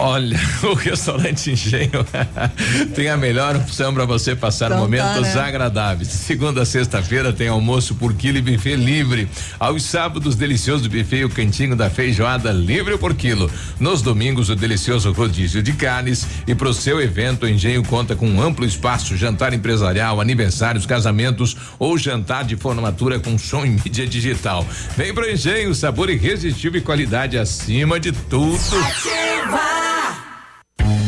Olha, o restaurante Engenho tem a melhor opção para você passar então, momentos tá, né? agradáveis. Segunda a sexta-feira tem almoço por quilo e buffet livre. Aos sábados, delicioso buffet e o cantinho da feijoada livre por quilo. Nos domingos, o delicioso rodízio de carnes. E pro seu evento, o Engenho conta com um amplo espaço, jantar empresarial, aniversários, casamentos ou jantar de formatura com som e mídia digital. Vem pro Engenho, sabor irresistível e qualidade acima de tudo. Ativa! Thank you.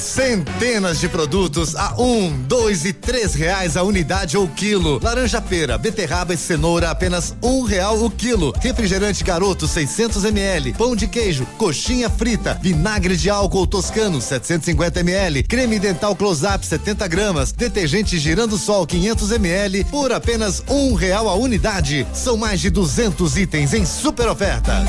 Centenas de produtos a um, dois e três reais a unidade ou quilo. Laranja pera, beterraba e cenoura apenas um real o quilo. Refrigerante garoto 600 ml. Pão de queijo, coxinha frita, vinagre de álcool toscano 750 ml. Creme dental close up 70 gramas. Detergente girando sol 500 ml por apenas um real a unidade. São mais de 200 itens em super ofertas.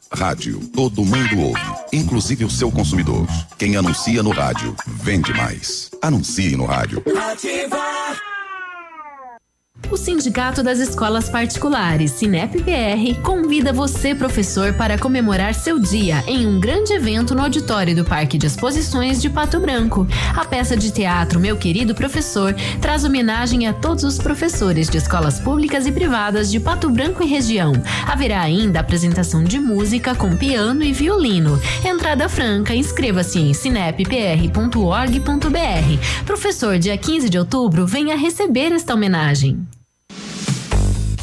Rádio, todo mundo ouve, inclusive o seu consumidor. Quem anuncia no rádio, vende mais. Anuncie no rádio. Ativa. O Sindicato das Escolas Particulares, SINEP-PR, convida você, professor, para comemorar seu dia em um grande evento no auditório do Parque de Exposições de Pato Branco. A peça de teatro Meu Querido Professor traz homenagem a todos os professores de escolas públicas e privadas de Pato Branco e região. Haverá ainda apresentação de música com piano e violino. Entrada franca, inscreva-se em sinep.org.br. Professor, dia 15 de outubro, venha receber esta homenagem.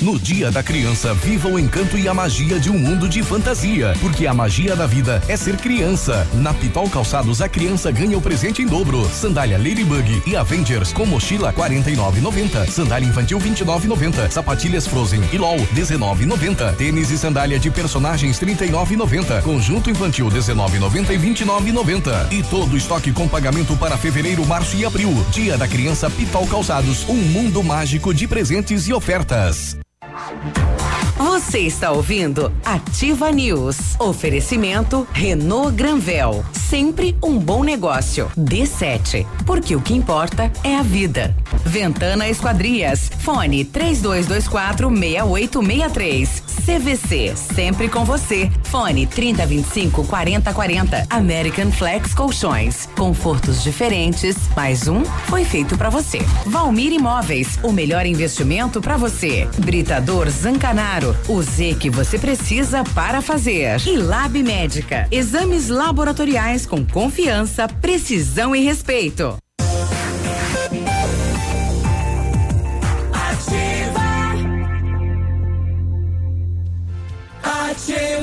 No Dia da Criança, viva o encanto e a magia de um mundo de fantasia, porque a magia da vida é ser criança. Na Pitol Calçados, a criança ganha o presente em dobro. Sandália Ladybug e Avengers com mochila 49,90. Sandália infantil 29,90. Sapatilhas Frozen e LOL 19,90. Tênis e sandália de personagens 39,90. Conjunto infantil 19,90 e 29,90. E todo estoque com pagamento para fevereiro, março e abril. Dia da Criança Pitol Calçados, um mundo mágico de presentes e ofertas. Thank you. Você está ouvindo Ativa News. Oferecimento Renault Granvel. Sempre um bom negócio. D7. Porque o que importa é a vida. Ventana Esquadrias. Fone 3224 6863. CVC. Sempre com você. Fone 3025 4040. American Flex Colchões. Confortos diferentes. Mais um foi feito para você. Valmir Imóveis. O melhor investimento para você. Britador Zancanaro. O Z que você precisa para fazer. E Lab Médica. Exames laboratoriais com confiança, precisão e respeito. Ativa News.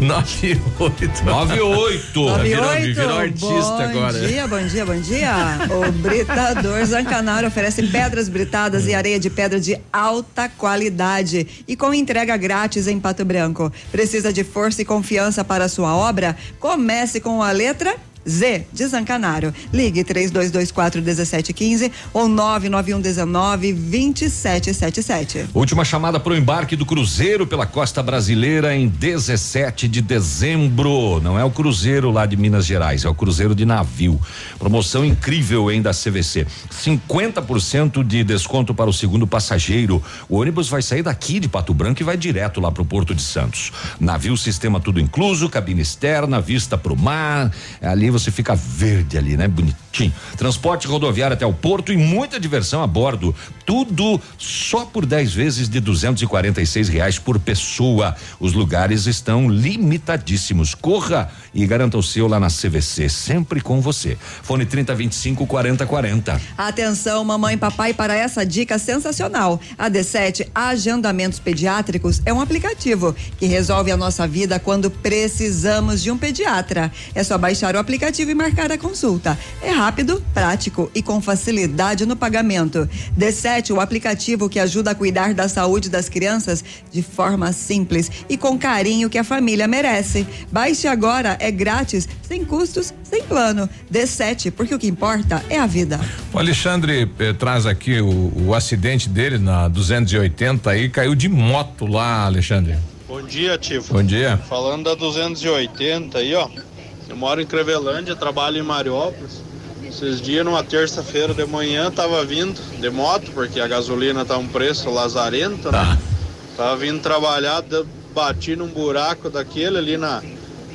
98. 98. Virou, virou artista bom agora. dia, bom dia, bom dia. O Britador Zancanaro oferece pedras britadas e areia de pedra de alta qualidade e com entrega grátis em Pato Branco. Precisa de força e confiança para a sua obra? Comece com a letra Z de Zancanaro. Ligue 3224 1715 ou 99119 2777. Última chamada para o embarque do Cruzeiro pela costa brasileira em 17 de dezembro. Não é o Cruzeiro lá de Minas Gerais, é o Cruzeiro de navio. Promoção incrível, hein, da CVC. 50% de desconto para o segundo passageiro. O ônibus vai sair daqui de Pato Branco e vai direto lá para o Porto de Santos. Navio, sistema tudo incluso, cabine externa, vista para o mar. Ali você fica verde ali, né? Bonitinho. Transporte rodoviário até o porto e muita diversão a bordo. Tudo só por 10 vezes de 246 reais por pessoa. Os lugares estão limitadíssimos. Corra e garanta o seu lá na CVC, sempre com você. Fone 3025 4040. Atenção, mamãe e papai, para essa dica sensacional. A D7 Agendamentos Pediátricos é um aplicativo que resolve a nossa vida quando precisamos de um pediatra. É só baixar o aplicativo e marcar a consulta. É rápido, prático e com facilidade no pagamento. D7, o aplicativo que ajuda a cuidar da saúde das crianças de forma simples e com carinho que a família merece. Baixe agora, é grátis, sem custos, sem plano. D7, porque o que importa é a vida. O Alexandre eh, traz aqui o, o acidente dele na 280 aí, caiu de moto lá, Alexandre. Bom dia, Tivo. Bom dia. Falando da 280 aí, ó. Eu moro em Crevelândia, trabalho em Mariópolis. Esses dias, numa terça-feira de manhã, tava vindo de moto, porque a gasolina tá um preço lazarento, né? Tava vindo trabalhar, bati num buraco daquele ali na,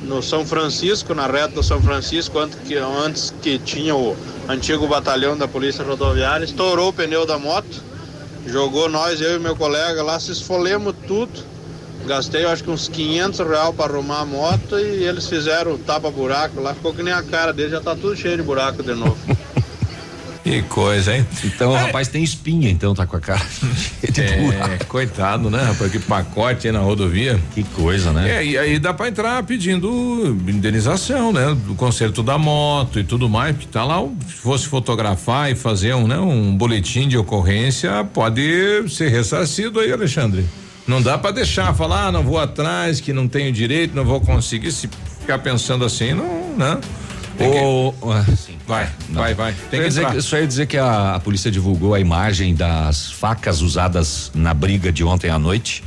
no São Francisco, na reta do São Francisco, antes que, antes que tinha o antigo batalhão da Polícia Rodoviária, estourou o pneu da moto, jogou nós, eu e meu colega lá, se esfolemos tudo. Gastei, eu acho que uns 500 reais para arrumar a moto e eles fizeram o tapa-buraco lá. Ficou que nem a cara dele, já tá tudo cheio de buraco de novo. Que coisa, hein? Então o rapaz tem espinha, então tá com a cara cheia de É, buraco. coitado, né, rapaz? Que pacote aí na rodovia. Que coisa, né? É, e aí dá pra entrar pedindo indenização, né? Do conserto da moto e tudo mais, porque tá lá, se fosse fotografar e fazer um, né, um boletim de ocorrência, pode ser ressarcido aí, Alexandre. Não dá pra deixar, falar, ah, não vou atrás, que não tenho direito, não vou conseguir, se ficar pensando assim, não, né? O, ah, sim. Vai, vai, vai. Tem Só que dizer que- só ia dizer que a, a polícia divulgou a imagem das facas usadas na briga de ontem à noite.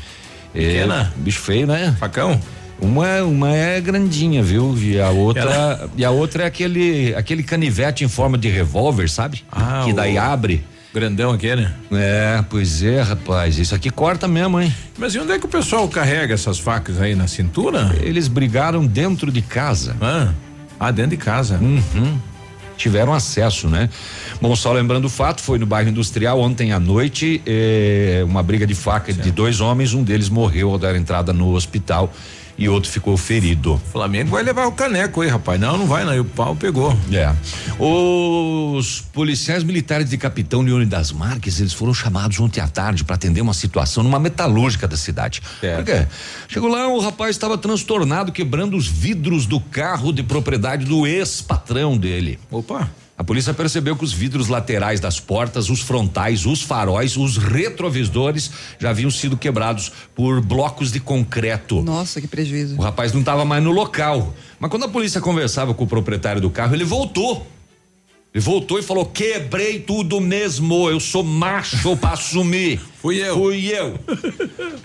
Pequena? É, bicho feio, né? Facão? Uma, uma é grandinha, viu? E a outra, e a outra é aquele, aquele canivete em forma de revólver, sabe? Ah, que daí o- abre. Grandão aquele? É, pois é, rapaz. Isso aqui corta mesmo, hein? Mas e onde é que o pessoal carrega essas facas aí na cintura? Eles brigaram dentro de casa. Ah. Ah, dentro de casa. Uhum. Tiveram acesso, né? Bom, só lembrando o fato, foi no bairro industrial ontem à noite, eh, uma briga de faca certo. de dois homens, um deles morreu ao dar entrada no hospital e outro ficou ferido. Flamengo vai levar o caneco aí, rapaz. Não, não vai, não. E o pau pegou. É. Os policiais militares de Capitão Leone das Marques, eles foram chamados ontem à tarde para atender uma situação numa metalúrgica da cidade. É. Por quê? Chegou lá, o rapaz estava transtornado, quebrando os vidros do carro de propriedade do ex-patrão dele. Opa! A polícia percebeu que os vidros laterais das portas, os frontais, os faróis, os retrovisores já haviam sido quebrados por blocos de concreto. Nossa, que prejuízo. O rapaz não estava mais no local. Mas quando a polícia conversava com o proprietário do carro, ele voltou. Ele voltou e falou: quebrei tudo mesmo. Eu sou macho para assumir. Fui eu. Fui eu.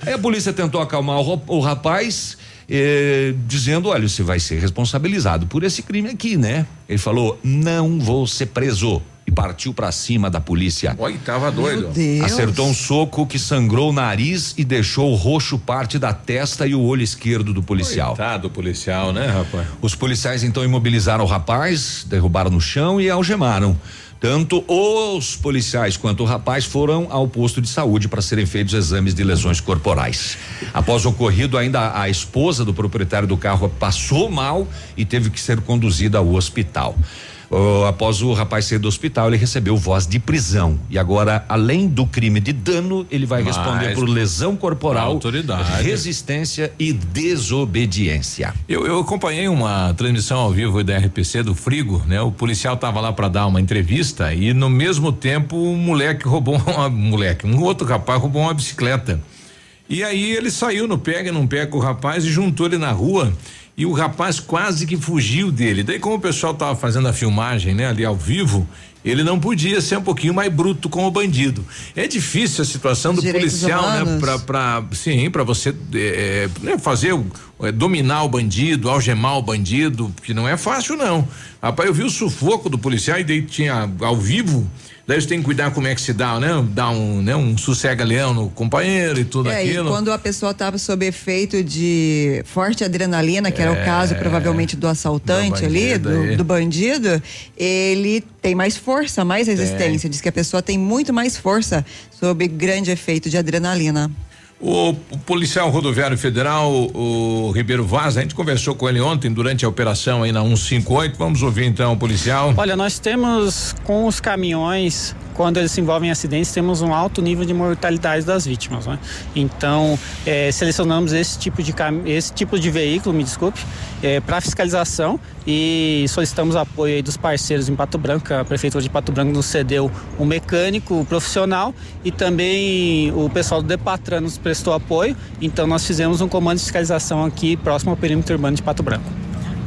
Aí a polícia tentou acalmar o, o rapaz eh, dizendo: olha, você vai ser responsabilizado por esse crime aqui, né? Ele falou: não vou ser preso. E partiu para cima da polícia. Oi, tava doido. Acertou um soco que sangrou o nariz e deixou roxo parte da testa e o olho esquerdo do policial. Coitado policial, né, rapaz? Os policiais então imobilizaram o rapaz, derrubaram no chão e algemaram. Tanto os policiais quanto o rapaz foram ao posto de saúde para serem feitos exames de lesões corporais. Após o ocorrido, ainda a esposa do proprietário do carro passou mal e teve que ser conduzida ao hospital. Uh, após o rapaz sair do hospital, ele recebeu voz de prisão. E agora, além do crime de dano, ele vai Mas, responder por lesão corporal, resistência e desobediência. Eu, eu, acompanhei uma transmissão ao vivo da RPC do Frigo, né? O policial estava lá para dar uma entrevista e no mesmo tempo um moleque roubou uma moleque, um outro rapaz roubou uma bicicleta. E aí ele saiu no pega, não pega o rapaz e juntou ele na rua e o rapaz quase que fugiu dele. Daí, como o pessoal estava fazendo a filmagem, né, ali ao vivo, ele não podia ser um pouquinho mais bruto com o bandido. É difícil a situação do policial, né, humanos. né, para para sim, para você é, fazer é, dominar o bandido, algemar o bandido, que não é fácil não. Rapaz, eu vi o sufoco do policial e daí tinha ao vivo Daí você tem que cuidar como é que se dá, né? Dá um, né? Um sossega-leão no companheiro e tudo é, aquilo. E quando a pessoa estava sob efeito de forte adrenalina, que é, era o caso provavelmente do assaltante do ali, do, do, bandido, ele tem mais força, mais resistência. Tem. Diz que a pessoa tem muito mais força sob grande efeito de adrenalina. O, o, policial rodoviário federal, o, o, Ribeiro Vaz, a gente conversou com ele ontem durante a operação aí na 158. Vamos ouvir então o policial. Olha, nós temos com os caminhões quando eles se envolvem em acidentes, temos um alto nível de mortalidade das vítimas. Né? Então, é, selecionamos esse tipo de, esse tipo de veículo, me desculpe, é, para fiscalização e solicitamos apoio dos parceiros em Pato Branco. A Prefeitura de Pato Branco nos cedeu um mecânico profissional e também o pessoal do Depatran nos prestou apoio. Então, nós fizemos um comando de fiscalização aqui próximo ao perímetro urbano de Pato Branco.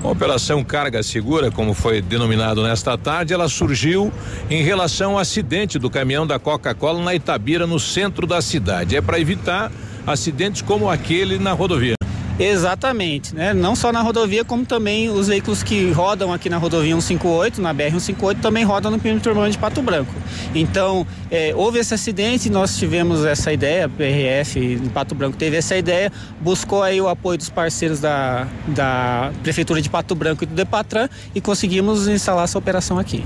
A Operação Carga Segura, como foi denominado nesta tarde, ela surgiu em relação ao acidente do caminhão da Coca-Cola na Itabira, no centro da cidade. É para evitar acidentes como aquele na rodovia. Exatamente, né? Não só na rodovia, como também os veículos que rodam aqui na rodovia 158, na BR 158, também rodam no perímetro urbano de Pato Branco. Então, é, houve esse acidente, nós tivemos essa ideia, a PRF em Pato Branco teve essa ideia, buscou aí o apoio dos parceiros da, da Prefeitura de Pato Branco e do Depatran e conseguimos instalar essa operação aqui.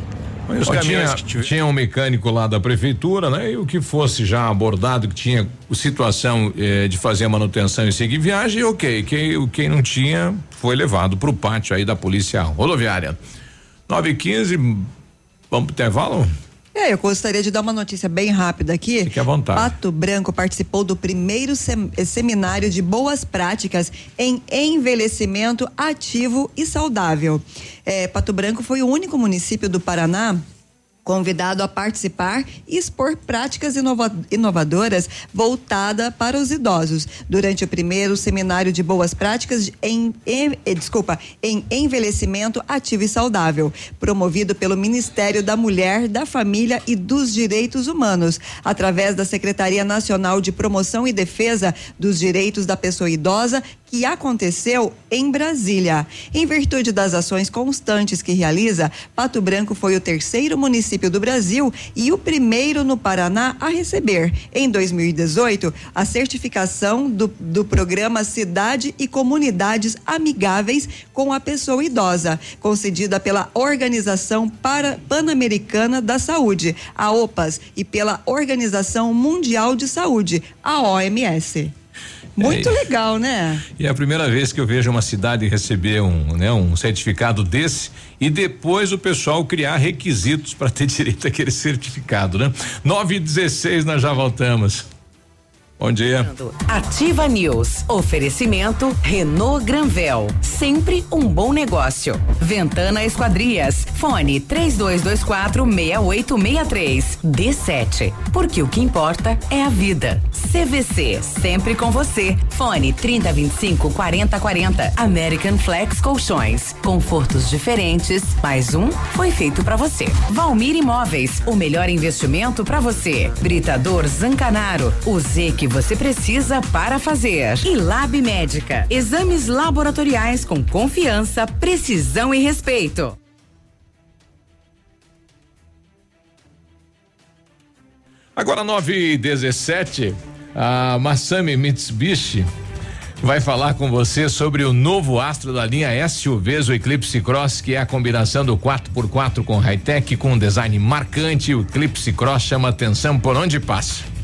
Os tinha, tinha um mecânico lá da prefeitura, né? E o que fosse já abordado, que tinha situação eh, de fazer a manutenção e seguir viagem, ok. Quem, quem não tinha foi levado para o pátio aí da polícia rodoviária. 9 e 15 vamos pro intervalo? É, eu gostaria de dar uma notícia bem rápida aqui. Fique à vontade. Pato Branco participou do primeiro sem, seminário de boas práticas em envelhecimento ativo e saudável. É, Pato Branco foi o único município do Paraná convidado a participar e expor práticas inova inovadoras voltada para os idosos. Durante o primeiro seminário de boas práticas em, em eh, desculpa, em envelhecimento ativo e saudável, promovido pelo Ministério da Mulher, da Família e dos Direitos Humanos, através da Secretaria Nacional de Promoção e Defesa dos Direitos da Pessoa Idosa que aconteceu em Brasília. Em virtude das ações constantes que realiza, Pato Branco foi o terceiro município do Brasil e o primeiro no Paraná a receber, em 2018, a certificação do, do programa Cidade e Comunidades Amigáveis com a Pessoa Idosa, concedida pela Organização Pan-Americana da Saúde, a OPAS, e pela Organização Mundial de Saúde, a OMS. Muito é, legal, né? E é a primeira vez que eu vejo uma cidade receber um, né, um certificado desse e depois o pessoal criar requisitos para ter direito àquele certificado, né? 9 e 16 nós já voltamos. Bom dia. Ativa News. Oferecimento Renault Granvel. Sempre um bom negócio. Ventana Esquadrias. Fone 3224 6863. D7. Porque o que importa é a vida. CVC. Sempre com você. Fone 3025 4040. American Flex Colchões. Confortos diferentes. Mais um foi feito para você. Valmir Imóveis. O melhor investimento para você. Britador Zancanaro. O Z que você precisa para fazer. E Lab Médica. Exames laboratoriais com confiança, precisão e respeito. Agora 9 e 17 a Massami Mitsubishi vai falar com você sobre o novo Astro da linha SUVs, o Eclipse Cross, que é a combinação do 4x4 com high-tech, com um design marcante. O Eclipse Cross chama atenção por onde passa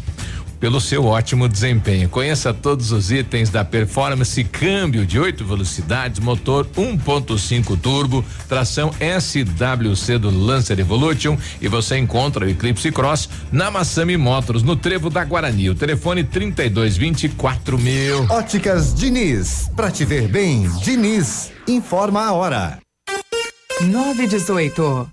pelo seu ótimo desempenho. Conheça todos os itens da performance câmbio de oito velocidades, motor 1.5 turbo, tração SWC do Lancer Evolution e você encontra o Eclipse Cross na Massami Motors, no Trevo da Guarani. O telefone 3224 mil. Óticas Diniz, pra te ver bem, Diniz, informa a hora. 918.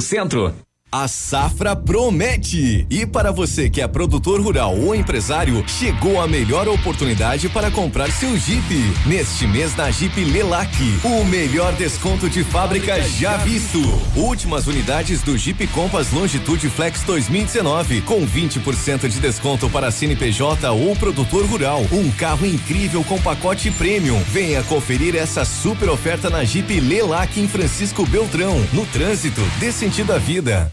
Centro. A safra promete! E para você que é produtor rural ou empresário, chegou a melhor oportunidade para comprar seu Jeep. Neste mês na Jeep Lelac, o melhor desconto de fábrica já visto. Últimas unidades do Jeep Compass Longitude Flex 2019, com 20% de desconto para CNPJ ou produtor rural. Um carro incrível com pacote premium. Venha conferir essa super oferta na Jeep Lelac em Francisco Beltrão. No trânsito, dê sentido à vida.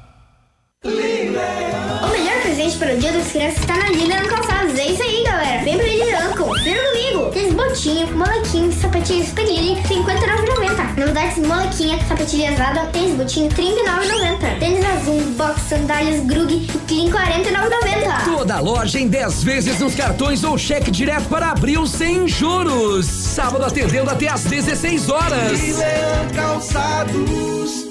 O melhor presente para o Dia das Crianças está na Lilian Calçados. É isso aí, galera. Vem pra Lilian, confira domingo. Tênis botinho, molequinho, R$ 59,90. Novidades molequinha, sapatilhas Adam, tênis botinho, R$ 39,90. Tênis azul, box, sandálias, grug clean, R$ 49,90. Toda loja em 10 vezes nos cartões ou cheque direto para abril sem juros. Sábado atendendo até às 16 horas. Calçados.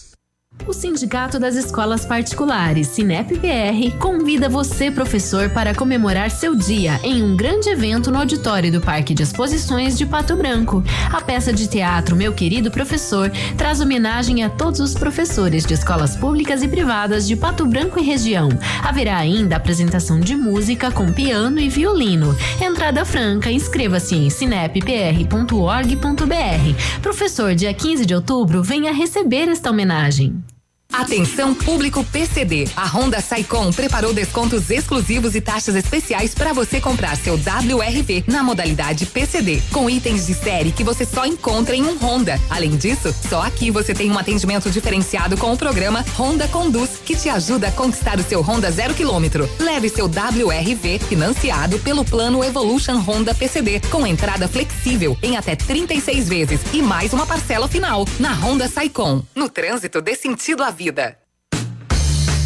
O Sindicato das Escolas Particulares, Sinep-PR, convida você, professor, para comemorar seu dia em um grande evento no auditório do Parque de Exposições de Pato Branco. A peça de teatro Meu Querido Professor traz homenagem a todos os professores de escolas públicas e privadas de Pato Branco e região. Haverá ainda apresentação de música com piano e violino. Entrada franca, inscreva-se em sinep.pr.org.br. Professor, dia 15 de outubro, venha receber esta homenagem. Atenção público PCD. A Honda Saicom preparou descontos exclusivos e taxas especiais para você comprar seu WRV na modalidade PCD, com itens de série que você só encontra em um Honda. Além disso, só aqui você tem um atendimento diferenciado com o programa Honda Conduz, que te ajuda a conquistar o seu Honda zero quilômetro. Leve seu WRV financiado pelo plano Evolution Honda PCD, com entrada flexível em até 36 vezes e mais uma parcela final na Honda Saicom. No trânsito dê sentido à vida vida.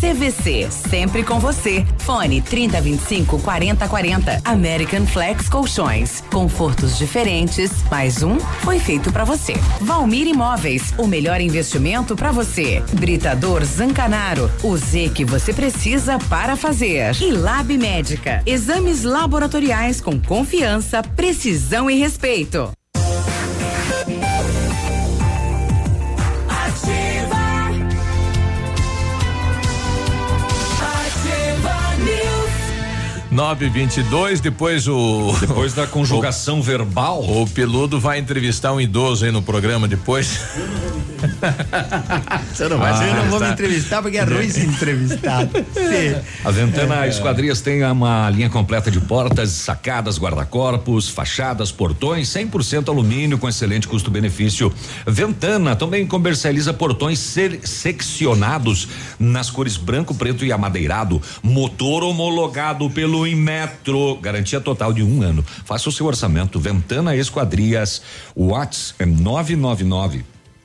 CVC. Sempre com você. Fone 3025 4040. American Flex Colchões. Confortos diferentes. Mais um foi feito para você. Valmir Imóveis. O melhor investimento para você. Britador Zancanaro o Z que você precisa para fazer. E Lab Médica. Exames laboratoriais com confiança, precisão e respeito. 922, depois o. Depois da conjugação o, verbal. O peludo vai entrevistar um idoso aí no programa depois. Você não vai, ah, eu não vou tá. me entrevistar porque é ruim se entrevistar. A Ventana é. Esquadrias tem uma linha completa de portas, sacadas, guarda-corpos, fachadas, portões, 100% alumínio com excelente custo-benefício. Ventana também comercializa portões seccionados nas cores branco, preto e amadeirado, motor homologado pelo Inmetro, garantia total de um ano. Faça o seu orçamento. Ventana Esquadrias, o WhatsApp é 999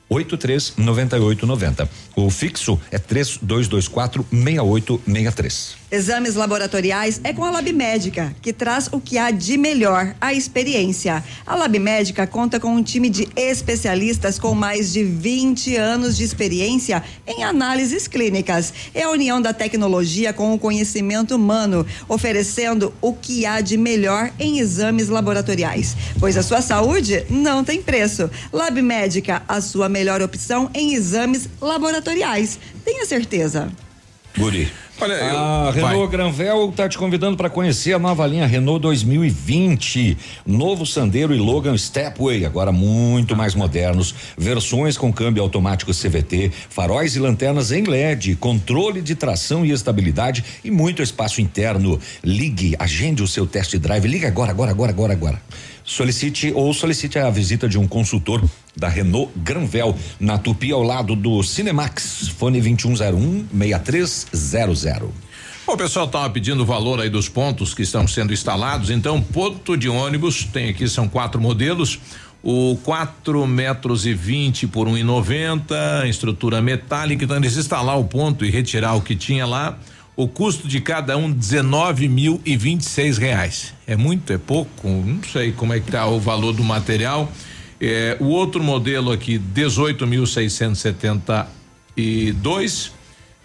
839890. O fixo é 3224 6863. Exames laboratoriais é com a Lab Médica, que traz o que há de melhor, a experiência. A Lab Médica conta com um time de especialistas com mais de 20 anos de experiência em análises clínicas. É a união da tecnologia com o conhecimento humano, oferecendo o que há de melhor em exames laboratoriais. Pois a sua saúde não tem preço. Lab Médica, a sua melhor opção em exames laboratoriais. Tenha certeza. Guri. Olha, a Renault vai. Granvel está te convidando para conhecer a nova linha Renault 2020. Novo Sandero e Logan Stepway, agora muito mais modernos. Versões com câmbio automático CVT, faróis e lanternas em LED, controle de tração e estabilidade e muito espaço interno. Ligue, agende o seu test drive. Liga agora, agora, agora, agora, agora. Solicite ou solicite a visita de um consultor da Renault Granvel, na Tupi, ao lado do Cinemax. Fone 2101 6300. Bom, o pessoal estava pedindo o valor aí dos pontos que estão sendo instalados. Então, ponto de ônibus, tem aqui, são quatro modelos. O 4 metros e 20 por 1,90, um estrutura metálica. Então, eles instalar o ponto e retirar o que tinha lá o custo de cada um 19 mil e 26 reais. É muito, é pouco? Não sei como é que tá o valor do material. É, o outro modelo aqui 18.672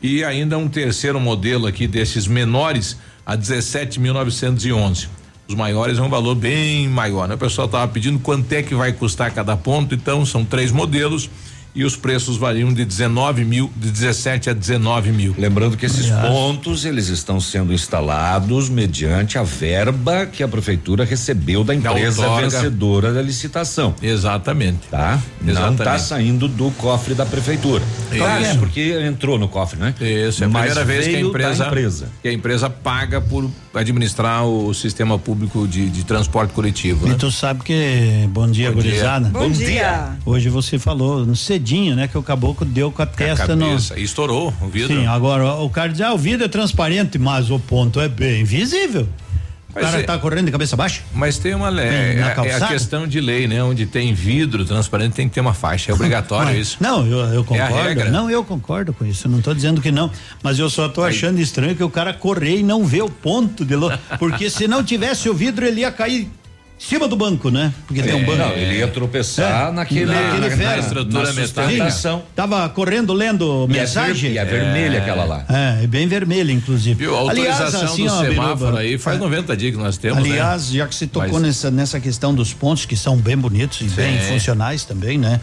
e ainda um terceiro modelo aqui desses menores a 17.911. Os maiores é um valor bem maior, né? O pessoal estava pedindo quanto é que vai custar cada ponto, então são três modelos e os preços variam de 19 mil, de 17 a 19 mil. Lembrando que esses pontos eles estão sendo instalados mediante a verba que a prefeitura recebeu da empresa da vencedora da licitação. Exatamente. Tá? Exatamente. Não está saindo do cofre da prefeitura. Claro, é porque entrou no cofre, né? Isso, é a primeira vez que a empresa, empresa, que a empresa paga por administrar o sistema público de, de transporte coletivo. Né? E tu sabe que bom dia, bom gurizada. Bom, bom dia. dia. Hoje você falou, não sei cedinho, né? Que o caboclo deu com a testa a cabeça, no. estourou o vidro. Sim, agora o cara diz, ah, o vidro é transparente, mas o ponto é bem visível. O cara é- tá correndo de cabeça baixa? Mas tem uma lei, Na é, é a questão de lei, né? Onde tem vidro transparente tem que ter uma faixa, é obrigatório isso. Não, eu, eu É concordo. regra. não, eu concordo com isso. Não tô dizendo que não. Mas eu só tô achando estranho que o cara correr e não ver o ponto de luz. Porque se não tivesse o vidro, ele ia cair cima do banco, né? Porque tem um banco. Não, ele ia tropeçar naquele- naquele na- ferro. na estrutura Na metálica. Tava correndo lendo E é mensagem. e é vermelha aquela lá. É, é bem vermelha, inclusive. Viu? A autorização assim, do ó, semáforo Biruba, aí faz 90 dias que nós temos, Aliás, né? já que se tocou Mas- nessa, nessa questão dos pontos que são bem bonitos e bem Sim. funcionais também, né?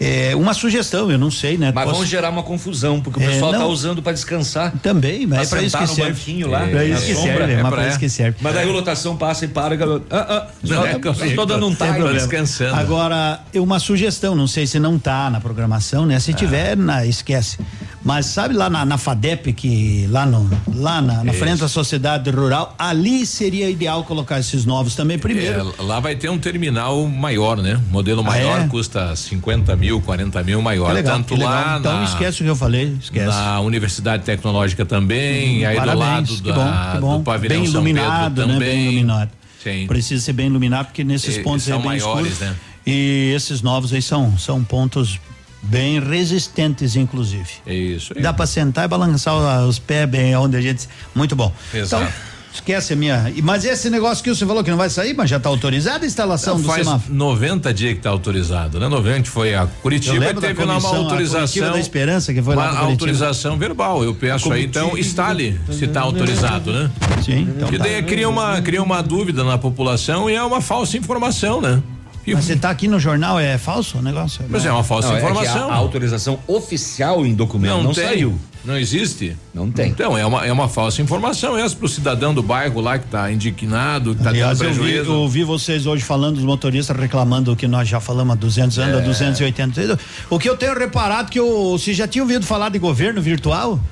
É, uma sugestão, eu não sei, né? Mas Posso- vão gerar uma confusão, porque o É, pessoal tá não. usando para descansar. Também, mas é pra isso que no serve. banquinho lá. É, pra isso que sombra. serve, é, mas pra isso que serve. Mas daí a lotação passa e para, garoto. Ah, ah, só, É, só tô dando um time. problema. Agora, uma sugestão, não sei se não tá na programação, né? Se Ah. tiver, na, esquece. Mas sabe lá na, na FADEP, que lá, no, lá na, na frente da sociedade rural, ali seria ideal colocar esses novos também primeiro. É, lá vai ter um terminal maior, né? Modelo Ah, maior é? custa 50 mil, 40 mil maior. Que legal, Tanto lá Então na, esquece o que eu falei, esquece. na Universidade Tecnológica também, Hum, aí parabéns, do lado que da, bom, que bom. do pavilhão Bem São iluminado, Pedro né? também. Bem iluminado. Sim. Precisa ser bem iluminado porque nesses E- pontos são é bem maiores, escuro. né? E esses novos aí são, são pontos bem resistentes, inclusive. É isso. aí. Dá pra sentar e balançar os pés bem onde a gente. Muito bom. Exato. Então, esquece a minha. e- Mas esse negócio que você falou que não vai sair, mas já tá autorizada a instalação do Faz semáforo. 90 dias que está autorizado, né? 90 foi a Curitiba da teve lá uma comissão, a Coletiva autorização. da Esperança, que foi lá uma autorização verbal. Eu peço aí, então, instale se está autorizado, né? Sim, então Que tá. daí cria uma, cria uma dúvida na população e é uma falsa informação, né? Mas você tá aqui no jornal, é falso o negócio? Mas é uma falsa Não, é informação. a, a autorização oficial em documento não, tem, saiu. Não existe? Não tem. Então, é uma, é uma falsa informação essa pro cidadão do bairro lá que tá indignado, que tá Aliás, tendo eu vi, prejuízo. eu ouvi vocês hoje falando dos motoristas reclamando que nós já falamos há 200 anos, É. há 280. O que eu tenho reparado que eu, você já tinha ouvido falar de governo virtual?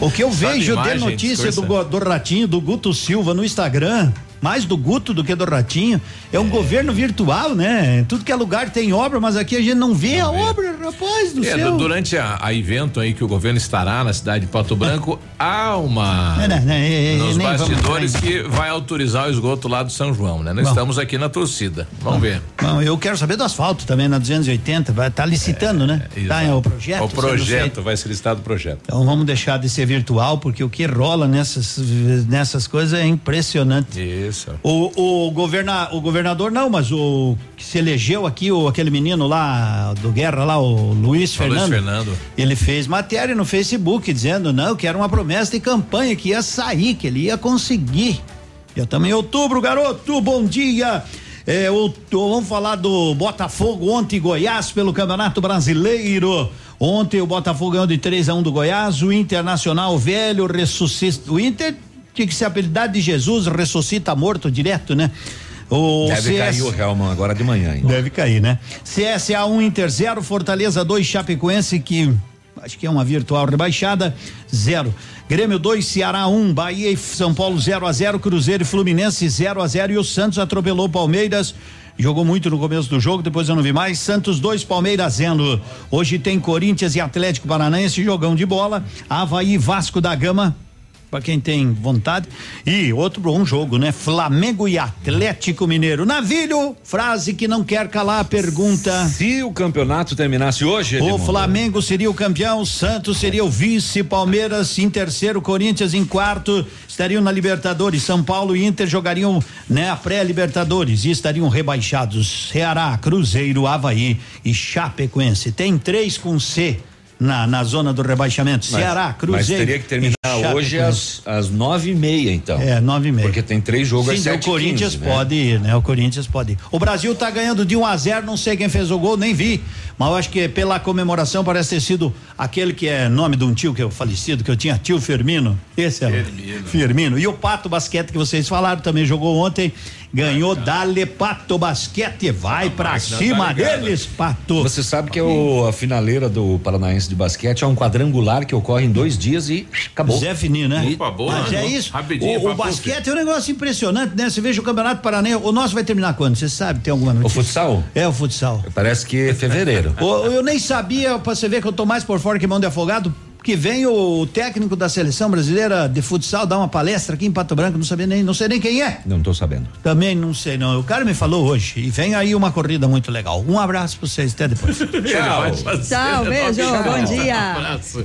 O que eu vejo de notícia do, do Ratinho, do Guto Silva no Instagram, mais do Guto do que do Ratinho, é um governo virtual, né? Tudo que é lugar tem obra, mas aqui a gente não vê a obra, rapaz do É, céu. du- durante a, a evento aí que o governo estará na cidade de Pato Branco, há uma É, né, né, é, é, nos bastidores que vai autorizar o esgoto lá do São João, né? Nós Bom. estamos aqui na torcida. Vamos ver. Bom, eu quero saber do asfalto também na 280, vai estar licitando, né? Tá, é o projeto. o projeto, vai ser listado o projeto. Então vamos deixar de ser virtual, porque o que rola nessas, nessas coisas é impressionante. Isso. O, o, governa, o governador não, mas o que se elegeu aqui, o, aquele menino lá do Guerra, lá, o Luiz O Luiz Fernando. Fernando. Ele fez matéria no Facebook dizendo não, que era uma promessa de campanha que ia sair, que ele ia conseguir. Eu também outubro, garoto, bom dia. É, o- vamos falar do Botafogo ontem Goiás pelo Campeonato Brasileiro. Ontem o Botafogo ganhou de 3 a 1 do Goiás, o Internacional velho ressuscita. O Inter tinha que ser a habilidade de Jesus, ressuscita morto direto, né? O Deve CS cair o Helman agora de manhã. Hein? Deve cair, né? CSA 1 Inter 0, Fortaleza 2, Chapecoense que acho que é uma virtual rebaixada, 0. Grêmio 2, Ceará 1, Bahia e São Paulo 0 a 0, Cruzeiro e Fluminense 0 a 0 e o Santos atropelou o Palmeiras. Jogou muito no começo do jogo, depois eu não vi mais. Santos 2, Palmeiras 0. Hoje tem Corinthians e Atlético Paranaense, jogão de bola. Havaí e Vasco da Gama, Pra quem tem vontade. E outro bom jogo, né? Flamengo e Atlético Mineiro. Navilho, frase que não quer calar a pergunta. Se o campeonato terminasse hoje, O Edmundo, Flamengo seria o campeão, Santos seria o vice, Palmeiras em terceiro, Corinthians em quarto, estariam na Libertadores, São Paulo e Inter jogariam né, a pré-Libertadores e estariam rebaixados. Ceará, Cruzeiro, Havaí e Chapecoense. Tem três com C na, na zona do rebaixamento. Mas- Ceará, Cruzeiro. Mas teria que terminar hoje às, às nove e meia, então. É, nove e meia. Porque tem três jogos às Sim, o sete Corinthians pode ir, né? O Corinthians pode ir. O Brasil tá ganhando de 1 a 0 não sei quem fez o gol, nem vi. Mas eu acho que pela comemoração parece ter sido aquele que é nome de um tio que o falecido, que eu tinha, tio Firmino. Esse é Firmino. o Firmino. E o Pato Basquete que vocês falaram também jogou ontem, ganhou Dale Pato Basquete, vai pra cima tá ligada. deles, Pato. Você sabe que é o, a finaleira do Paranaense de basquete é um quadrangular que ocorre em dois dias e acabou. Zé Fininho, né? Opa, boa, Mas é isso. Rapidinho, o, o basquete é um negócio impressionante, né? Você veja o Campeonato Paranaense. O nosso vai terminar quando? Você sabe? Tem alguma O notícia? futsal? É o futsal. Parece que é fevereiro. Ô, eu nem sabia, pra você ver que eu tô mais por fora que mão de afogado, que vem o técnico da seleção brasileira de futsal dar uma palestra aqui em Pato Branco, não sabia nem, não sei nem quem é. Não tô sabendo. Também não sei não. O cara me falou hoje e vem aí uma corrida muito legal. Um abraço pra vocês, até depois. Tchau. Tchau, beijo, bom dia. abraço.